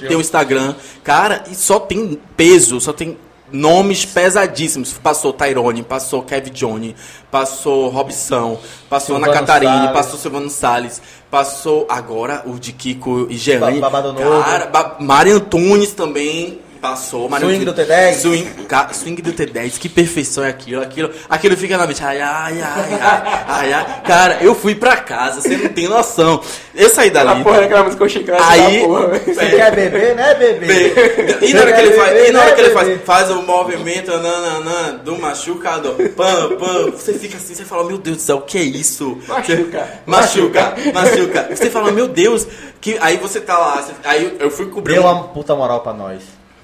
Tem o Instagram. Cara, e só tem peso, só tem nomes pesadíssimos. Passou Tyrone, passou Kevin Johnny, passou Robson, passou Ana Silvano Catarine, Salles. passou Silvano Salles, passou agora o de Kiko e Jeane. Ba-. Cara, ba Mari Antunes também passou. Mari Swing do T10. Swing, ca- swing do T10, que perfeição é aquilo. Aquilo, aquilo fica na mente. Ai, ai, ai, ai, ai, ai. Cara, eu fui pra casa, você não tem noção. Eu saí A dali. porra daquela música chiclete Aí- da porra. Você quer beber, né, bebê? E na hora que ele faz, e na hora que ele faz, faz o movimento nananã, do machucador, pam, pam, você fica assim, você fala, meu Deus do céu, o que é isso? Machuca. Machuca, machuca. Você fala, meu Deus, que aí você tá lá, você- aí eu fui cobrir Deu um- uma puta moral pra nós.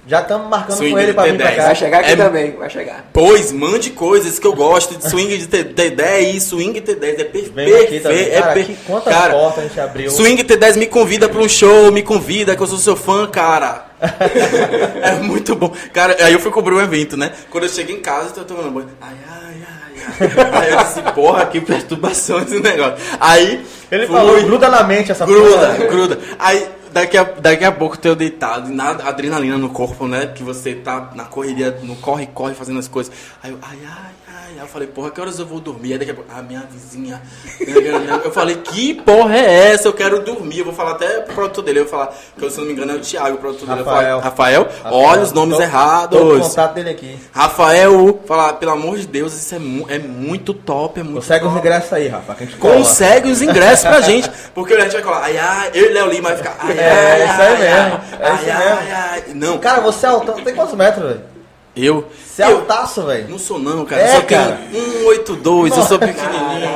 Já estamos marcando Swing com ele pra vir pra T10. cá. Vai chegar aqui É- também, vai chegar. Pois, mande coisas que eu gosto de swing de T- T10 e swing T10 é perfeito. Também. é Cara, per- que quantas Cara, portas a gente abriu. Swing T10 me convida pra um show, me convida, que eu sou seu fã, cara. é muito bom. Cara, aí eu fui cobrir um evento, né? Quando eu cheguei em casa, eu tô tomando banho. Ai, ai, ai, ai. Aí eu disse, porra, que perturbação esse negócio. Aí. Ele fui- falou, gruda na mente essa Gruda, porra. gruda. Aí, daqui a, daqui a pouco eu deitado, na adrenalina no corpo, né? Que você tá na correria, no corre-corre, fazendo as coisas. Aí eu, ai, ai. Aí eu falei, porra, que horas eu vou dormir? Aí daqui a pouco, ah, minha vizinha. Eu falei, que porra é essa? Eu quero dormir. Eu vou falar até pro produtor dele. Eu vou falar, que eu, se não me engano é o Thiago, o produtor dele. Rafael. falo, Rafael, olha os nomes Tô- errados. Tô contato dele aqui. Rafael, falar, pelo amor de Deus, isso é, mu- é muito top, é muito Consegue os top. ingressos aí, a cola. Consegue os ingressos pra gente. Porque a gente vai falar, ai, ai, eu e Léo Lima vai ficar. Ai, É, ai, isso aí ai, mesmo, ai, é ai, mesmo. ai, ai. Não, Cara, você é altão. Tem quantos metros, velho? Eu. Você é altaço, velho. não sou não, cara. É, eu só cara. tenho 182, eu sou pequenininho.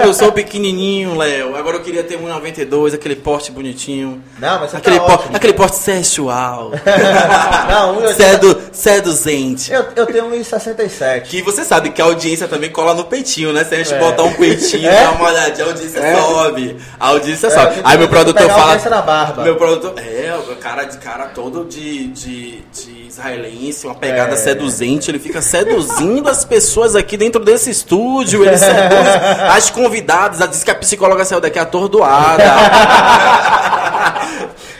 Eu sou pequenininho, Léo. Agora eu queria ter 192, aquele porte bonitinho. Não, mas você Aquele, tá por, ótimo. aquele porte sexual. Não, um Sedu, seduzente. eu, eu tenho 1,67. Que você sabe que a audiência também cola no peitinho, né? Se a gente É. botar um peitinho, É? dá uma olhadinha, a audiência É. sobe. A audiência É, sobe. Aí meu produtor a fala. audiência na barba. Meu produtor. É, o cara de cara todo de, de, de israelense, uma pegada É. seduzente. Ele fica seduzindo as pessoas aqui dentro desse estúdio. Ele seduz as convidadas. Ela diz que a psicóloga saiu daqui atordoada.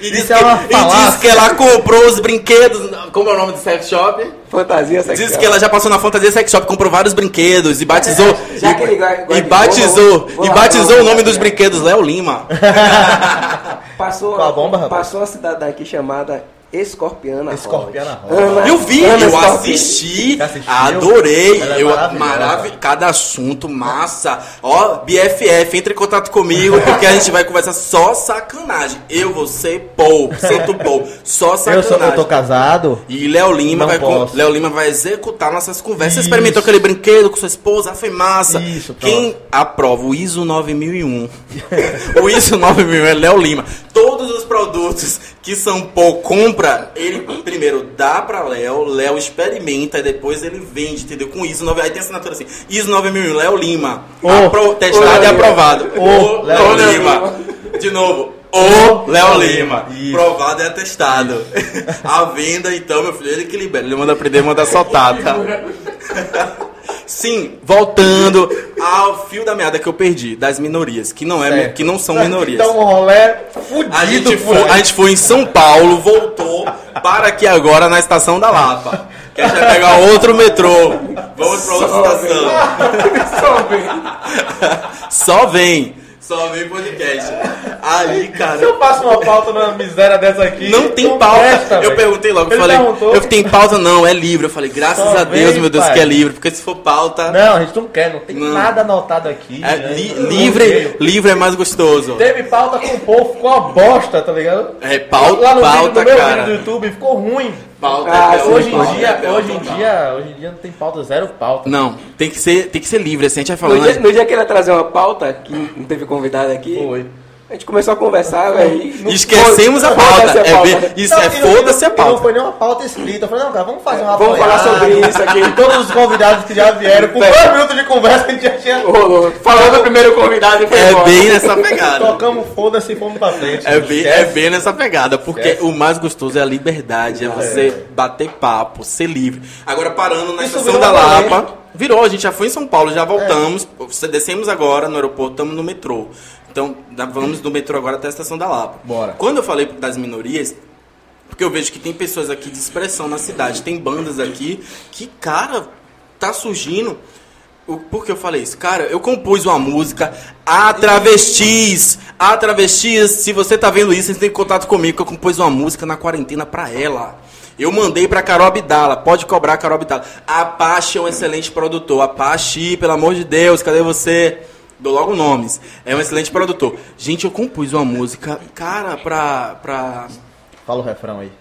E diz, é que, e diz que ela comprou os brinquedos. Como é o nome do sex shop? Fantasia sexual. Diz que ela já passou na fantasia sex shop, comprou vários brinquedos e batizou. Já e, que ele gosta e batizou, e batizou o nome dos brinquedos, Léo Lima. Passou, Com a bomba, rapaz? passou uma cidade aqui chamada Escorpiana Escorpiana Rocha. Rocha. Ana- Eu vi, Ana eu Escorpiana. assisti, adorei, é eu cada assunto massa. Ó, BFF, entre em contato comigo porque a gente vai conversar só sacanagem. Eu, você, Paul, Santo Paul, só Eu, sacanagem. sou, eu tô casado. E Léo Lima, vai com- posso. Léo Lima vai executar nossas conversas. Você experimentou aquele brinquedo com sua esposa? Foi massa. Isso, pronto. Quem aprova o ISO 9001? o ISO 9001 é Léo Lima. Todos os produtos que São Paulo compra, ele primeiro dá pra Léo, Léo experimenta e depois ele vende, entendeu? Com ISO 9001. Aí tem assinatura assim: ISO 9001, Léo Lima. Ô, Apro- testado ô, e aprovado. Ô, Ô, Léo Léo Lima. Lima. De novo. O Léo Lima. Isso. Provado e atestado. A venda, então, meu filho, ele que libera. Ele manda aprender, manda soltar, tá? Sim, voltando ao fio da meada que eu perdi, das minorias, que não, é, Certo. que não são minorias. Então um rolé fudido. A gente, foi, a gente foi em São Paulo, voltou para aqui agora na estação da Lapa. Que a gente vai pegar outro metrô. Vamos para outra estação. Só vem. Só vem. Só vem podcast. Aí, cara. Se eu passo uma pauta numa miséria dessa aqui. Não tem pauta. presta, eu perguntei logo, eu Ele falei, perguntou. eu tenho pauta não, é livre. Eu falei, graças Só a Deus, vem, meu Deus, pai. que é livre, porque se for pauta, Não, a gente não quer, não tem Não. nada anotado aqui. é né? li- livre, livre é mais gostoso. Teve pauta com o povo, ficou uma bosta, tá ligado? É pauta, Lá no vídeo pauta, do meu cara. vídeo do YouTube ficou ruim. Pauta Ah, é hoje em pauta dia, é belo hoje em dia, hoje em dia não tem pauta, zero pauta. Não, tem que ser, tem que ser livre, assim, a gente vai No falando. dia, no dia que ele ia trazer uma pauta, que não teve convidado aqui, Foi. A gente começou a conversar, velho. Esquecemos a pauta. É pauta. ver- isso Não, é foda-se a e Não pauta. foi nem uma pauta escrita. Eu falei, não, cara, vamos fazer uma Vamos falar sobre isso aqui. Todos os convidados que já vieram, com dois minutos de conversa, a gente já tinha. Rolou. Falando do primeiro convidado e foi É embora. bem nessa pegada. Tocamos foda-se e fomos pra frente. É bem, Esquece. é bem nessa pegada, porque Esquece. o mais gostoso é a liberdade, é você bater papo, ser livre. Agora parando na Isso estação da Lapa, virou, a gente já foi em São Paulo, já voltamos, descemos agora no aeroporto, estamos no metrô. Então, vamos do metrô agora até a estação da Lapa. Bora. Quando eu falei das minorias, porque eu vejo que tem pessoas aqui de expressão na cidade, tem bandas aqui que, cara, tá surgindo. Por que eu falei isso? Cara, eu compus uma música A Travestis. A Travestis, se você tá vendo isso, você tem contato comigo, que eu compus uma música na quarentena pra ela. Eu mandei pra Carol Abdala, pode cobrar a Carol Abdala. Apache é um excelente produtor. Apache, pelo amor de Deus, cadê você? Dou logo nomes. É um excelente produtor. Gente, eu compus uma música, cara, pra. pra... Fala o refrão aí.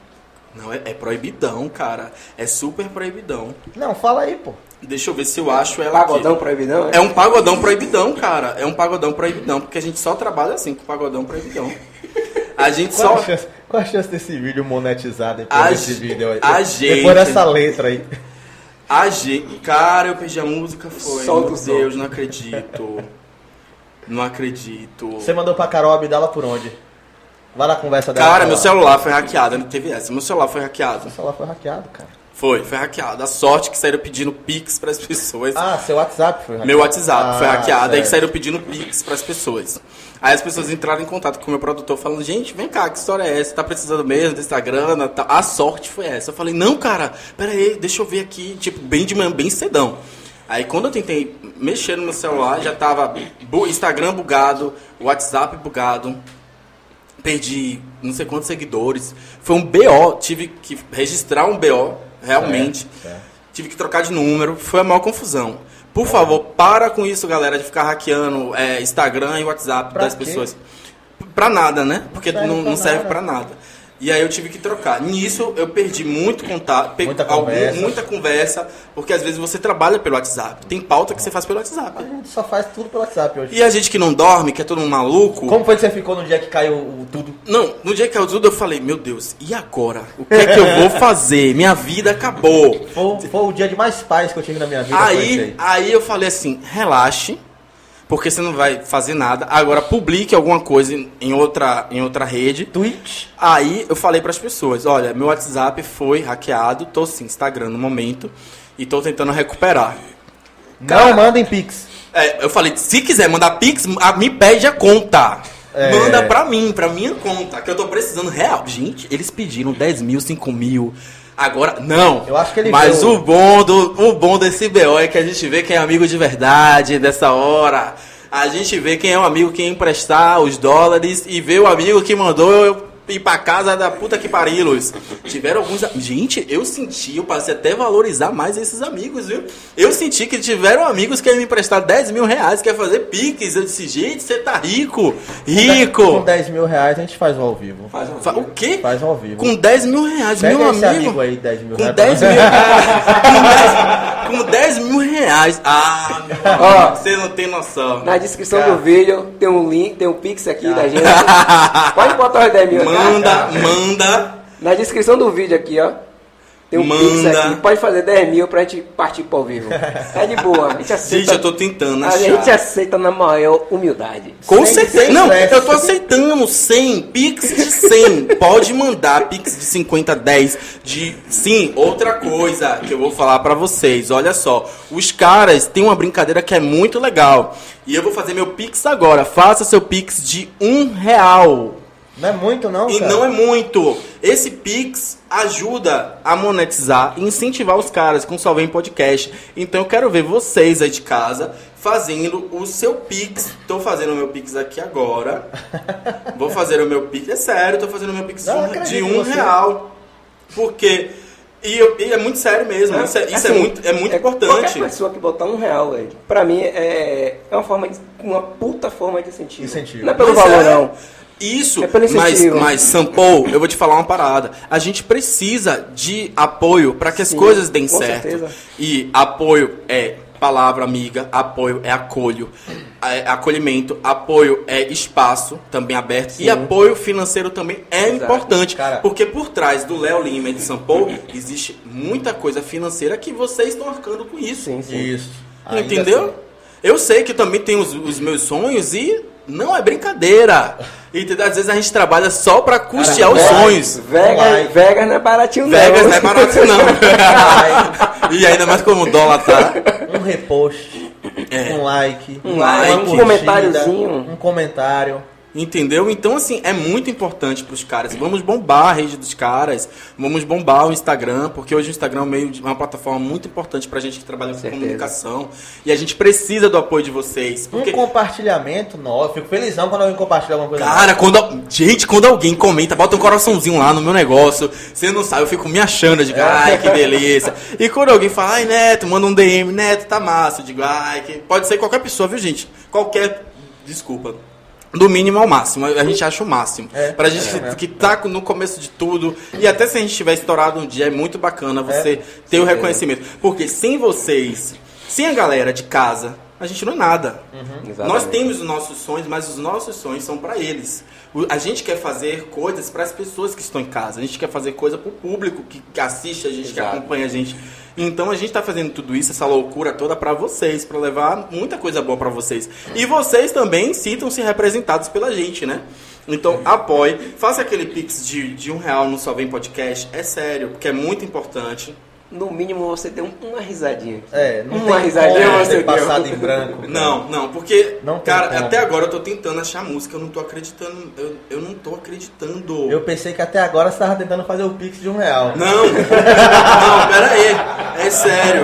Não, é, é proibidão, cara. É super proibidão. Não, fala aí, pô. Deixa eu ver se eu acho ela aqui. Pagodão proibidão, É um pagodão proibidão, cara. É um pagodão proibidão, porque a gente só trabalha assim com pagodão proibidão. A gente Qual só. a, chance, qual a chance desse vídeo monetizar depois A desse vídeo aí? a depois gente- dessa letra aí. A gente. Cara, eu perdi a música, foi. Solta Meu. Deus, não acredito. Não acredito. Você mandou pra Carol Abdala por onde? Lá na conversa dela. Cara, meu celular foi hackeado, não teve essa. Meu celular foi hackeado. Seu celular foi hackeado, cara. Foi, foi hackeado. A sorte que saíram pedindo pix pras pessoas. Ah, seu WhatsApp foi hackeado. Meu WhatsApp foi Ah, hackeado, aí saíram pedindo pix pras pessoas. Aí as pessoas entraram em contato com o meu produtor falando, gente, vem cá, que história é essa? Tá precisando mesmo dessa grana? Tá- A sorte foi essa. Eu falei, não, cara, pera aí, deixa eu ver aqui, tipo, bem de manhã, bem cedão. Aí quando eu tentei mexer no meu celular, já tava Instagram bugado, WhatsApp bugado, perdi não sei quantos seguidores. Foi um BO, tive que registrar um BO, realmente. Certo, certo. Tive que trocar de número, foi a maior confusão. Por favor, para com isso, galera, de ficar hackeando é, Instagram e WhatsApp Pra das quê? pessoas. Pra nada, né? Porque Serve não, não serve nada. pra nada. E aí eu tive que trocar. Nisso eu perdi muito contato, pe- Muita algum- conversa. muita conversa, porque às vezes você trabalha pelo WhatsApp. Tem pauta que você faz pelo WhatsApp. A gente só faz tudo pelo WhatsApp hoje. E a gente que não dorme, que é todo um maluco. Como foi que você ficou no dia que caiu o tudo? Não, no dia que caiu tudo eu falei, meu Deus, e agora? O que é que eu vou fazer? Minha vida acabou. Foi, foi o dia de mais paz que eu tive na minha vida. Aí, aí eu falei assim, relaxe, porque você não vai fazer nada. Agora publique alguma coisa em- outra, em outra rede. Twitch. Aí eu falei pras pessoas, olha, meu WhatsApp foi hackeado, tô sim, Instagram no momento, e tô tentando recuperar. Cara- Não mandem pix. É, eu falei, se quiser mandar Pix, me pede a conta. É. Manda pra mim, pra minha conta, que eu tô precisando real. Gente, eles pediram 10 mil, 5 mil. Agora, não. Eu acho que ele Mas viu- o bom, do, o bom desse BO é que a gente vê quem é amigo de verdade dessa hora. A gente vê quem é um amigo que emprestar os dólares e vê o amigo que mandou ir pra casa da puta que parilos. Tiveram alguns. Gente, eu senti, eu passei até valorizar mais esses amigos, viu? Eu senti que tiveram amigos que iam me emprestar 10 mil reais, que ia fazer piques. Eu disse, gente, você tá rico. Com Rico. 10 mil reais a gente faz ao vivo. Faz um Fa- O quê? Faz o ao vivo. Com 10 mil reais, Pega meu esse amigo. amigo aí, 10 mil Com reais. 10 mil reais. com 10 com 10 mil reais. Ah, meu Ó. amigo, você não tem noção. Na descrição Cara. do vídeo tem um link, tem um pix aqui da gente. Pode botar os 10 mil aqui. Manda, manda. Na descrição do vídeo aqui, ó. Tem um pix Manda. aqui. Pode fazer 10 mil pra gente partir pro vivo. É de boa. A gente aceita. Gente, eu tô tentando a achar. gente aceita na maior humildade. Com certeza. Não, eu tô aceitando 100, pix de 100. Pode mandar pix de 50, 10. De... Sim, outra coisa que eu vou falar pra vocês. Olha só, os caras têm uma brincadeira que é muito legal. E eu vou fazer meu pix agora. Faça seu pix de um real. Não é muito, não, E cara. não é muito. Esse Pix ajuda a monetizar e incentivar os caras com Só Vem Podcast. Então eu quero ver vocês aí de casa fazendo o seu Pix. Tô fazendo o meu Pix aqui agora. Vou fazer o meu Pix. É sério, tô fazendo o meu Pix de Não, um, de um você. real. Porque. E, eu- e é muito sério mesmo. Isso é, isso é Assim, muito, é muito Qualquer importante. pessoa que botar um real, velho, pra mim é, é uma forma de, uma puta forma de incentivo. Incentivo. Não é pelo Mas valor, é. não. Isso, É pelo mas, mas Sampou, eu vou te falar uma parada. A gente precisa de apoio para que as Sim, coisas deem com certo. certeza. E apoio é palavra amiga, apoio é acolho, é acolhimento, apoio é espaço também aberto Sim. e apoio financeiro também é Exato. importante, Cara. porque por trás do Léo Lima e de Sampou existe muita coisa financeira que vocês estão arcando com isso. Sim, sim. Isso. Ainda Entendeu? assim. Eu sei que também tem os, os meus sonhos e não é brincadeira. Entendeu? Às vezes a gente trabalha só pra custear os Vegas- sonhos. Vegas. Vegas não é baratinho, Vegas não. não é barato não. e ainda mais como o dólar tá. Um repost, É. um like, Um like. Um comentáriozinho. um comentário. Entendeu? Então, assim, é muito importante pros caras. Vamos bombar a rede dos caras. Vamos bombar o Instagram, porque hoje o Instagram é meio de uma plataforma muito importante pra gente que trabalha com certeza. comunicação. E a gente precisa do apoio de vocês. Porque Um compartilhamento, eu fico felizão quando alguém compartilha alguma coisa. Cara, quando. Gente, quando alguém comenta, bota um coraçãozinho lá no meu negócio, você não sabe, eu fico me achando, eu digo, ai, que delícia. E quando alguém fala, ai, Neto, manda um DM, Neto, tá massa, eu digo, ai, que. Pode ser qualquer pessoa, viu, gente? Qualquer. Desculpa. Do mínimo ao máximo, a gente acha o máximo. É, pra gente é, né? que tá no começo de tudo, e até se a gente tiver estourado um dia, é muito bacana você ter o reconhecimento. Porque sem vocês, sem a galera de casa, a gente não é nada. Exatamente. Nós temos os nossos sonhos, mas os nossos sonhos são para eles. O- A gente quer fazer coisas para as pessoas que estão em casa. A gente quer fazer coisa para o público que, que assiste a gente, que Exato. acompanha a gente. Então a gente está fazendo tudo isso, essa loucura toda para vocês, para levar muita coisa boa para vocês. E vocês também sintam-se representados pela gente, né? Então apoie, faça aquele pix de, de um real no Só Vem Podcast. É sério, porque é muito importante. No mínimo você deu um- uma risadinha. aqui. É, não Uma tem risadinha como você ter deu. passado em branco. cara. Não, não, porque, Não cara, como. até agora eu tô tentando achar música, eu não tô acreditando, eu, eu não tô acreditando. Eu pensei que até agora você tava tentando fazer o pix de um real. Não, não, pera aí, é sério.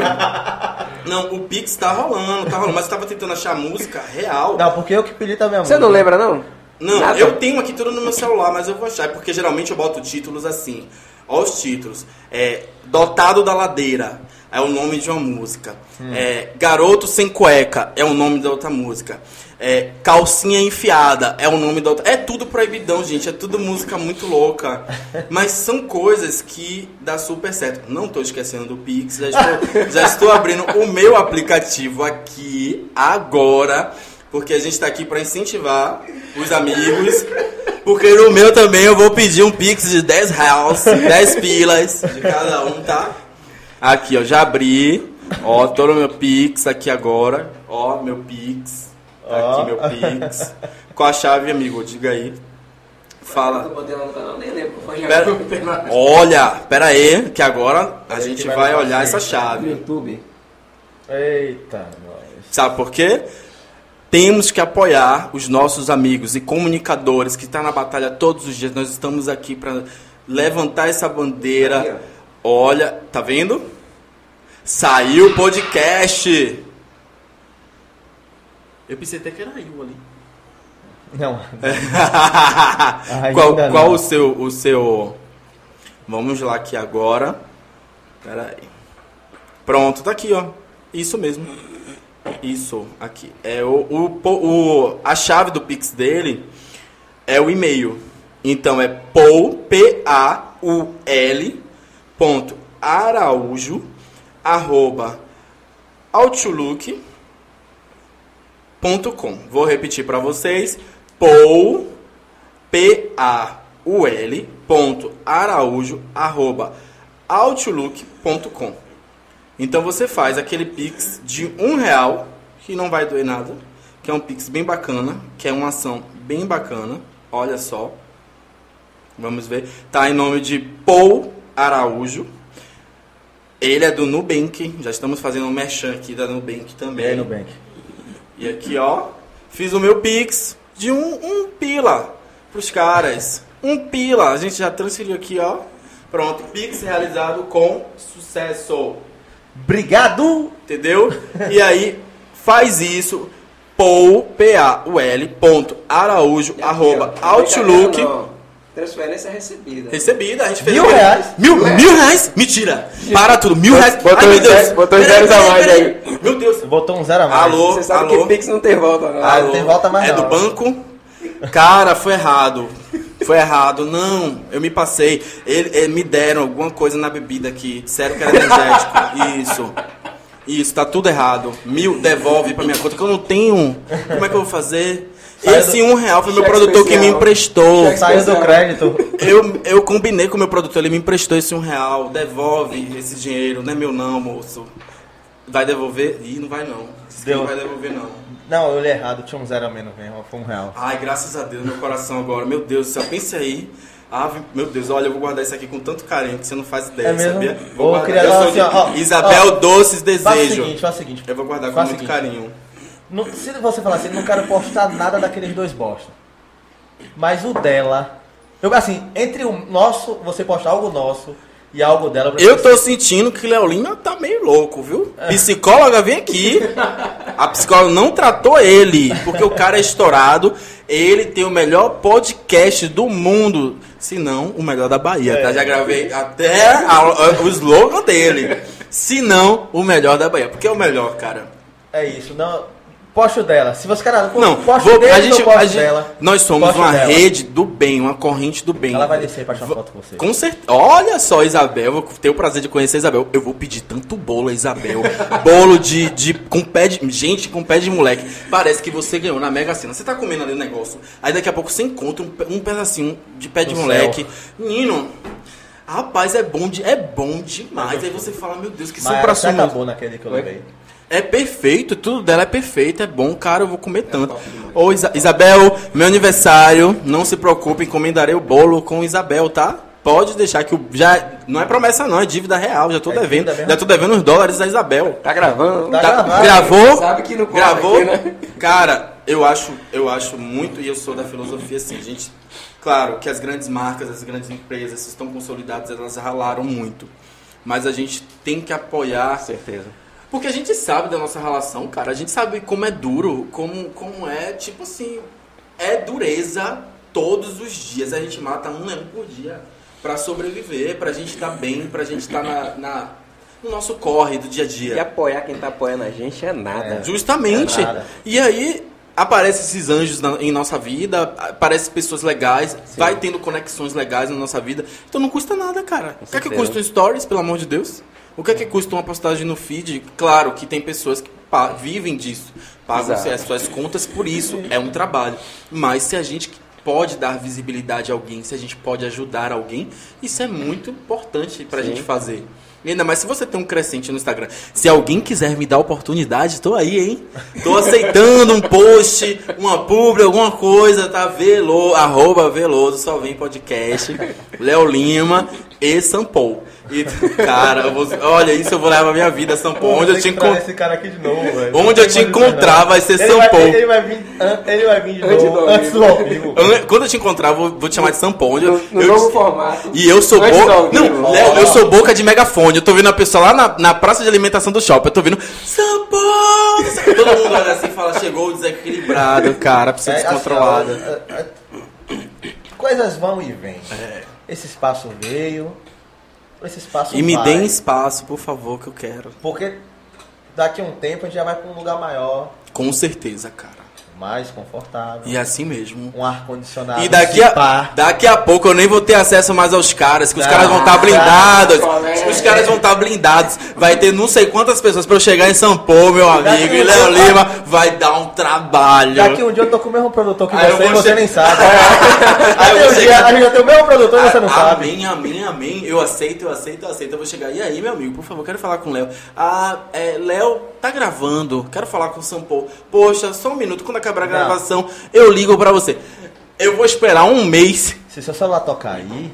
Não, o Pix tá rolando, tá rolando, mas eu tava tentando achar música real. Não, porque eu que pedi também a Você música. não lembra, não? Não, Nada? eu tenho aqui tudo no meu celular, mas eu vou achar, porque geralmente eu boto títulos assim. Ó os títulos. É, Dotado da Ladeira é o nome de uma música. É, Garoto Sem Cueca é o nome da outra música. É, Calcinha Enfiada é o nome da outra. É tudo proibidão, gente. É tudo música muito louca. Mas são coisas que dá super certo. Não tô esquecendo do Pix. Já estou, já estou abrindo o meu aplicativo aqui agora. Porque a gente está aqui para incentivar os amigos. Porque no meu também eu vou pedir um Pix de 10 reais, 10 pilas de cada um, tá? Aqui, ó, já abri. Ó, tô no meu Pix aqui agora. Ó, meu Pix. Tá Ó. aqui meu Pix. Qual a chave, amigo? Diga aí. Fala. Pera, olha, pera aí, que agora a gente vai olhar essa chave. YouTube. Eita, nós. Sabe por quê? Temos que apoiar os nossos amigos e comunicadores que estão na batalha todos os dias. Nós estamos aqui para levantar essa Aqui, bandeira. Olha, tá vendo? Saiu o podcast. Eu pensei até que era eu ali. Não. qual qual não. o seu o seu Vamos lá aqui agora. Pera aí. Pronto, tá aqui, ó. Isso mesmo. Isso aqui. É o, o, o a chave do Pix dele é o e-mail. Então é paul p a u l ponto araújo arroba outlook ponto com. Vou repetir para vocês. Paul p a u l ponto araújo arroba outlook ponto com. Então você faz aquele pix de um real que não vai doer nada, que é um pix bem bacana, que é uma ação bem bacana. Olha só, vamos ver. Tá em nome de Paul Araújo. Ele é do Nubank. Já estamos fazendo um merchan aqui da Nubank também. Aí, Nubank? E aqui, ó, fiz o meu Pix de um, um pila pros caras. Um pila. A gente já transferiu aqui, ó. Pronto, Pix realizado com sucesso. Obrigado! Entendeu? E aí, faz isso. Paul, P-A-U-L, ponto, Araújo, aqui, arroba, Outlook. não. Transferência recebida. Recebida, a gente fez. Mil reais? Mil, mil reais? Mentira! Para tudo, mil reais. Botou Ai, meu Deus. zero- botou zeros a mais peraí. Meu Deus. Botou um zero a mais. Alô? Você sabe alô? que Pix não tem volta, não. Ah, não tem volta mais É não. do banco? Cara, foi errado. Foi errado. Não, eu me passei. Ele, ele- me deram alguma coisa na bebida aqui. Disseram que era energético. Isso. Isso, tá tudo errado. Mil, devolve pra minha conta, que eu não tenho. Como é que eu vou fazer? Saiu Esse um real foi meu Cheque produtor que me especial. emprestou. Saiu do crédito. Eu, eu combinei com o meu produtor, ele me emprestou esse um real. Devolve esse dinheiro. Não é meu não, moço. Vai devolver? Ih, não vai não. Deu. Não vai devolver não. Não, eu li errado. Tinha um zero a menos mesmo. Foi um real. Ai, graças a Deus, meu coração agora. Meu Deus céu, pense aí. Ave, meu Deus, olha, eu vou guardar isso aqui com tanto carinho que você não faz ideia, É mesmo? sabia? Ô, Vou guardar. queria Eu sou assim, ó, Isabel ó. Doces Faz o Desejo. seguinte, faz o seguinte. Eu vou guardar com muito carinho. Não- se você falar assim, não quero postar nada daqueles dois bosta. Mas o dela. Eu, assim, entre o nosso, você postar algo nosso e algo dela. Eu tô sentindo que Léo Lima tá meio louco, viu? É. Psicóloga vem aqui. A psicóloga não tratou ele, porque o cara é estourado. Ele tem o melhor podcast do mundo. Se não, o melhor da Bahia, É. tá? Já gravei até a- a- o slogan dele. Se não, o melhor da Bahia. Porque é o melhor, cara. É isso, não. Poste o dela. Se você, cara, Não, poste vou, dele a gente, poste a gente- dela. nós somos uma dela. rede do bem, uma corrente do bem. Ela vai descer pra tirar foto com você. Com certeza. Olha só, Isabel, eu vou ter o prazer de conhecer a Isabel. Eu vou pedir tanto bolo a Isabel. bolo de, de. com pé de. Gente, com pé de moleque. Parece que você ganhou na Mega Sena. Você tá comendo ali o negócio. Aí daqui a pouco você encontra um, um pedacinho de pé de No moleque. Menino. Rapaz, é bom, de, é bom demais. Aí você fala, meu Deus, que supra acabou naquele que eu levei. É perfeito, tudo dela é perfeito, é bom, cara, eu vou comer tanto. Ô, Isa- Isabel, meu aniversário, não se preocupe, encomendarei o bolo com Isabel, tá? Pode deixar que o. Já, não é promessa, não, é dívida real, já tô É devendo. Já tô devendo os dólares a Isabel. Tá gravando? Tá Tá- gravado. gravou? Sabe que não Gravou? aqui, né? Cara, eu acho, eu acho muito, e eu sou da filosofia assim, gente. Claro que as grandes marcas, as grandes empresas estão consolidadas, elas ralaram muito. Mas a gente tem que apoiar Com certeza. Porque a gente sabe da nossa relação, cara. A gente sabe como é duro, como, como é, tipo assim, é dureza todos os dias. A gente mata um leão por dia pra sobreviver, pra gente estar bem, pra gente estar na, na- no nosso corre do dia a E dia. apoiar quem tá apoiando a gente é nada. Justamente. É nada. e aí aparecem esses anjos na- em nossa vida, aparecem pessoas legais, vai tendo conexões legais na nossa vida. Então não custa nada, cara. O que é custa um stories, pelo amor de Deus? O que é que custa uma postagem no feed? Claro que tem pessoas que vivem disso, pagam as suas contas por isso, é um trabalho. Mas se a gente pode dar visibilidade a alguém, se a gente pode ajudar alguém, isso é muito importante pra Sim. gente fazer. E ainda mais se você tem um crescente no Instagram. Se alguém quiser me dar oportunidade, tô aí, hein? Tô aceitando um post, uma publi, alguma coisa, tá? Velo, arroba Veloso, só vem podcast. Léo Lima. e Sampo. E, cara, eu vou- olha, isso eu vou levar a minha vida, Sampo. Onde eu te encontro. esse cara aqui de novo, velho. Onde eu te encontrar vai ser ele São Paulo. Ele vai vir, ele vai vir de novo, antes do ao vivo. Quando eu te encontrar, eu vou, vou te chamar de eu, No, no eu- novo formato. E eu sou boca. Não, Léo, eu sou boca de megafone. Eu tô vendo a pessoa lá na, na praça de alimentação do shopping. Eu tô vendo. São Paulo! Todo mundo olha assim e fala: chegou o desequilibrado, cara, precisa É, descontrolado. assim, ó, é, é, coisas vão e vêm. Esse espaço veio, esse espaço E me vai. deem espaço, por favor, que eu quero. Porque daqui a um tempo a gente já vai para um lugar maior, Com certeza, cara. Mais confortável. E é assim mesmo. Um ar-condicionado. E daqui a, daqui a pouco eu nem vou ter acesso mais aos caras, que os Ah, caras vão estar blindados. colega. Os caras vão estar blindados. Vai ter não sei quantas pessoas pra eu chegar em São Paulo, meu amigo. E Léo dia- Lima vai dar um trabalho. Daqui um dia eu tô com o mesmo produtor que Aí eu você e você che- nem sabe. Aí eu Aí vou um dia chegar- a gente vai ter o mesmo produtor e você não sabe. Amém, amém, amém. Eu aceito, eu aceito, eu aceito. Eu vou chegar. E aí, meu amigo, por favor, quero falar com o Léo. Ah, é, Léo tá gravando. Quero falar com o São Paulo. Poxa, só um minuto. Quando acabar a Não. gravação, eu ligo pra você. Eu vou esperar um mês. Se seu celular tocar aí,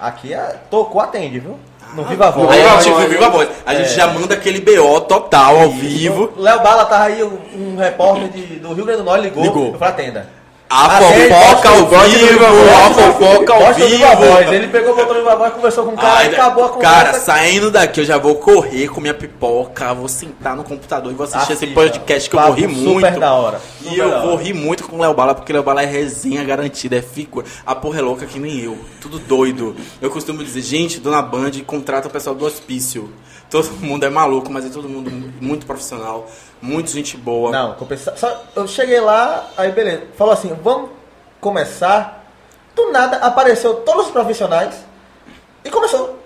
aqui é, tocou, atende, viu? No Viva Voz. Aí tipo, viva a voz. A gente É. já manda aquele BO total ao vivo. Léo Bala tava aí, um, um repórter de- do Rio Grande do Norte ligou, Ligou. falei, atenda. A fofoca ao vivo, a fofoca ao vivo. Ele pegou, botou no Viva Voz, conversou com o cara Ai, e acabou a conversa. cara, saindo daqui, eu já vou correr com minha pipoca, vou sentar no computador e vou assistir esse Assista. podcast que eu vou rir super muito. da hora. E Super eu da vou hora. rir muito com o Léo Bala, porque o Léo Bala é resenha garantida, é figura. A porra é louca que nem eu, tudo doido. Eu costumo dizer, gente, Dona Band contrata o pessoal do hospício. Todo mundo é maluco, mas é todo mundo muito profissional, muito gente boa. Não, compensa... só Eu cheguei lá, aí beleza. Falou assim, vamos começar. Do nada, apareceu todos os profissionais e começou.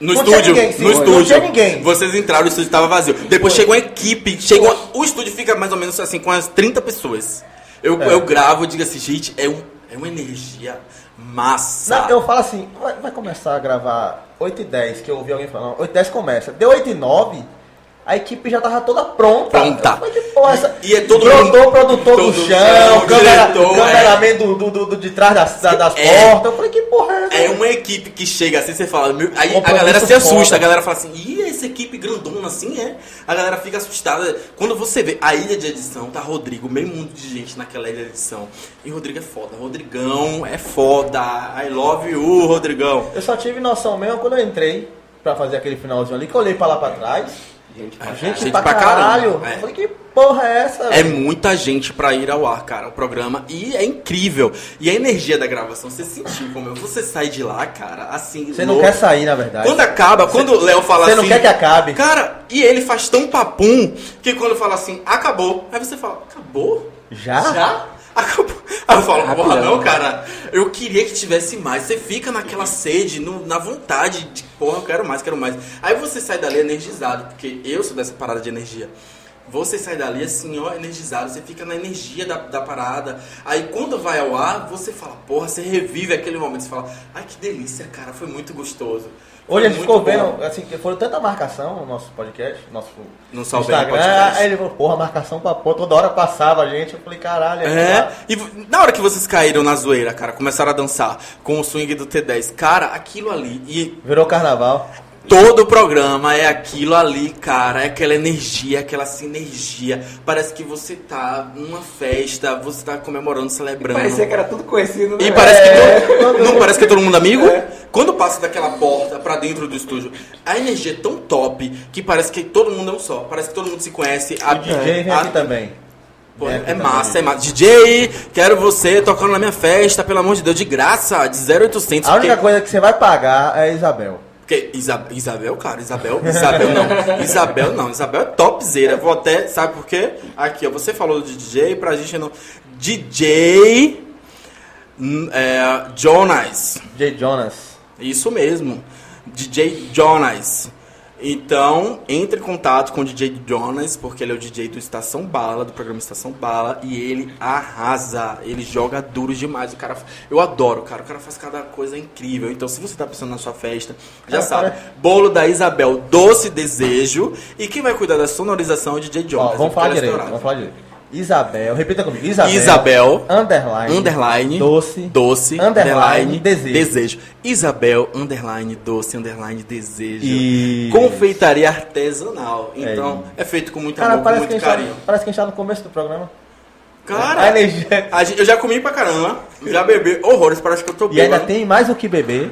No Não estúdio, ninguém, no não estúdio. tinha ninguém. Vocês entraram, o estúdio estava vazio. Depois chegou a equipe, chegou. O estúdio fica mais ou menos assim com umas 30 pessoas. Eu, É. eu gravo digo assim, gente, é, um, é uma energia massa. Não, eu falo assim, vai, vai começar a gravar 8 e 10, que eu ouvi alguém falando, 8 e 10 começa. Deu 8 e 9, a equipe já tava toda pronta. Pronta. Que porra é essa? E é todo Brotou mundo- o produtor todo do chão, chão, câmera, diretor, cameraman do, do, do, do- de trás das, da- das É. portas. Eu falei, que porra é essa? É uma equipe que chega assim, você fala, meu- aí a galera se assusta, foda. a galera fala assim, ih, essa equipe grandona assim é. A galera fica assustada. Quando você vê a ilha de edição, tá Rodrigo, meio mundo de gente naquela ilha de edição. E Rodrigo é foda, Rodrigão é foda. I love you, Rodrigão. Eu só tive noção mesmo quando eu entrei pra fazer aquele finalzinho ali, que eu olhei pra lá pra trás. Gente, Gente, gente pra, pra caralho. caramba, é. Eu falei, que porra é essa? É muita gente pra ir ao ar, cara, o programa. E é incrível. E a energia da gravação, você sentiu como eu. Você sai de lá, cara, assim. Você não louco. quer sair, na verdade. Quando acaba, quando o Léo fala Você assim. não quer que acabe. Cara, e ele faz tão papum que quando fala assim, acabou. Aí você fala, acabou? Já? Já? Acabou. Aí eu falo, porra, não, cara. Eu queria que tivesse mais. Você fica naquela sede, no- na vontade de, porra, eu quero mais, quero mais. Aí você sai dali energizado, porque eu sou dessa parada de energia. Você sai dali assim, ó, energizado, você fica na energia da, da parada. Aí quando vai ao ar, você fala, porra, você revive aquele momento. Você fala, ai que delícia, cara, foi muito gostoso. Hoje a gente ficou vendo, assim, que foram tanta marcação no nosso podcast, nosso No Instagram. Podcast. Aí ele falou, porra, marcação pra pôr, toda hora passava a gente. Eu falei, caralho, É, e v- na hora que vocês caíram na zoeira, cara, começaram a dançar com o swing do T10, cara, aquilo ali, e Virou carnaval. Todo o programa é aquilo ali, cara, é aquela energia, aquela sinergia. Parece que você tá numa festa, você tá comemorando, celebrando. Parecia que era tudo conhecido, né? E parece É, que todo, não parece que é todo mundo amigo? É. Quando passa daquela porta pra dentro do estúdio, a energia é tão top que parece que todo mundo é um só. Parece que todo mundo se conhece. A, O DJ a- aqui também. Pô, é também. massa, é massa. DJ, quero você tocando na minha festa, pelo amor de Deus, de graça, de 0800. A única porque, coisa que você vai pagar é a Isabel. Porque Isa- Isabel, cara, Isabel, Isabel não. Isabel não, Isabel é topzera. Vou até, sabe por quê? Aqui, ó, você falou de DJ, pra gente não. DJ hum, é, Jonas. J. Jonas. Isso mesmo. DJ Jonas. Então, entre em contato com o DJ Jonas, porque ele é o DJ do Estação Bala, do programa Estação Bala, e ele arrasa. Ele joga duro demais. O cara, eu adoro, cara. O cara faz cada coisa incrível. Então, se você tá pensando na sua festa, já Cara, sabe. cara- Bolo da Isabel, doce desejo. E quem vai cuidar da sonorização é o DJ Ó, Jonas. vamos falar é direito, vamos falar direito. Isabel, repita comigo. Isabel. Isabel, Underline. underline, Doce. doce, underline, desejo. Isabel, underline, doce, underline, desejo. Isso. Confeitaria artesanal. Então, é, feito com muito Cara, amor, com muito tá, carinho. parece que a gente tá no começo do programa. Cara, A energia. a gente- eu já comi pra caramba, já bebi horrores, parece que eu tô E ainda bêbado. tem mais o que beber.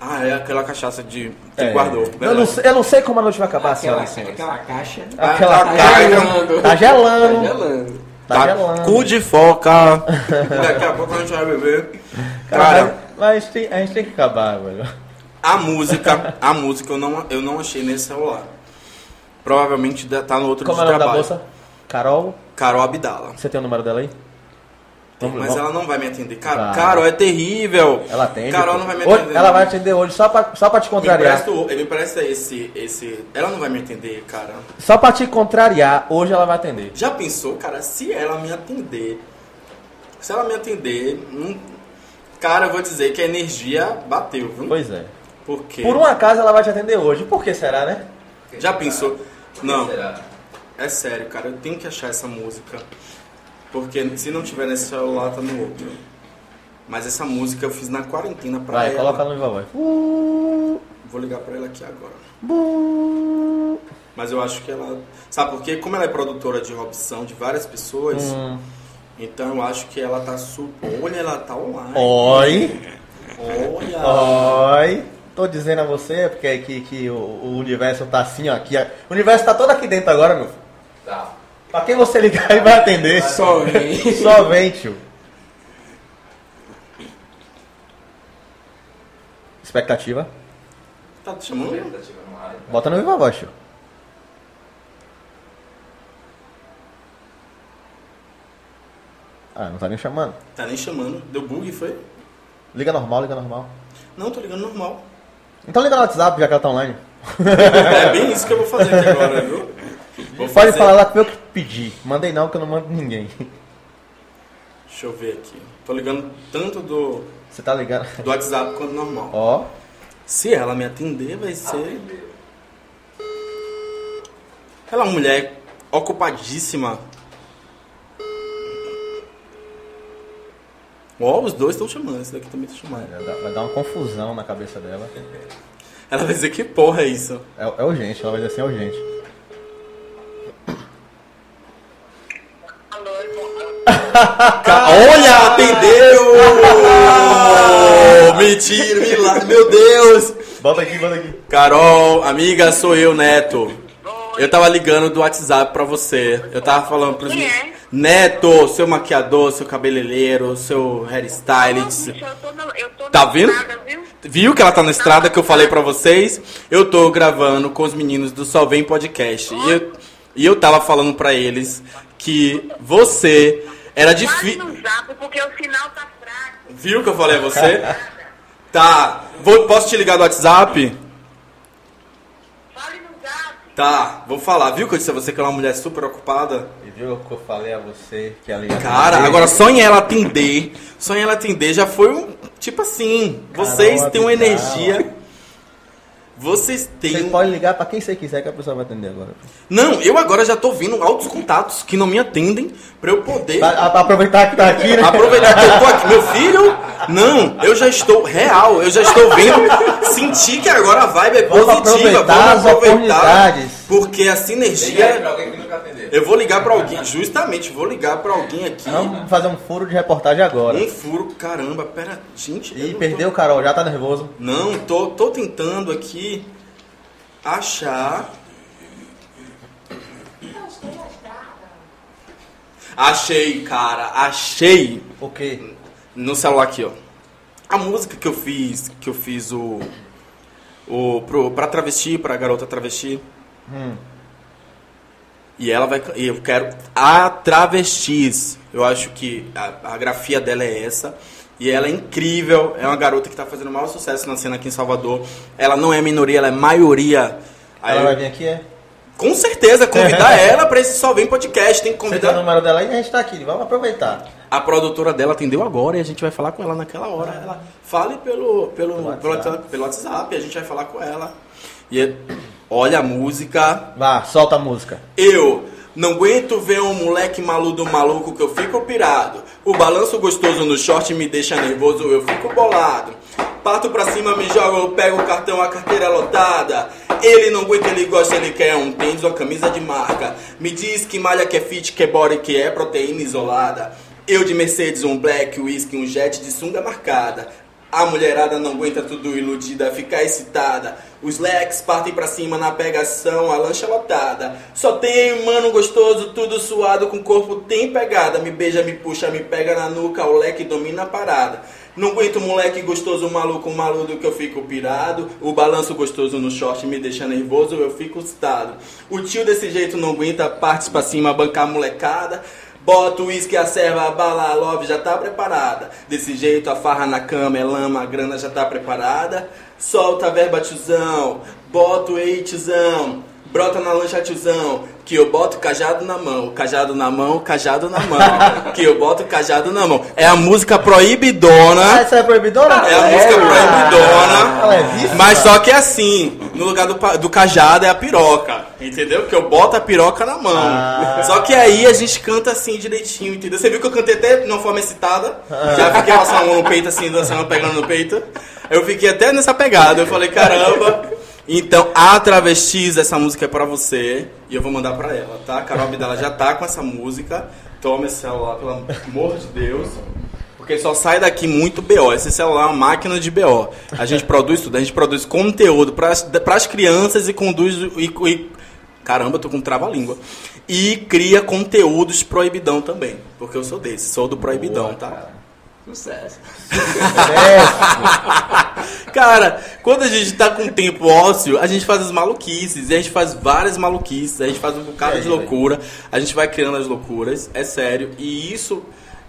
Ah, é aquela cachaça de que É. guardou. Eu não, verdade. sei, eu não sei como a noite vai acabar, Aquela, senhoras e aquela caixa. Aquela Tá caixa. gelando. Tá gelando. Tá gelando. Tá gelando. Cu de foca. Daqui a pouco a gente vai beber. Cara, Cara, mas- mas a gente, tem, a gente tem que acabar, velho. a música, a música eu não, eu não achei nesse celular. Provavelmente tá no outro Como de é o nome da trabalho. moça? Carol? Carol Abdala. Você tem o número dela aí? Tem, mas vamos- ela não vai me atender. Car Vai. Carol é terrível. Ela atende. Carol pô. não vai me Hoje- atender. Ela vai atender hoje só pra, só pra te contrariar. me empresta esse, esse. Ela não vai me atender, cara. Só pra te contrariar, hoje ela vai atender. Já pensou, cara, se ela me atender? Se ela me atender, não- cara, eu vou dizer que a energia bateu, viu? Pois é. Porque. Por um acaso ela vai te atender hoje. Por que será, né? Já pensou? Não, Será? é sério, cara, eu tenho que achar essa música. Porque se não tiver nesse celular, tá no outro. Mas essa música eu fiz na quarentena pra Vai, ela. coloca no viva voz. Vou ligar pra ela aqui agora. Mas eu acho que ela. Sabe por quê? Como ela é produtora de Robson de várias pessoas, Hum. então eu acho que ela tá su... Olha, ela tá online. Oi. Olha! Oi. Tô dizendo a você porque que, que o, o universo tá assim, ó. Aqui, ó. O universo tá todo aqui dentro agora, meu filho. Tá. Pra quem você ligar e vai atender? Só vem. Só vem, tio. Expectativa. Tá te chamando? Expectativa no ar. Bota no viva voz, tio. Ah, não tá nem chamando. Tá nem chamando. Deu bug, foi? Liga normal, liga normal. Não, tô ligando normal. Então liga no WhatsApp, já que ela tá online. É bem isso que eu vou fazer aqui agora, viu? Vou Pode fazer- falar lá que foi eu Mandei não, que eu não mando ninguém. Deixa eu ver aqui. Tô ligando tanto do, Você tá ligando? do WhatsApp quanto normal. Ó. Se ela me atender, vai ser. Ela é uma mulher ocupadíssima. Ó, os dois estão chamando, esse daqui também tá chamando. Vai dar, vai dar uma confusão na cabeça dela. Ela vai dizer que porra é isso? É, é urgente, ela vai dizer assim, é urgente. Ca- Olha, atendeu! Mentira, milagre, meu Deus! Bota aqui, bota aqui. Carol, amiga, sou eu, Neto. Eu tava ligando do WhatsApp pra você. Eu tava falando pros Quem é? Neto, seu maquiador, seu cabeleireiro, seu hairstylist. Bicho, eu tô na- eu tô na Tá vendo? estrada, viu? Viu que ela tá na estrada que eu falei pra vocês? Eu tô gravando com os meninos do Só Vem Podcast. E eu, e eu tava falando pra eles que você era Fale difícil. no zap, porque o sinal tá fraco. Viu que eu falei a você? Tá. Vou, posso te ligar do WhatsApp? Fale no zap. Tá, vou falar. Viu que eu disse a você que ela é uma mulher super ocupada? E viu que eu falei a você que ela ia Cara, atender? agora só em ela atender, só em ela atender já foi um. Tipo assim, vocês Carol têm uma energia. Vocês têm. Você pode ligar pra quem você quiser que a pessoa vai atender agora. Não, eu agora já tô vendo altos contatos que não me atendem pra eu poder a- aproveitar que tá aqui, né? aproveitar que eu tô aqui. Meu filho, não, eu já estou real, eu já estou vendo, sentir que agora a vibe é Vamos positiva, aproveitar vamos as aproveitar. oportunidades. Porque essa Liga nunca atendeu. Eu vou ligar pra alguém, justamente, vou ligar pra alguém aqui. Vamos fazer um furo de reportagem agora. Um furo, caramba, pera, gente. E perdeu, tô- Carol, já tá nervoso. Não, tô, tô tentando aqui achar. Achei, cara, achei O quê? no celular aqui, ó. A música que eu fiz, que eu fiz o o pro pra travesti, pra garota travesti. Hum. E ela vai e eu quero a travestis. Eu acho que a, a grafia dela é essa. E ela é incrível, é uma garota que tá fazendo o maior sucesso na cena aqui em Salvador. Ela não é minoria, ela é maioria. Aí Ela vai vir aqui, é? com certeza, convidar ela pra esse Só Vem Podcast. Tem que Você tem o convidar. número dela e a gente tá aqui. Vamos aproveitar. A produtora dela atendeu agora e a gente vai falar com ela naquela hora. Ela fale pelo, pelo, Pelo pelo, WhatsApp. WhatsApp. pelo WhatsApp, a gente vai falar com ela. E olha a música. Vá, solta a música. Eu Não aguento ver um moleque maluco maluco que eu fico pirado. O balanço gostoso no short me deixa nervoso, eu fico bolado. Parto pra cima, me jogo, eu pego o cartão, a carteira é lotada. Ele não aguenta, ele gosta, ele quer um tênis, uma camisa de marca. Me diz que malha que é fit, que é body, que é proteína isolada. Eu de Mercedes, um black, whisky, um jet de sunga marcada. A mulherada não aguenta tudo iludida, fica excitada. Os leques partem pra cima na pegação, a lancha lotada. Só tem mano gostoso, tudo suado, com corpo tem pegada. Me beija, me puxa, me pega na nuca, o leque domina a parada. Não aguento moleque gostoso, maluco, maluco que eu fico pirado. O balanço gostoso no short me deixa nervoso, eu fico excitado. O tio desse jeito não aguenta, partes pra cima, bancar molecada. Bota o uísque, a serva, a bala, a love já tá preparada. Desse jeito a farra na cama é lama, a grana já tá preparada. Solta a verba, tiozão. Bota o ei. Brota na lancha, tiozão. Que eu boto cajado na mão. Cajado na mão, cajado na mão. que eu boto cajado na mão. É a música Ah, proibidona. essa é proibidona? É a música proibidona. Ela é vício, Mas só que é assim, no lugar do, do cajado é a piroca, entendeu? Que eu boto a piroca na mão. Ah. Só que aí a gente canta assim direitinho, entendeu? Você viu que eu cantei até de uma forma excitada? Já fiquei passando a mão no peito assim, dançando, pegando no peito. Eu fiquei até nessa pegada, eu falei, caramba. Então, a Travestis, essa música é pra você e eu vou mandar pra ela, tá? A Carol dela já tá com essa música. Toma esse celular, pelo amor de Deus. Porque só sai daqui muito BO. Esse celular é uma máquina de BO. A gente produz tudo, a gente produz conteúdo para as crianças e conduz. E, e- caramba, eu tô com trava-língua. E cria conteúdos proibidão também. Porque eu sou desse, sou do proibidão, tá? Sucesso. Cara, quando a gente tá com tempo ósseo, a gente faz as maluquices. E a gente faz várias maluquices. A gente faz um bocado aí, de loucura. A gente vai criando as loucuras. É sério. E isso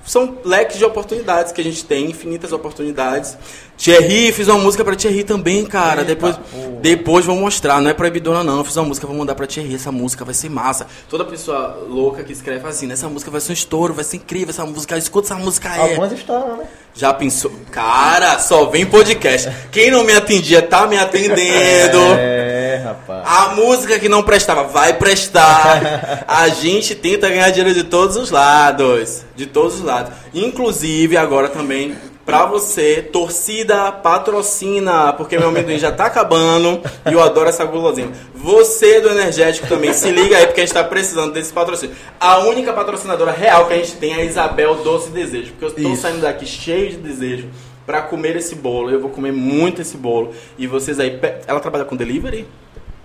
são leques de oportunidades que a gente tem. Infinitas oportunidades. Thierry, fiz uma música pra Thierry também, cara. Eita, depois, porra. depois vou mostrar. Não é proibidona, não. Eu fiz uma música, vou mandar pra Thierry. Essa música vai ser massa. Toda pessoa louca que escreve fala assim: essa música vai ser um estouro, vai ser incrível. Essa música, escuta essa música aí. Algumas histórias, né? Já pensou? Cara, só vem podcast. Quem não me atendia tá me atendendo. É, rapaz. A música que não prestava vai prestar. A gente tenta ganhar dinheiro de todos os lados. De todos os lados. Inclusive, agora também, pra você, torcida patrocina. Porque meu amendoim já tá acabando e eu adoro essa gulosinha. Você do energético também, se liga aí, porque a gente tá precisando desse patrocínio. A única patrocinadora real que a gente tem é a Isabel Doce Desejo. Porque eu tô Isso. saindo daqui cheio de desejo. Pra comer esse bolo, eu vou comer muito esse bolo. E vocês aí, ela trabalha com delivery?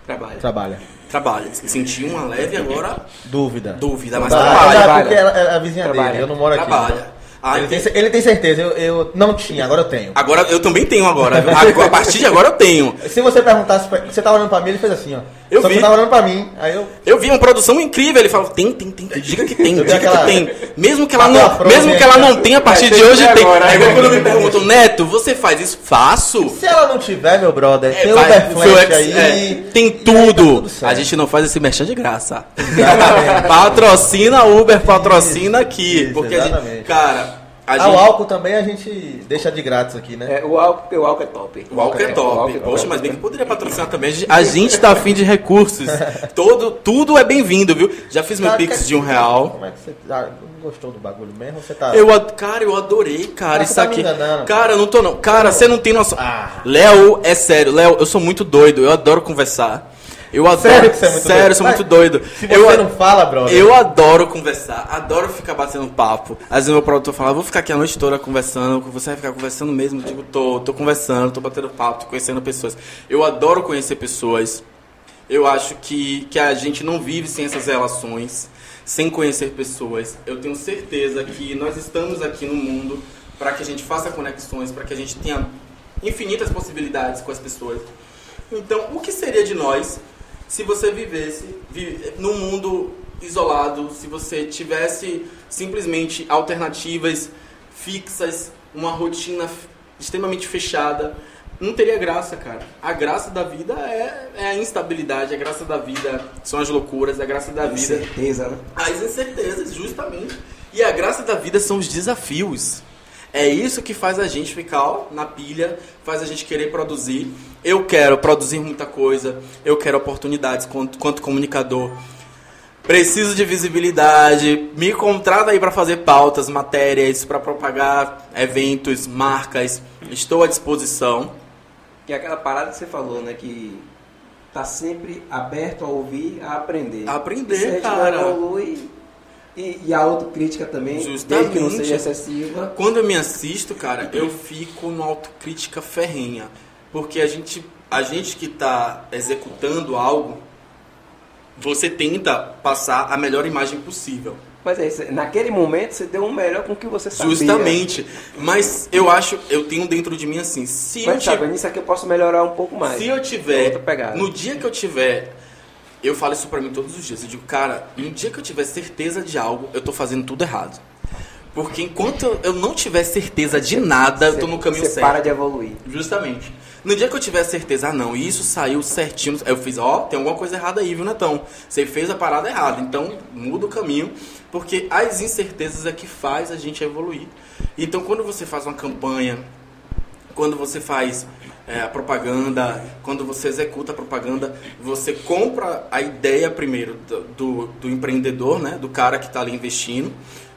Trabalho. Trabalha. Trabalha. Senti uma leve agora Dúvida. dúvida, mas trabalha. trabalha. porque ela é a vizinha Trabalha. dele, eu não moro aqui. Trabalha. Ah, ele, tem, ele tem certeza, eu, eu não tinha, agora eu tenho. Agora eu também tenho agora. A, a partir de agora eu tenho. Se você perguntasse, pra, você tava olhando pra mim, ele fez assim, ó. Eu Só vi. tava olhando pra mim, aí eu... Eu vi uma produção incrível, ele falou, tem, tem, tem, diga que tem, Eu diga aquela- que tem. Mesmo que ela não, mesmo que ela não né? tenha, a partir de hoje tem. agora, É igual né? quando me perguntam, Neto, você faz isso? Faço. Se ela não tiver, meu brother, É, tem vai, Uberflash aí... é, tem tá tudo. tudo certo. a gente não faz esse merchan de graça. Exatamente. patrocina Uber, patrocina aqui. Isso, porque a gente, exatamente. cara, a Ah, gente. o álcool também a gente deixa de grátis aqui, né? É, o álcool, o álcool é top. O álcool é top. álcool é Poxa, mas bem que poderia patrocinar também. A gente- tá afim de recursos. Todo, tudo é bem-vindo, viu? Já fiz meu Cara, pix de um real. Como é que você ah, não gostou do bagulho mesmo? Você tá... Eu, ad- cara, eu adorei, cara, Ah, isso você tá me aqui. enganando. Cara, eu não tô não. Cara, você não tem noção. Ah. Léo, é sério, Léo, eu sou muito doido, eu adoro conversar. Eu adoro. Sério que você é muito sério, doido? sou Mas muito doido. Se você eu, não fala, brother... eu adoro conversar, adoro ficar batendo papo. Às vezes meu produtor fala, vou ficar aqui a noite toda conversando, você vai ficar conversando mesmo? Eu digo, tô, tô conversando, tô batendo papo, tô conhecendo pessoas. Eu adoro conhecer pessoas. Eu acho que, que a gente não vive sem essas relações, sem conhecer pessoas. Eu tenho certeza que nós estamos aqui no mundo para que a gente faça conexões, para que a gente tenha infinitas possibilidades com as pessoas. Então, o que seria de nós se você vivesse vi- num mundo isolado, se você tivesse simplesmente alternativas fixas, uma rotina extremamente fechada? Não teria graça, cara. A graça da vida é, é a instabilidade, a graça da vida são as loucuras, a graça da vida certeza, né? as incertezas, justamente. E a graça da vida são os desafios. É isso que faz a gente ficar ó, na pilha, faz a gente querer produzir. Eu quero produzir muita coisa, eu quero oportunidades quanto, quanto comunicador. Preciso de visibilidade. Me contrata aí para fazer pautas, matérias, para propagar eventos, marcas. Estou à disposição. Que é aquela parada que você falou, né? Que tá sempre aberto a ouvir, a aprender. A aprender, cara. evolui, e, e a autocrítica também, desde Justamente. que não seja excessiva. Quando eu me assisto, cara, eu fico numa autocrítica ferrenha. Porque a gente, a gente que está executando algo, você tenta passar a melhor imagem possível. Mas é isso, naquele momento você deu o melhor com o que você sabia. Justamente. Mas eu acho, eu tenho dentro de mim assim, se eu Mas sabe, tiver, nisso aqui eu posso melhorar um pouco mais. se eu tiver, no dia que eu tiver, eu falo isso pra mim todos os dias, eu digo, cara, no dia que eu tiver certeza de algo, eu tô fazendo tudo errado. Porque enquanto eu não tiver certeza de nada, eu tô no caminho você certo. para de evoluir. Justamente. No dia que eu tiver certeza, ah não, isso saiu certinho, eu fiz, ó, tem alguma coisa errada aí, viu, Netão? Você fez a parada errada, então muda o caminho, porque as incertezas é que faz a gente evoluir. Então quando você faz uma campanha, quando você faz é, a propaganda, quando você executa a propaganda, você compra a ideia primeiro do, do, do empreendedor, né, do cara que está ali investindo.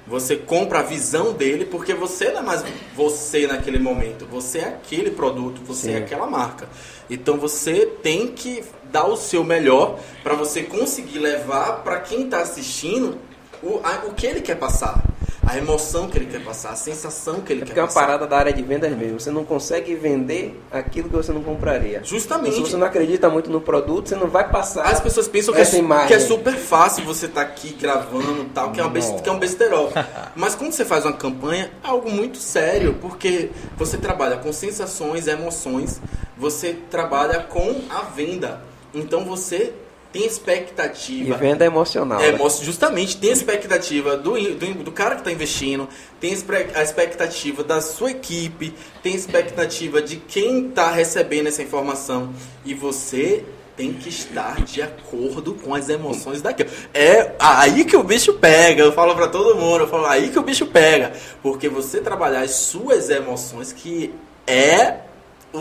Você compra a visão dele, porque você não é mais você naquele momento. Você é aquele produto, você é Sim. aquela marca. Então você tem que dar o seu melhor para você conseguir levar para quem está assistindo o, a- o que ele quer passar. A emoção que ele quer passar, a sensação que ele É quer porque é uma passar. parada da área de vendas mesmo. Você não consegue vender aquilo que você não compraria. Justamente. Se você não acredita muito no produto, você não vai passar. As pessoas pensam que é, que é super fácil você estar aqui gravando e tal, que é, best, que é um besterol. Mas quando você faz uma campanha, é algo muito sério, porque você trabalha com sensações, emoções, você trabalha com a venda. Então você tem E expectativa. venda emocional. É, né? justamente tem expectativa do, do, do cara que está investindo, tem a expectativa da sua equipe, tem expectativa de quem está recebendo essa informação. E você tem que estar de acordo com as emoções daquilo. É aí que o bicho pega. Eu falo para todo mundo, eu falo aí que o bicho pega. Porque você trabalhar as suas emoções, que é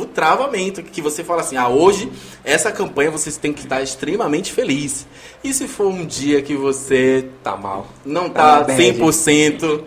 o travamento, que você fala assim, ah, hoje, essa campanha vocês têm que estar extremamente feliz. E se for um dia que você Tá mal. não tá Tá bem, 100%,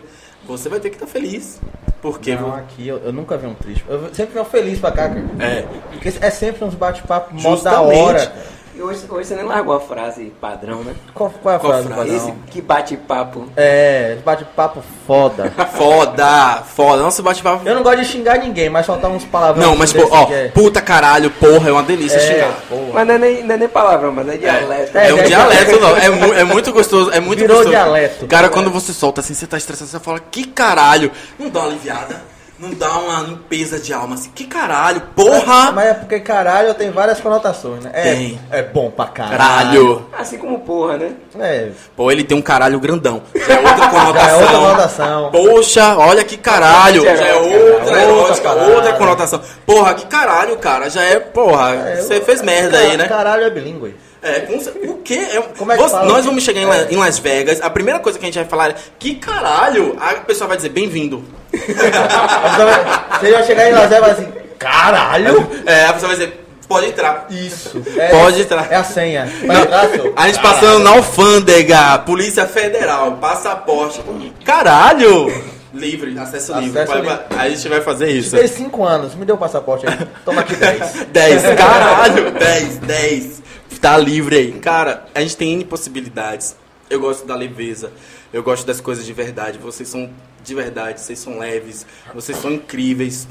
você vai ter que estar feliz. Porque Não, aqui eu, eu nunca vi um triste. Eu sempre vi um feliz pra cá, cara. é, Porque é sempre uns bate-papo mó da hora. cara. E hoje, hoje você nem largou a frase padrão, né? Qual, qual é a Qual frase, frase? padrão? Esse que bate-papo. É, bate-papo foda. foda, foda. Nossa, bate-papo. Eu não gosto de xingar ninguém, mas soltar uns palavrões. Não, mas, pô, ó, é- puta caralho, porra, é uma delícia é, xingar. porra. Mas não é nem, não é nem palavrão, mas é dialeto. É, É, um é dialeto, não. É, mu- é muito gostoso. É muito Virou gostoso. dialeto. Cara, quando você solta assim, você tá estressado, você fala, que caralho. Não dá uma aliviada. Não dá uma limpeza de alma assim. Que caralho, porra. Mas é porque caralho tem várias conotações, né? É, Tem. é bom pra caralho. Caralho. Assim como porra, né? É, Pô, ele tem um caralho grandão. Já é outra conotação. já é outra conotação. Poxa, olha que caralho. Já é outra Outra erótica, parada. outra conotação. Porra, que caralho, cara. Já é, porra. É, Você eu- fez merda aí, né? Caralho é bilíngue. É, com o quê? É, Como é que Você- fala? nós vamos chegar em, La- É. em Las Vegas, a primeira coisa que a gente vai falar é que caralho, a pessoa vai dizer bem-vindo. Você vai chegar em Las Vegas e vai assim, caralho? É, a pessoa vai dizer, pode entrar. Isso. Pode entrar. É a senha. Não, entrar, a gente passando na alfândega, Polícia Federal, passaporte. Caralho! Livre, acesso, livre. Acesso Vai- vai- A gente vai fazer isso. Fez 5 anos, me deu o passaporte aí. Toma aqui 10. 10, caralho, 10, 10. Tá livre aí. Cara, a gente tem N possibilidades. Eu gosto da leveza. Eu gosto das coisas de verdade. Vocês são de verdade, vocês são leves, vocês são incríveis.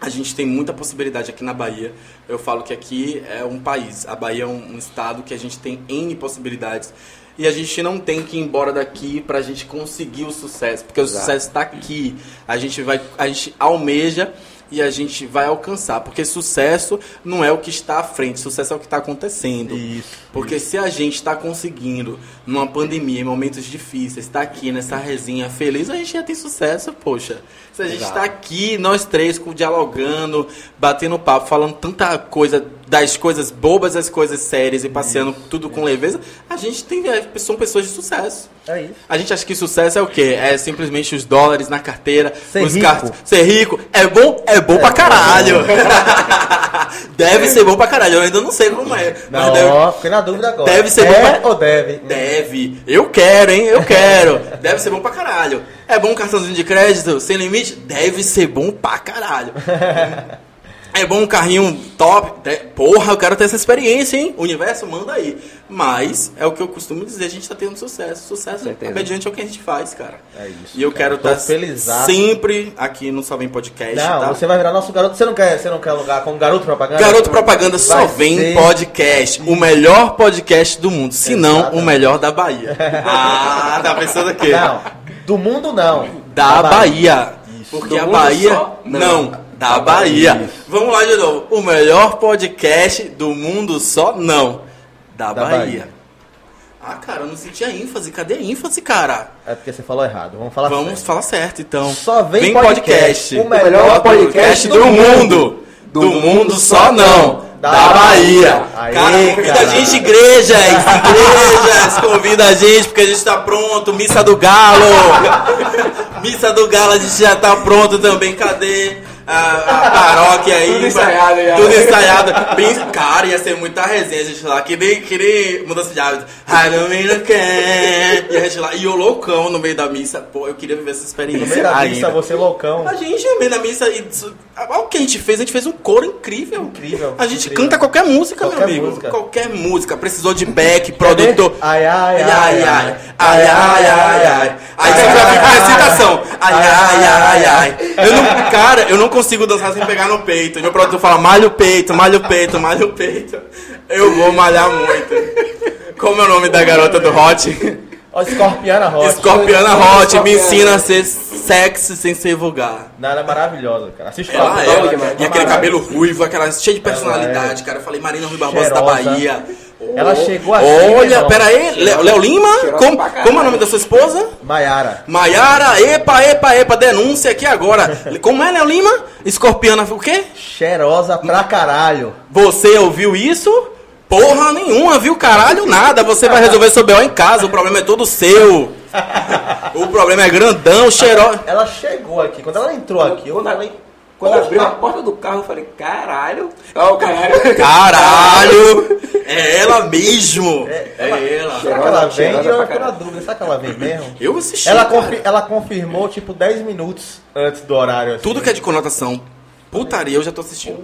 A gente tem muita possibilidade aqui na Bahia. Eu falo que aqui é um país. A Bahia é um, um estado que a gente tem N possibilidades. E a gente não tem que ir embora daqui pra gente conseguir o sucesso. Porque o Exato. sucesso está aqui. A gente vai, a gente almeja e a gente vai alcançar. Porque sucesso não é o que está à frente, sucesso é o que está acontecendo. Isso. Porque se a gente está conseguindo, numa pandemia, em momentos difíceis, estar aqui nessa resenha feliz, a gente já tem sucesso, poxa. Se a gente está aqui, nós três, dialogando, batendo papo, falando tanta coisa das coisas bobas às coisas sérias e passeando tudo com leveza, a gente tem é, são pessoas de sucesso. É isso. A gente acha que sucesso é o quê? É simplesmente os dólares na carteira, Ser os carros. Ser rico é bom? É bom pra caralho. deve ser bom pra caralho. Eu ainda não sei como é. Não, deve, ó, fiquei na dúvida agora. deve ser é bom pra- ou deve? Deve. Eu quero, hein? Eu quero. Deve ser bom pra caralho. É bom um cartãozinho de crédito sem limite? Deve ser bom pra caralho. É bom um carrinho top? Porra, eu quero ter essa experiência, hein? O universo manda aí. Mas, é o que eu costumo dizer, a gente tá tendo sucesso. Sucesso é mediante o que a gente faz, cara. É isso, E eu cara. quero estar felizaço. sempre aqui no Salvem Podcast, Não, tá? você vai virar nosso garoto. Você não quer, você não quer lugar como garoto propaganda? Garoto Propaganda só vem ser- podcast. O melhor podcast do mundo. Se não, o melhor da Bahia. Ah, tá pensando aqui? Não, do mundo não. Da Bahia. Isso. Porque Do a Bahia. só? Não. Não. Da Bahia. Vamos lá de novo. O melhor podcast do mundo só? Não. Da, Da Bahia. Bahia. Ah, cara, eu não senti a ênfase. Cadê a ênfase, cara? É porque você falou errado. Vamos falar Vamos certo. falar certo, então. Só vem podcast. O O melhor podcast podcast do do mundo. Do, mundo só não. Da, Da Bahia. Aê, cara, convida a gente, igrejas. Igrejas, convida a gente, porque a gente tá pronto. Missa do Galo. Missa do Galo, a gente já tá pronto também. Cadê? A, a paróquia aí. Tudo ensaiado já. Tudo ensaiado. Bem, cara, ia ser muita resenha, a gente lá. Que nem, que nem mudança de hábito. I don't mean to care. E a gente lá. E o loucão no meio da missa. Pô, eu queria viver essa experiência. No meio da missa, ainda. você loucão. A gente, no meio da missa, e olha o que a gente fez, a gente fez um coro incrível. Incrível, A gente incrível. canta qualquer música, Qualquer meu amigo. música. Qualquer música. Precisou de back, produtor. Ai, ai, Ai, ai, ai, ai, ai, ai, ai. Aí você já fica com excitação. Ai, ai, ai, ai. Eu não, cara, eu não consigo dançar sem pegar no peito. Meu produtor fala, malha o peito, malha o peito, malha o peito. Eu vou malhar muito. Como é o nome da garota do Hot? Ó, Escorpiana Rocha. Escorpiana Hot, me ensina a ser sexy sem ser vulgar. Não, ela é maravilhosa, cara. Assiste Ela é, Top ela- demais. e aquele cabelo ruivo, aquela cheia de personalidade, cara. Eu falei Marina Rui Barbosa da Cheirosa. Bahia. Ela Oh, chegou aqui, Olha, pera aí, Léo Lima? Como, como é o nome da sua esposa? Maiara. Maiara, epa, epa, epa, denúncia aqui agora. Como é, Léo Lima? Escorpiana, o quê? Cheirosa pra caralho. Você ouviu isso? Porra nenhuma, viu? Caralho, nada. Você vai resolver seu B.O. em casa, o problema é todo seu. O problema é grandão, cheirosa. Ela chegou aqui. Quando ela entrou aqui, eu Quando, falei. Quando porra. abriu a porta do carro, eu falei, caralho. Ó, o caralho. Caralho! É ela mesmo! É, ela. Será que ela vem? Eu tô na dúvida. Será que ela vem mesmo? Eu assisti. Ela, confi- ela confirmou, tipo, 10 minutos antes do horário. assim. Tudo que é de conotação putaria eu já tô assistindo.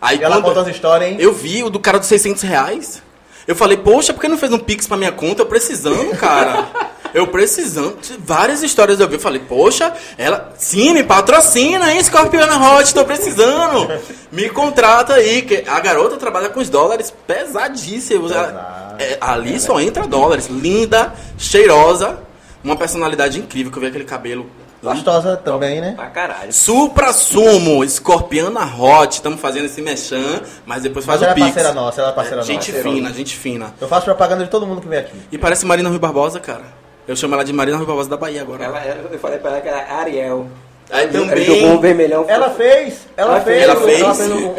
Aí E ela quando conta as histórias, hein? eu vi o do cara dos 600 reais, eu falei, poxa, por que não fez um pix pra minha conta? Eu precisando, cara. Eu precisando. Várias histórias eu vi. Eu falei, poxa, ela. Sim, me patrocina, hein, Scorpiona Hot, tô precisando. Me contrata aí. Que a garota trabalha com os dólares pesadíssimos. Pesado. É, ali só entra dólares. Linda, cheirosa, uma personalidade incrível, que eu vi aquele cabelo. Gostosa também, né? Pra caralho. Supra Sumo, Escorpiana Hot, estamos fazendo esse mechan, mas depois faz Mas ela o é pix. parceira nossa, ela é parceira gente nossa. fina, gente fina. Eu faço propaganda de todo mundo que vem aqui. E parece Marina Rui Barbosa, cara. Eu chamo ela de Marina Rui Barbosa da Bahia agora. Ela, eu falei pra ela que era Ariel. Aí jogou um também. vermelhão. Ela fez, ela, Ela fez, fez, ela fez. ela fez um,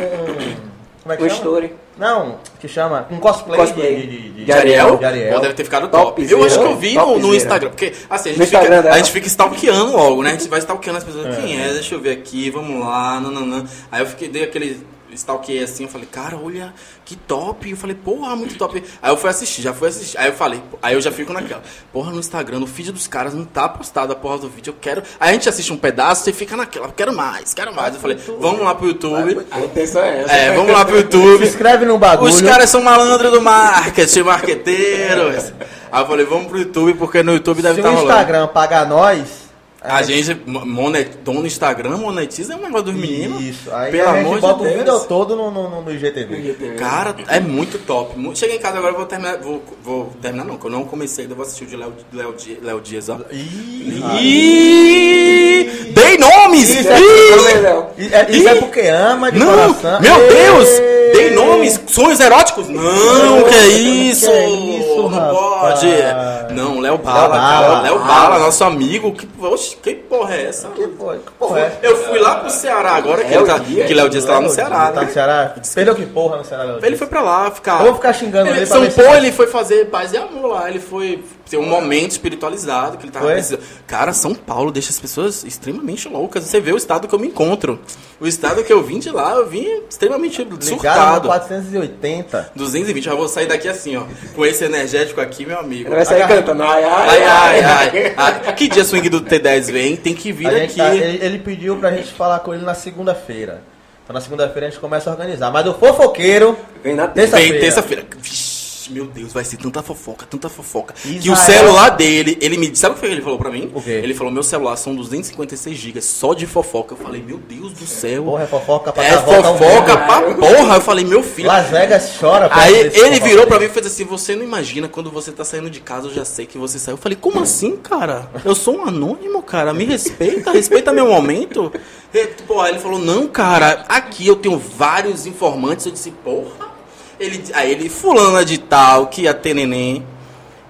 como é que Um chama? story. Não, que chama um cosplay, Cosplay. de, de, de, De Ariel? de Ariel. Pô, deve ter ficado top. Topzera. eu acho que eu vi no, no. Instagram. Porque, assim, a gente, No fica, Instagram a gente fica stalkeando logo, né? A gente vai stalkeando as pessoas. Quem é? Deixa eu ver aqui, vamos lá, nananã. Aí eu fiquei, dei aquele stalkeei assim, eu falei, cara, olha, que top. Eu falei, porra, muito top. Aí eu fui assistir, já fui assistir. Aí eu falei, aí eu já fico naquela. Porra, no Instagram, no feed dos caras não tá postado a porra do vídeo. Eu quero. Aí a gente assiste um pedaço e fica naquela, quero mais, quero mais. Eu falei, vamos lá pro YouTube. A intenção é essa. É, vamos lá pro Se YouTube. inscreve no bagulho. Os caras são malandros do marketing, marqueteiros. Aí eu falei, vamos pro YouTube, porque no YouTube deve Se estar o rolando. Instagram pagar nós, A gente, monet, dono do Instagram, monetiza é um negócio dos meninos. Isso, aí Pelo a gente amor de bota o Deus. vídeo todo no, no, no, no IGTV. Cara, é muito top. Cheguei em casa agora, eu vou terminar. Vou, vou terminar, não, que eu não comecei ainda, vou assistir o de Léo Léo Léo Dias, ó. Ih, Ih, Dei nomes! Isso Ih! E- é- Isso é porque ama de Não, coração. meu Ei! Deus! Dei nomes, sonhos eróticos? Não, que é isso? Que é isso, não pode. Não, Léo Bala, Bala. cara. Léo Bala, nosso amigo. Que, oxe, que porra é essa? Que foi? Que porra é? Eu fui lá pro Ceará agora, que, É ele o tá, dia, que Léo Dias tá lá no Ceará, Tá no né? Ceará? Perdeu que porra no Ceará, Léo Ele foi pra lá ficar. Eu vou ficar xingando ele Ele, pra São Paulo, ele foi fazer paz e amor lá. Ele foi ter um momento espiritualizado que ele tava Foi? precisando. Cara, São Paulo deixa as pessoas extremamente loucas. Você vê o estado que eu me encontro. O estado que eu vim de lá, eu vim extremamente Ligado surtado. 480. 220, já vou sair daqui assim, ó. Com esse energético aqui, meu amigo. Ele vai sair cantando. Ai, Ai, ai, ai, ai. Que dia swing do T10 vem? Tem que vir aqui. tá- ele, ele pediu pra gente falar com ele na segunda-feira. Então na segunda-feira a gente começa a organizar. Mas o fofoqueiro, Vem na terça-feira. Vem terça-feira. Meu Deus, vai ser tanta fofoca, tanta fofoca. Que o Israel- celular dele, ele me. Sabe o que ele falou pra mim? O quê? Ele falou: meu celular são 256 GB só de fofoca. Eu falei: meu Deus do céu. Porra, é fofoca pra é fofoca pra porra. Eu falei: meu filho. Las Vegas chora. Aí ele virou pra mim e fez assim: Você não imagina quando você tá saindo de casa, eu já sei que você saiu. Eu falei: Como assim, cara? Eu sou um anônimo, cara. Me respeita, respeita meu momento. E, Porra, ele falou: Não, cara, aqui eu tenho vários informantes. Eu disse: Porra. Ele, aí ele, fulana de tal, que ia ter neném,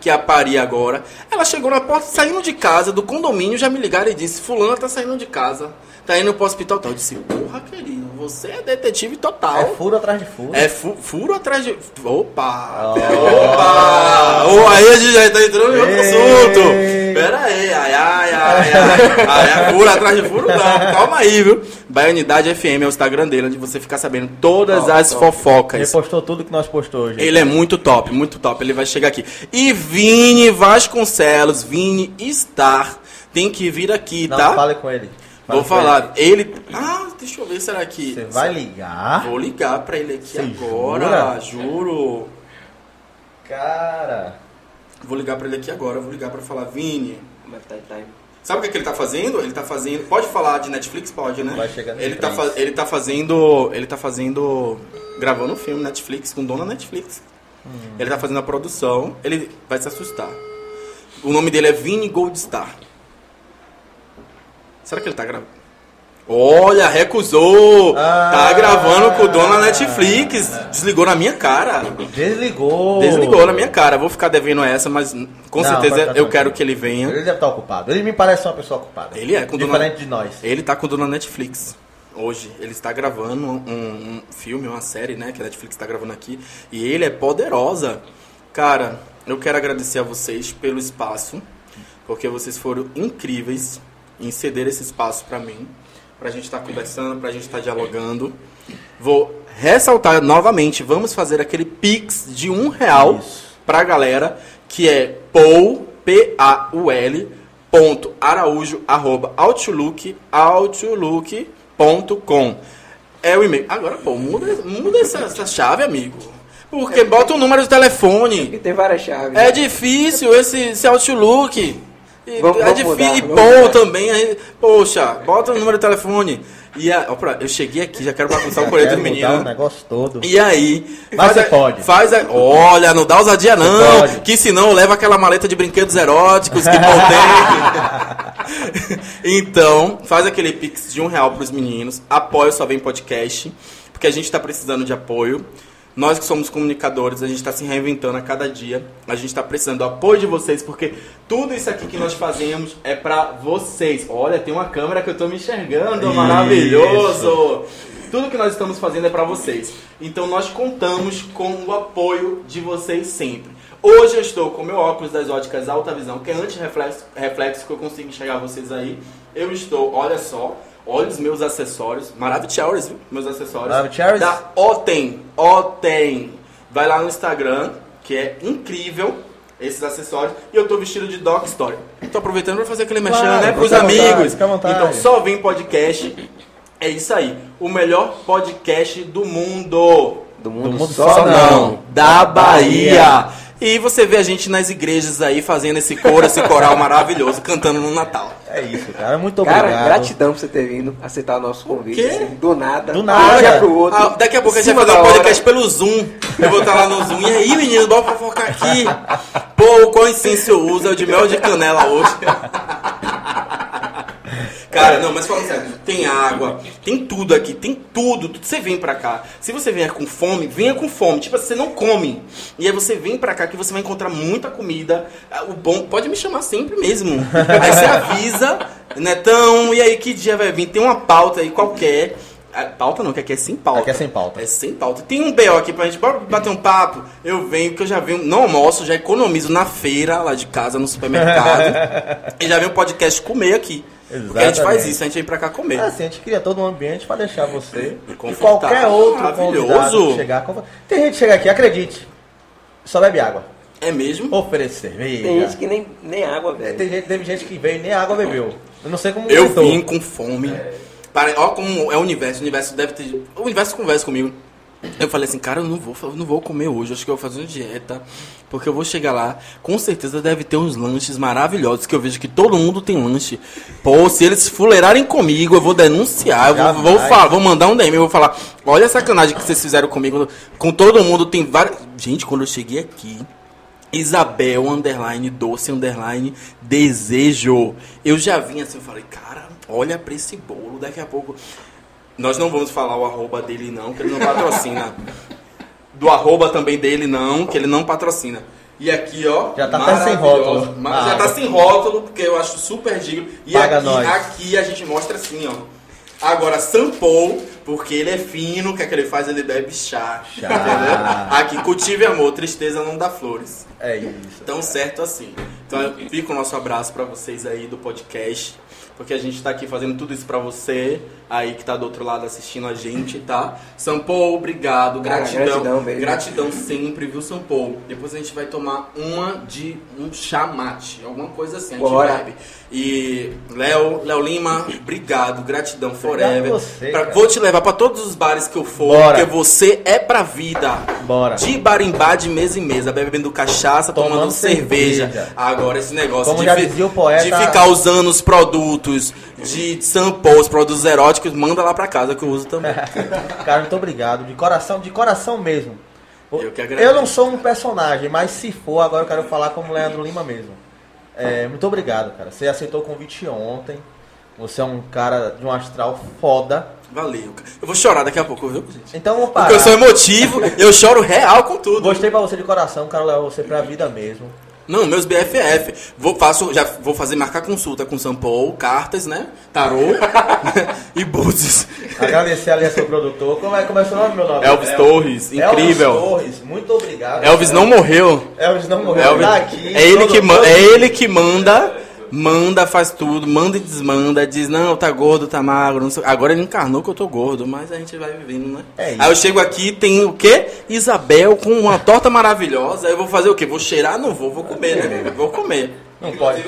que ia parir agora. Ela chegou na porta, saindo de casa, do condomínio, já me ligaram e disse: Fulana tá saindo de casa. Tá indo pro hospital tal. Eu disse: Porra, querido, você é detetive total. É furo atrás de furo. É fu- furo atrás de. Opa! Opa! Oh, aí a gente já tá entrando em outro Ei. assunto. Pera aí, ai, ai, ai, ai. ai é furo atrás de furo, não. Calma aí, viu? Baianidade FM é o Instagram dele, onde você fica sabendo todas as fofocas. Repostou tudo que nós postou hoje. Ele é muito top, muito top. Ele vai chegar aqui. E Vini Vasconcelos, Vini Star, tem que vir aqui, Não, tá? fale com ele. Vou falar. Ele. Ah, deixa eu ver, será que. Você vai ligar? Vou ligar pra ele aqui Você agora, juro. Cara. Vou ligar pra ele aqui agora, vou ligar pra falar, Vini. Mas tá, tá. Sabe o que, que ele tá fazendo? Ele tá fazendo. Pode falar de Netflix? Pode, né? Vai chegar ele tá, fa- ele tá fazendo. Ele tá fazendo. Gravando um filme Netflix com dona Netflix. Hum. Ele tá fazendo a produção. Ele vai se assustar. O nome dele é Vini Goldstar. Será que ele tá gravando? Olha, recusou! Ah. tá gravando com dona Netflix. Desligou na minha cara. Desligou. Desligou na minha cara. Vou ficar devendo essa, mas com Não, certeza eu quero que ele venha. Ele deve estar ocupado. Ele me parece uma pessoa ocupada. Ele é, com Diferente de nós. Ele tá com dona Netflix. Hoje, ele está gravando um, um filme, uma série, né? Que a Netflix está gravando aqui. E ele é poderosa. Cara, eu quero agradecer a vocês pelo espaço. Porque vocês foram incríveis em ceder esse espaço pra mim. Pra gente estar conversando, pra gente estar dialogando. Vou ressaltar novamente, vamos fazer aquele pix de um real Isso. pra galera, que é paul, P-A-U-L, ponto, araújo, arroba, outlook, outlook.com. É o e-mail. Agora, pô, muda, muda essa, essa chave, amigo. Porque bota o número de telefone. Tem várias chaves. É difícil esse, esse Outlook. E Vamos- é difícil. mudar, e mudar. também. Aí, poxa, bota o número de telefone. E a, ó, pra- eu cheguei aqui, já quero bagunçar o colete do mudar o menino. negócio todo. E aí. Mas faz você a- pode. Faz a, olha, não dá ousadia não. Que senão leva aquela maleta de brinquedos eróticos que tem. então, faz aquele pix de um real pros meninos. Apoia o Só Vem Podcast. Porque a gente tá precisando de apoio. Nós que somos comunicadores, a gente está se reinventando a cada dia. A gente está precisando do apoio de vocês, porque tudo isso aqui que nós fazemos é para vocês. Olha, tem uma câmera que eu tô me enxergando, Isso. maravilhoso! Tudo que nós estamos fazendo é para vocês. Então nós contamos com o apoio de vocês sempre. Hoje eu estou com meu óculos das óticas Alta Visão, que é anti-reflexo, reflexo, que eu consigo enxergar vocês aí. Eu estou, olha só, olha os meus acessórios, Maravilhosos, viu? Meus acessórios. Maravilhosos. Da Otem, Otem. Vai lá no Instagram, que é incrível esses acessórios. E eu tô vestido de Dog Story. Tô aproveitando para fazer aquele mexendo, Claro, né? Pros amigos. fica à vontade. Então só vem podcast. É isso aí. O melhor podcast do mundo. Do mundo, Do mundo só, só não. Da Bahia. E você vê a gente nas igrejas aí fazendo esse coro, esse coral maravilhoso, cantando no Natal. É isso, cara. Muito Cara, obrigado. gratidão por você ter vindo aceitar o nosso convite. quê? assim, do nada. Do nada. um dia pro outro. Ah, daqui a pouco a gente vai fazer um podcast pelo Zoom. Eu vou estar lá no Zoom. E aí, menino, bora fofocar aqui. Pô, qual incenso eu uso? É o de mel de canela hoje. Cara, não, mas falando sério, tem água, tem tudo aqui, tem tudo, tudo. Você vem pra cá. Se você vier com fome, venha com fome. Tipo, você não come. E aí você vem pra cá que você vai encontrar muita comida. Ah, O bom, pode me chamar sempre mesmo. Aí você avisa, Netão, e aí que dia vai vir? Tem uma pauta aí qualquer. Ah, Pauta não, que aqui é sem pauta. Aqui é sem pauta. É sem pauta. Tem um BO aqui pra gente bora bater um papo. Eu venho, que eu já venho, não almoço, já economizo na feira lá de casa, no supermercado. e já venho podcast comer aqui. Porque a gente faz Exatamente. isso, a gente vem pra cá comer. É assim, a gente cria todo um ambiente pra deixar você e qualquer outro Maravilhoso. convidado chegar. Tem gente que chega aqui, acredite, só bebe água. É mesmo? Oferece cerveja. Tem gente que nem, nem água, velho. Tem gente, teve gente que veio e nem água bebeu. Eu não sei como Eu vim com fome. Pare- Ó como é o universo. O universo deve ter. O universo conversa comigo. Eu falei assim, cara, eu não vou, eu não vou comer hoje, acho que eu vou fazer uma dieta. Porque eu vou chegar lá, com certeza deve ter uns lanches maravilhosos, que eu vejo que todo mundo tem lanche. Pô, se eles fuleirarem comigo, eu vou denunciar, eu vou, vou, falar, vou mandar um DM, eu vou falar, olha a sacanagem que vocês fizeram comigo. Com todo mundo tem várias. Gente, quando eu cheguei aqui, Isabel, underline, doce, underline, desejo. Eu já vim assim, eu falei, cara, olha pra esse bolo, daqui a pouco. Nós não vamos falar o arroba dele não, que ele não patrocina. Do arroba também dele não, que ele não patrocina. E aqui, ó. Já tá até sem rótulo. Mas já Ah. tá sem rótulo, porque eu acho super digno. E Paga aqui, nós. aqui a gente mostra assim, ó. Agora, Sampou, porque ele é fino, o que é que ele faz? Ele bebe chá. Chá. Entendeu? Aqui, cultive amor, tristeza não dá flores. É isso. Tão certo assim. Então fica o nosso abraço pra vocês aí do podcast. Porque a gente tá aqui fazendo tudo isso pra você, aí que tá do outro lado assistindo a gente, tá? Sampou, obrigado, gratidão. gratidão, beijo. Gratidão sempre, viu, Sampou? Depois a gente vai tomar uma de um chá mate, alguma coisa assim, a gente bebe. E Léo, Léo Lima, obrigado, gratidão forever. você, Pra- vou te levar pra todos os bares que eu for, Bora. porque você é pra vida. Bora. De barimbá, de mesa em mesa, bebendo cachaça, tomando, Tomando cerveja. cerveja. Agora esse negócio Como de, fi- poeta- de ficar usando os produtos de sample, os produtos eróticos, manda lá pra casa que eu uso também. Cara, muito obrigado. De coração, de coração mesmo. Eu. Eu não sou um personagem, mas se for, agora eu quero falar como Leandro Lima mesmo. É, muito obrigado, cara. Você aceitou o convite ontem. Você é um cara de um astral foda. Valeu. cara. Eu vou chorar daqui a pouco, viu, gente? Então vou Porque parar. eu sou emotivo, eu choro real com tudo. Gostei pra você de coração, quero levar você pra vida mesmo. Não, meus BFF. Vou, faço, já vou fazer marcar consulta com Sample, cartas, né? Tarô e búzios. Agradecer ali a seu produtor. Como é, como é seu nome, meu nome? Elvis El- Torres, incrível. Elvis Torres, muito obrigado. Elvis não morreu. Elvis não morreu. Elvis- Tá aqui. é, ele que, é ele que manda, manda, faz tudo, manda e desmanda, diz, não, tá gordo, tá magro, não sei. Agora ele encarnou que eu tô gordo, mas a gente vai vivendo, né? É. Aí eu chego aqui, tem o quê? Isabel com uma torta maravilhosa, aí eu vou fazer o quê? Vou cheirar? Não vou, vou comer, né? Vou comer. Não pode.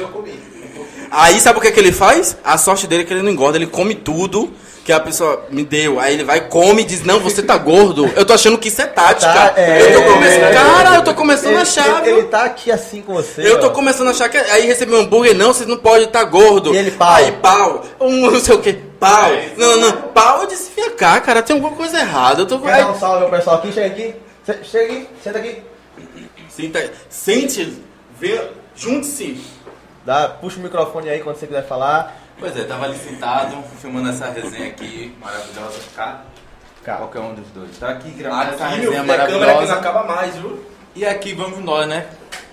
Aí sabe o que, é que ele faz? A sorte dele é que ele não engorda, ele come tudo que a pessoa me deu. Aí ele vai, come e diz, não, você tá gordo. Eu tô achando que isso é tática. Tá, é, eu tô começando. é, cara, eu tô começando ele, a achar, ele, ele tá aqui assim com você. Eu tô ó. começando a achar que aí receber um hambúrguer, não, vocês não podem estar gordo. E ele, pau. Aí pau, um não sei o que, pau. Não, não, pau é de se ficar, cara, tem alguma coisa errada. Eu tô com. Um salve ao pessoal aqui? Chega aqui. Chega aqui, senta aqui. Sinta, sente, vê, junte-se. Dá, puxa o microfone aí quando você quiser falar. Pois é, tava ali sentado, filmando essa resenha aqui, maravilhosa. Cá, Cá. qualquer um dos dois. Tá aqui gravando essa Aqui, meu resenha filho, a câmera que não maravilhosa. acaba mais, viu? E aqui vamos nós, né?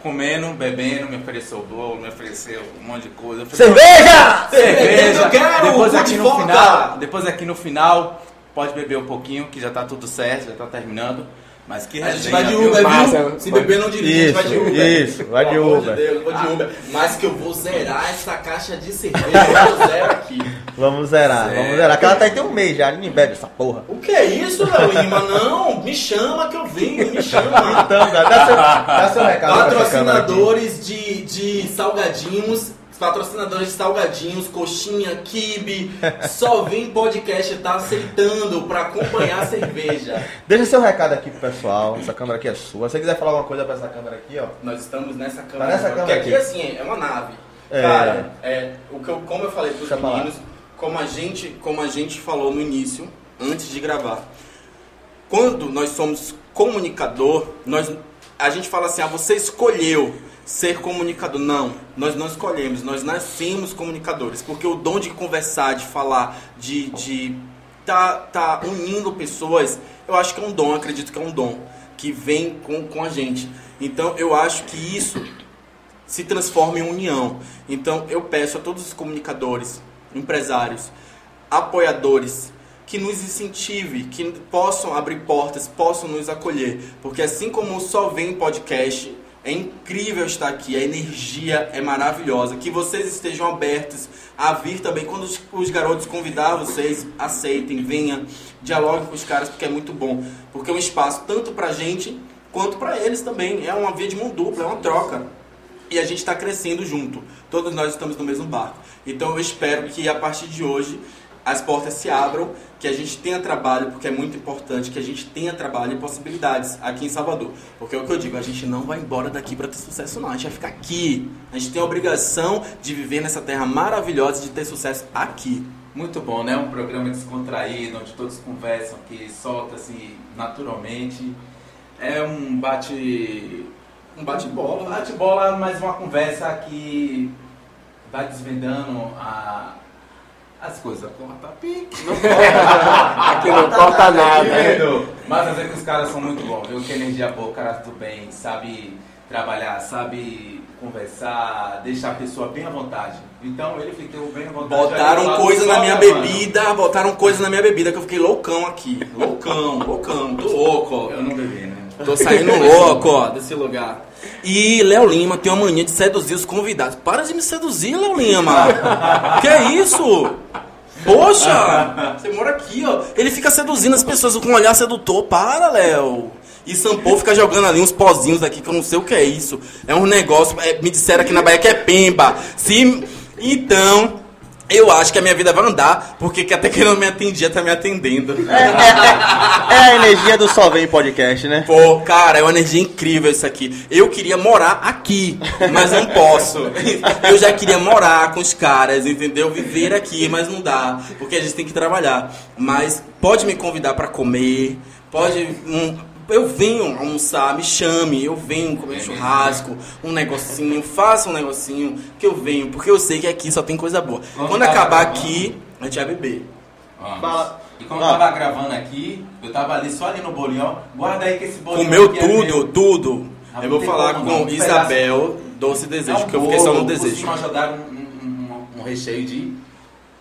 Comendo, bebendo, me ofereceu bolo, me ofereceu um monte de coisa. Cerveja! cerveja. Eu quero, depois aqui no final, depois aqui no final, pode beber um pouquinho, que já tá tudo certo, já tá terminando. Mas que A gente resenha, vai de? Uber, viu? Se beber não dirige, a gente vai de Isso, Uber. isso, vai de Pelo amor Uber. Deus, eu vou de Uber. Mas que eu vou zerar essa caixa de cerveja, eu zero aqui. Vamos zerar, vamos zerar. Aquela tá aí tem um mês já, ninguém bebe essa porra. O que é isso, Léo Lima? Não, me chama que eu venho, me chama. Então, cara, dá seu, dá seu recado pra essa câmera aqui. Patrocinadores de, de salgadinhos, patrocinadores de salgadinhos, coxinha, kibe, só vem podcast, tá aceitando pra acompanhar a cerveja. Deixa seu recado aqui pro pessoal. Essa câmera aqui é sua. Se você quiser falar alguma coisa pra essa câmera aqui, ó. Nós estamos nessa câmera. nessa agora, câmera porque aqui, aqui. assim, é uma nave. É. Cara, é, o que eu, como eu falei pros Deixa falar. meninos, como a, gente, como a gente falou no início, antes de gravar. Quando nós somos comunicador, nós a gente fala assim, ah, você escolheu ser comunicador. Não, nós não escolhemos, nós nascemos comunicadores. Porque o dom de conversar, de falar, de, de tá, tá unindo pessoas, eu acho que é um dom, acredito que é um dom que vem com, com a gente. Então eu acho que isso se transforma em união. Então eu peço a todos os comunicadores, empresários, apoiadores, que nos incentive, que possam abrir portas, possam nos acolher. Porque assim como Só Vem Podcast, é incrível estar aqui, a energia é maravilhosa. Que vocês estejam abertos a vir também. Quando os, os garotos convidar vocês, aceitem, venham, dialoguem com os caras, porque é muito bom. Porque é um espaço tanto pra gente quanto pra eles também. É uma via de mão dupla, é uma troca. E a gente está crescendo junto. Todos nós estamos no mesmo barco. Então eu espero que a partir de hoje as portas se abram, que a gente tenha trabalho, porque é muito importante que a gente tenha trabalho e possibilidades aqui em Salvador. Porque é o que eu digo, a gente não vai embora daqui para ter sucesso não, a gente vai ficar aqui. A gente tem a obrigação de viver nessa terra maravilhosa e de ter sucesso aqui. Muito bom, né? Um programa descontraído, onde todos conversam, que solta-se naturalmente. É um bate... Um bate-bola. né? Bate-bola, mas uma conversa que vai desvendando a- as coisas. Corta pique. Aqui não corta nada. Entendeu? Mas às vezes os caras são muito bons, viu? Que energia boa, o cara do bem, sabe trabalhar, sabe conversar, deixar a pessoa bem à vontade. Então ele ficou bem à vontade. Botaram eu coisa na minha gravando. bebida, botaram coisa na minha bebida que eu fiquei loucão aqui. Loucão, loucão, tô louco, ó. Eu não bebi, né? Tô saindo louco, ó, desse lugar. E Léo Lima tem uma mania de seduzir os convidados. Para de me seduzir, Léo Lima. que é isso? Poxa, você mora aqui, ó. Ele fica seduzindo as pessoas com um olhar sedutor. Para, Léo. E Sampô fica jogando ali uns pozinhos aqui que eu não sei o que é isso. É um negócio. é, me disseram aqui na Bahia que é pemba. Se, então, eu acho que a minha vida vai andar, porque que até que não me atendia, tá me atendendo. É a energia do Só Vem Podcast, né? Pô, cara, é uma energia incrível isso aqui. Eu queria morar aqui, mas não posso. Eu já queria morar com os caras, entendeu? Viver aqui, mas não dá, porque a gente tem que trabalhar. Mas pode me convidar pra comer, pode. hum, eu venho almoçar, me chame, eu venho comer um churrasco, um negocinho, faça um negocinho que eu venho, porque eu sei que aqui só tem coisa boa. Quando acabar gravando. aqui, a gente vai beber. Vamos. Fala. E quando eu tava gravando aqui, eu tava ali só ali no bolinho, ó. Guarda aí que esse bolinho Comeu aqui é tudo, meu. tudo. Ah, Eu vou falar como com não, um Isabel, Doce Desejo, É um porque eu fiquei só no Por desejo. cima jogaram um, um- um- um recheio de,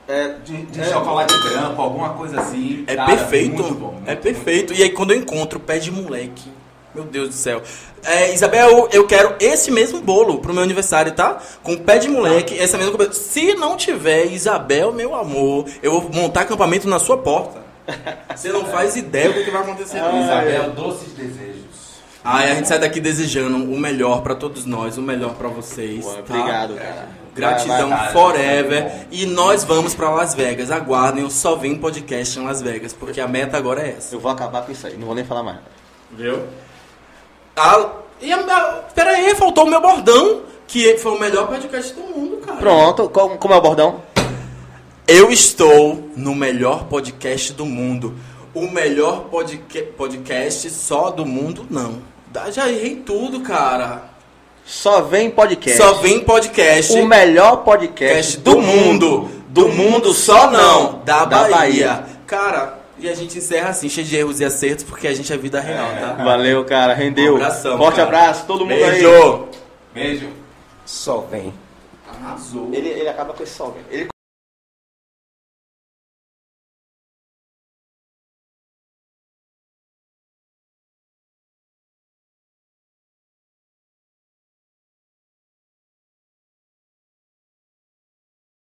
É, de, de chocolate branco, alguma coisa assim. É Cara, perfeito, muito bom, muito é perfeito. E aí quando eu encontro o pé de moleque, meu Deus do céu. É, Isabel, eu quero esse mesmo bolo pro meu aniversário, tá? Com pé de moleque, essa mesma coisa. Se não tiver Isabel, meu amor, eu vou montar acampamento na sua porta. Você não faz ideia do que vai acontecer com Isabel. Isabel, doces desejos. Ai, a gente sai daqui desejando o melhor pra todos nós, o melhor pra vocês. Pô, tá? Obrigado, cara. Gratidão Vai, vai, forever. vai. E nós vamos pra Las Vegas. Aguardem o Só Vem Podcast em Las Vegas, porque a meta agora é essa. Eu vou acabar com isso aí, não vou nem falar mais. Viu? Ah, e a, a, pera aí, faltou o meu bordão, que foi o melhor podcast do mundo, cara. Pronto, como, como é o bordão? Eu estou no melhor podcast do mundo. O melhor podca podcast só do mundo, não. Dá- Já errei tudo, cara. Só Vem Podcast. Só vem podcast. o melhor podcast podcast do mundo. Do mundo só não. Da, Da Bahia. Bahia. Cara, e a gente encerra assim, cheio de erros e acertos, porque a gente é vida real, tá? Valeu, cara, rendeu. Um abração, Forte cara. abraço, todo mundo aí. Beijo. Beijo. Só vem. Arrasou. Ele, ele acaba com esse sol, velho. Ele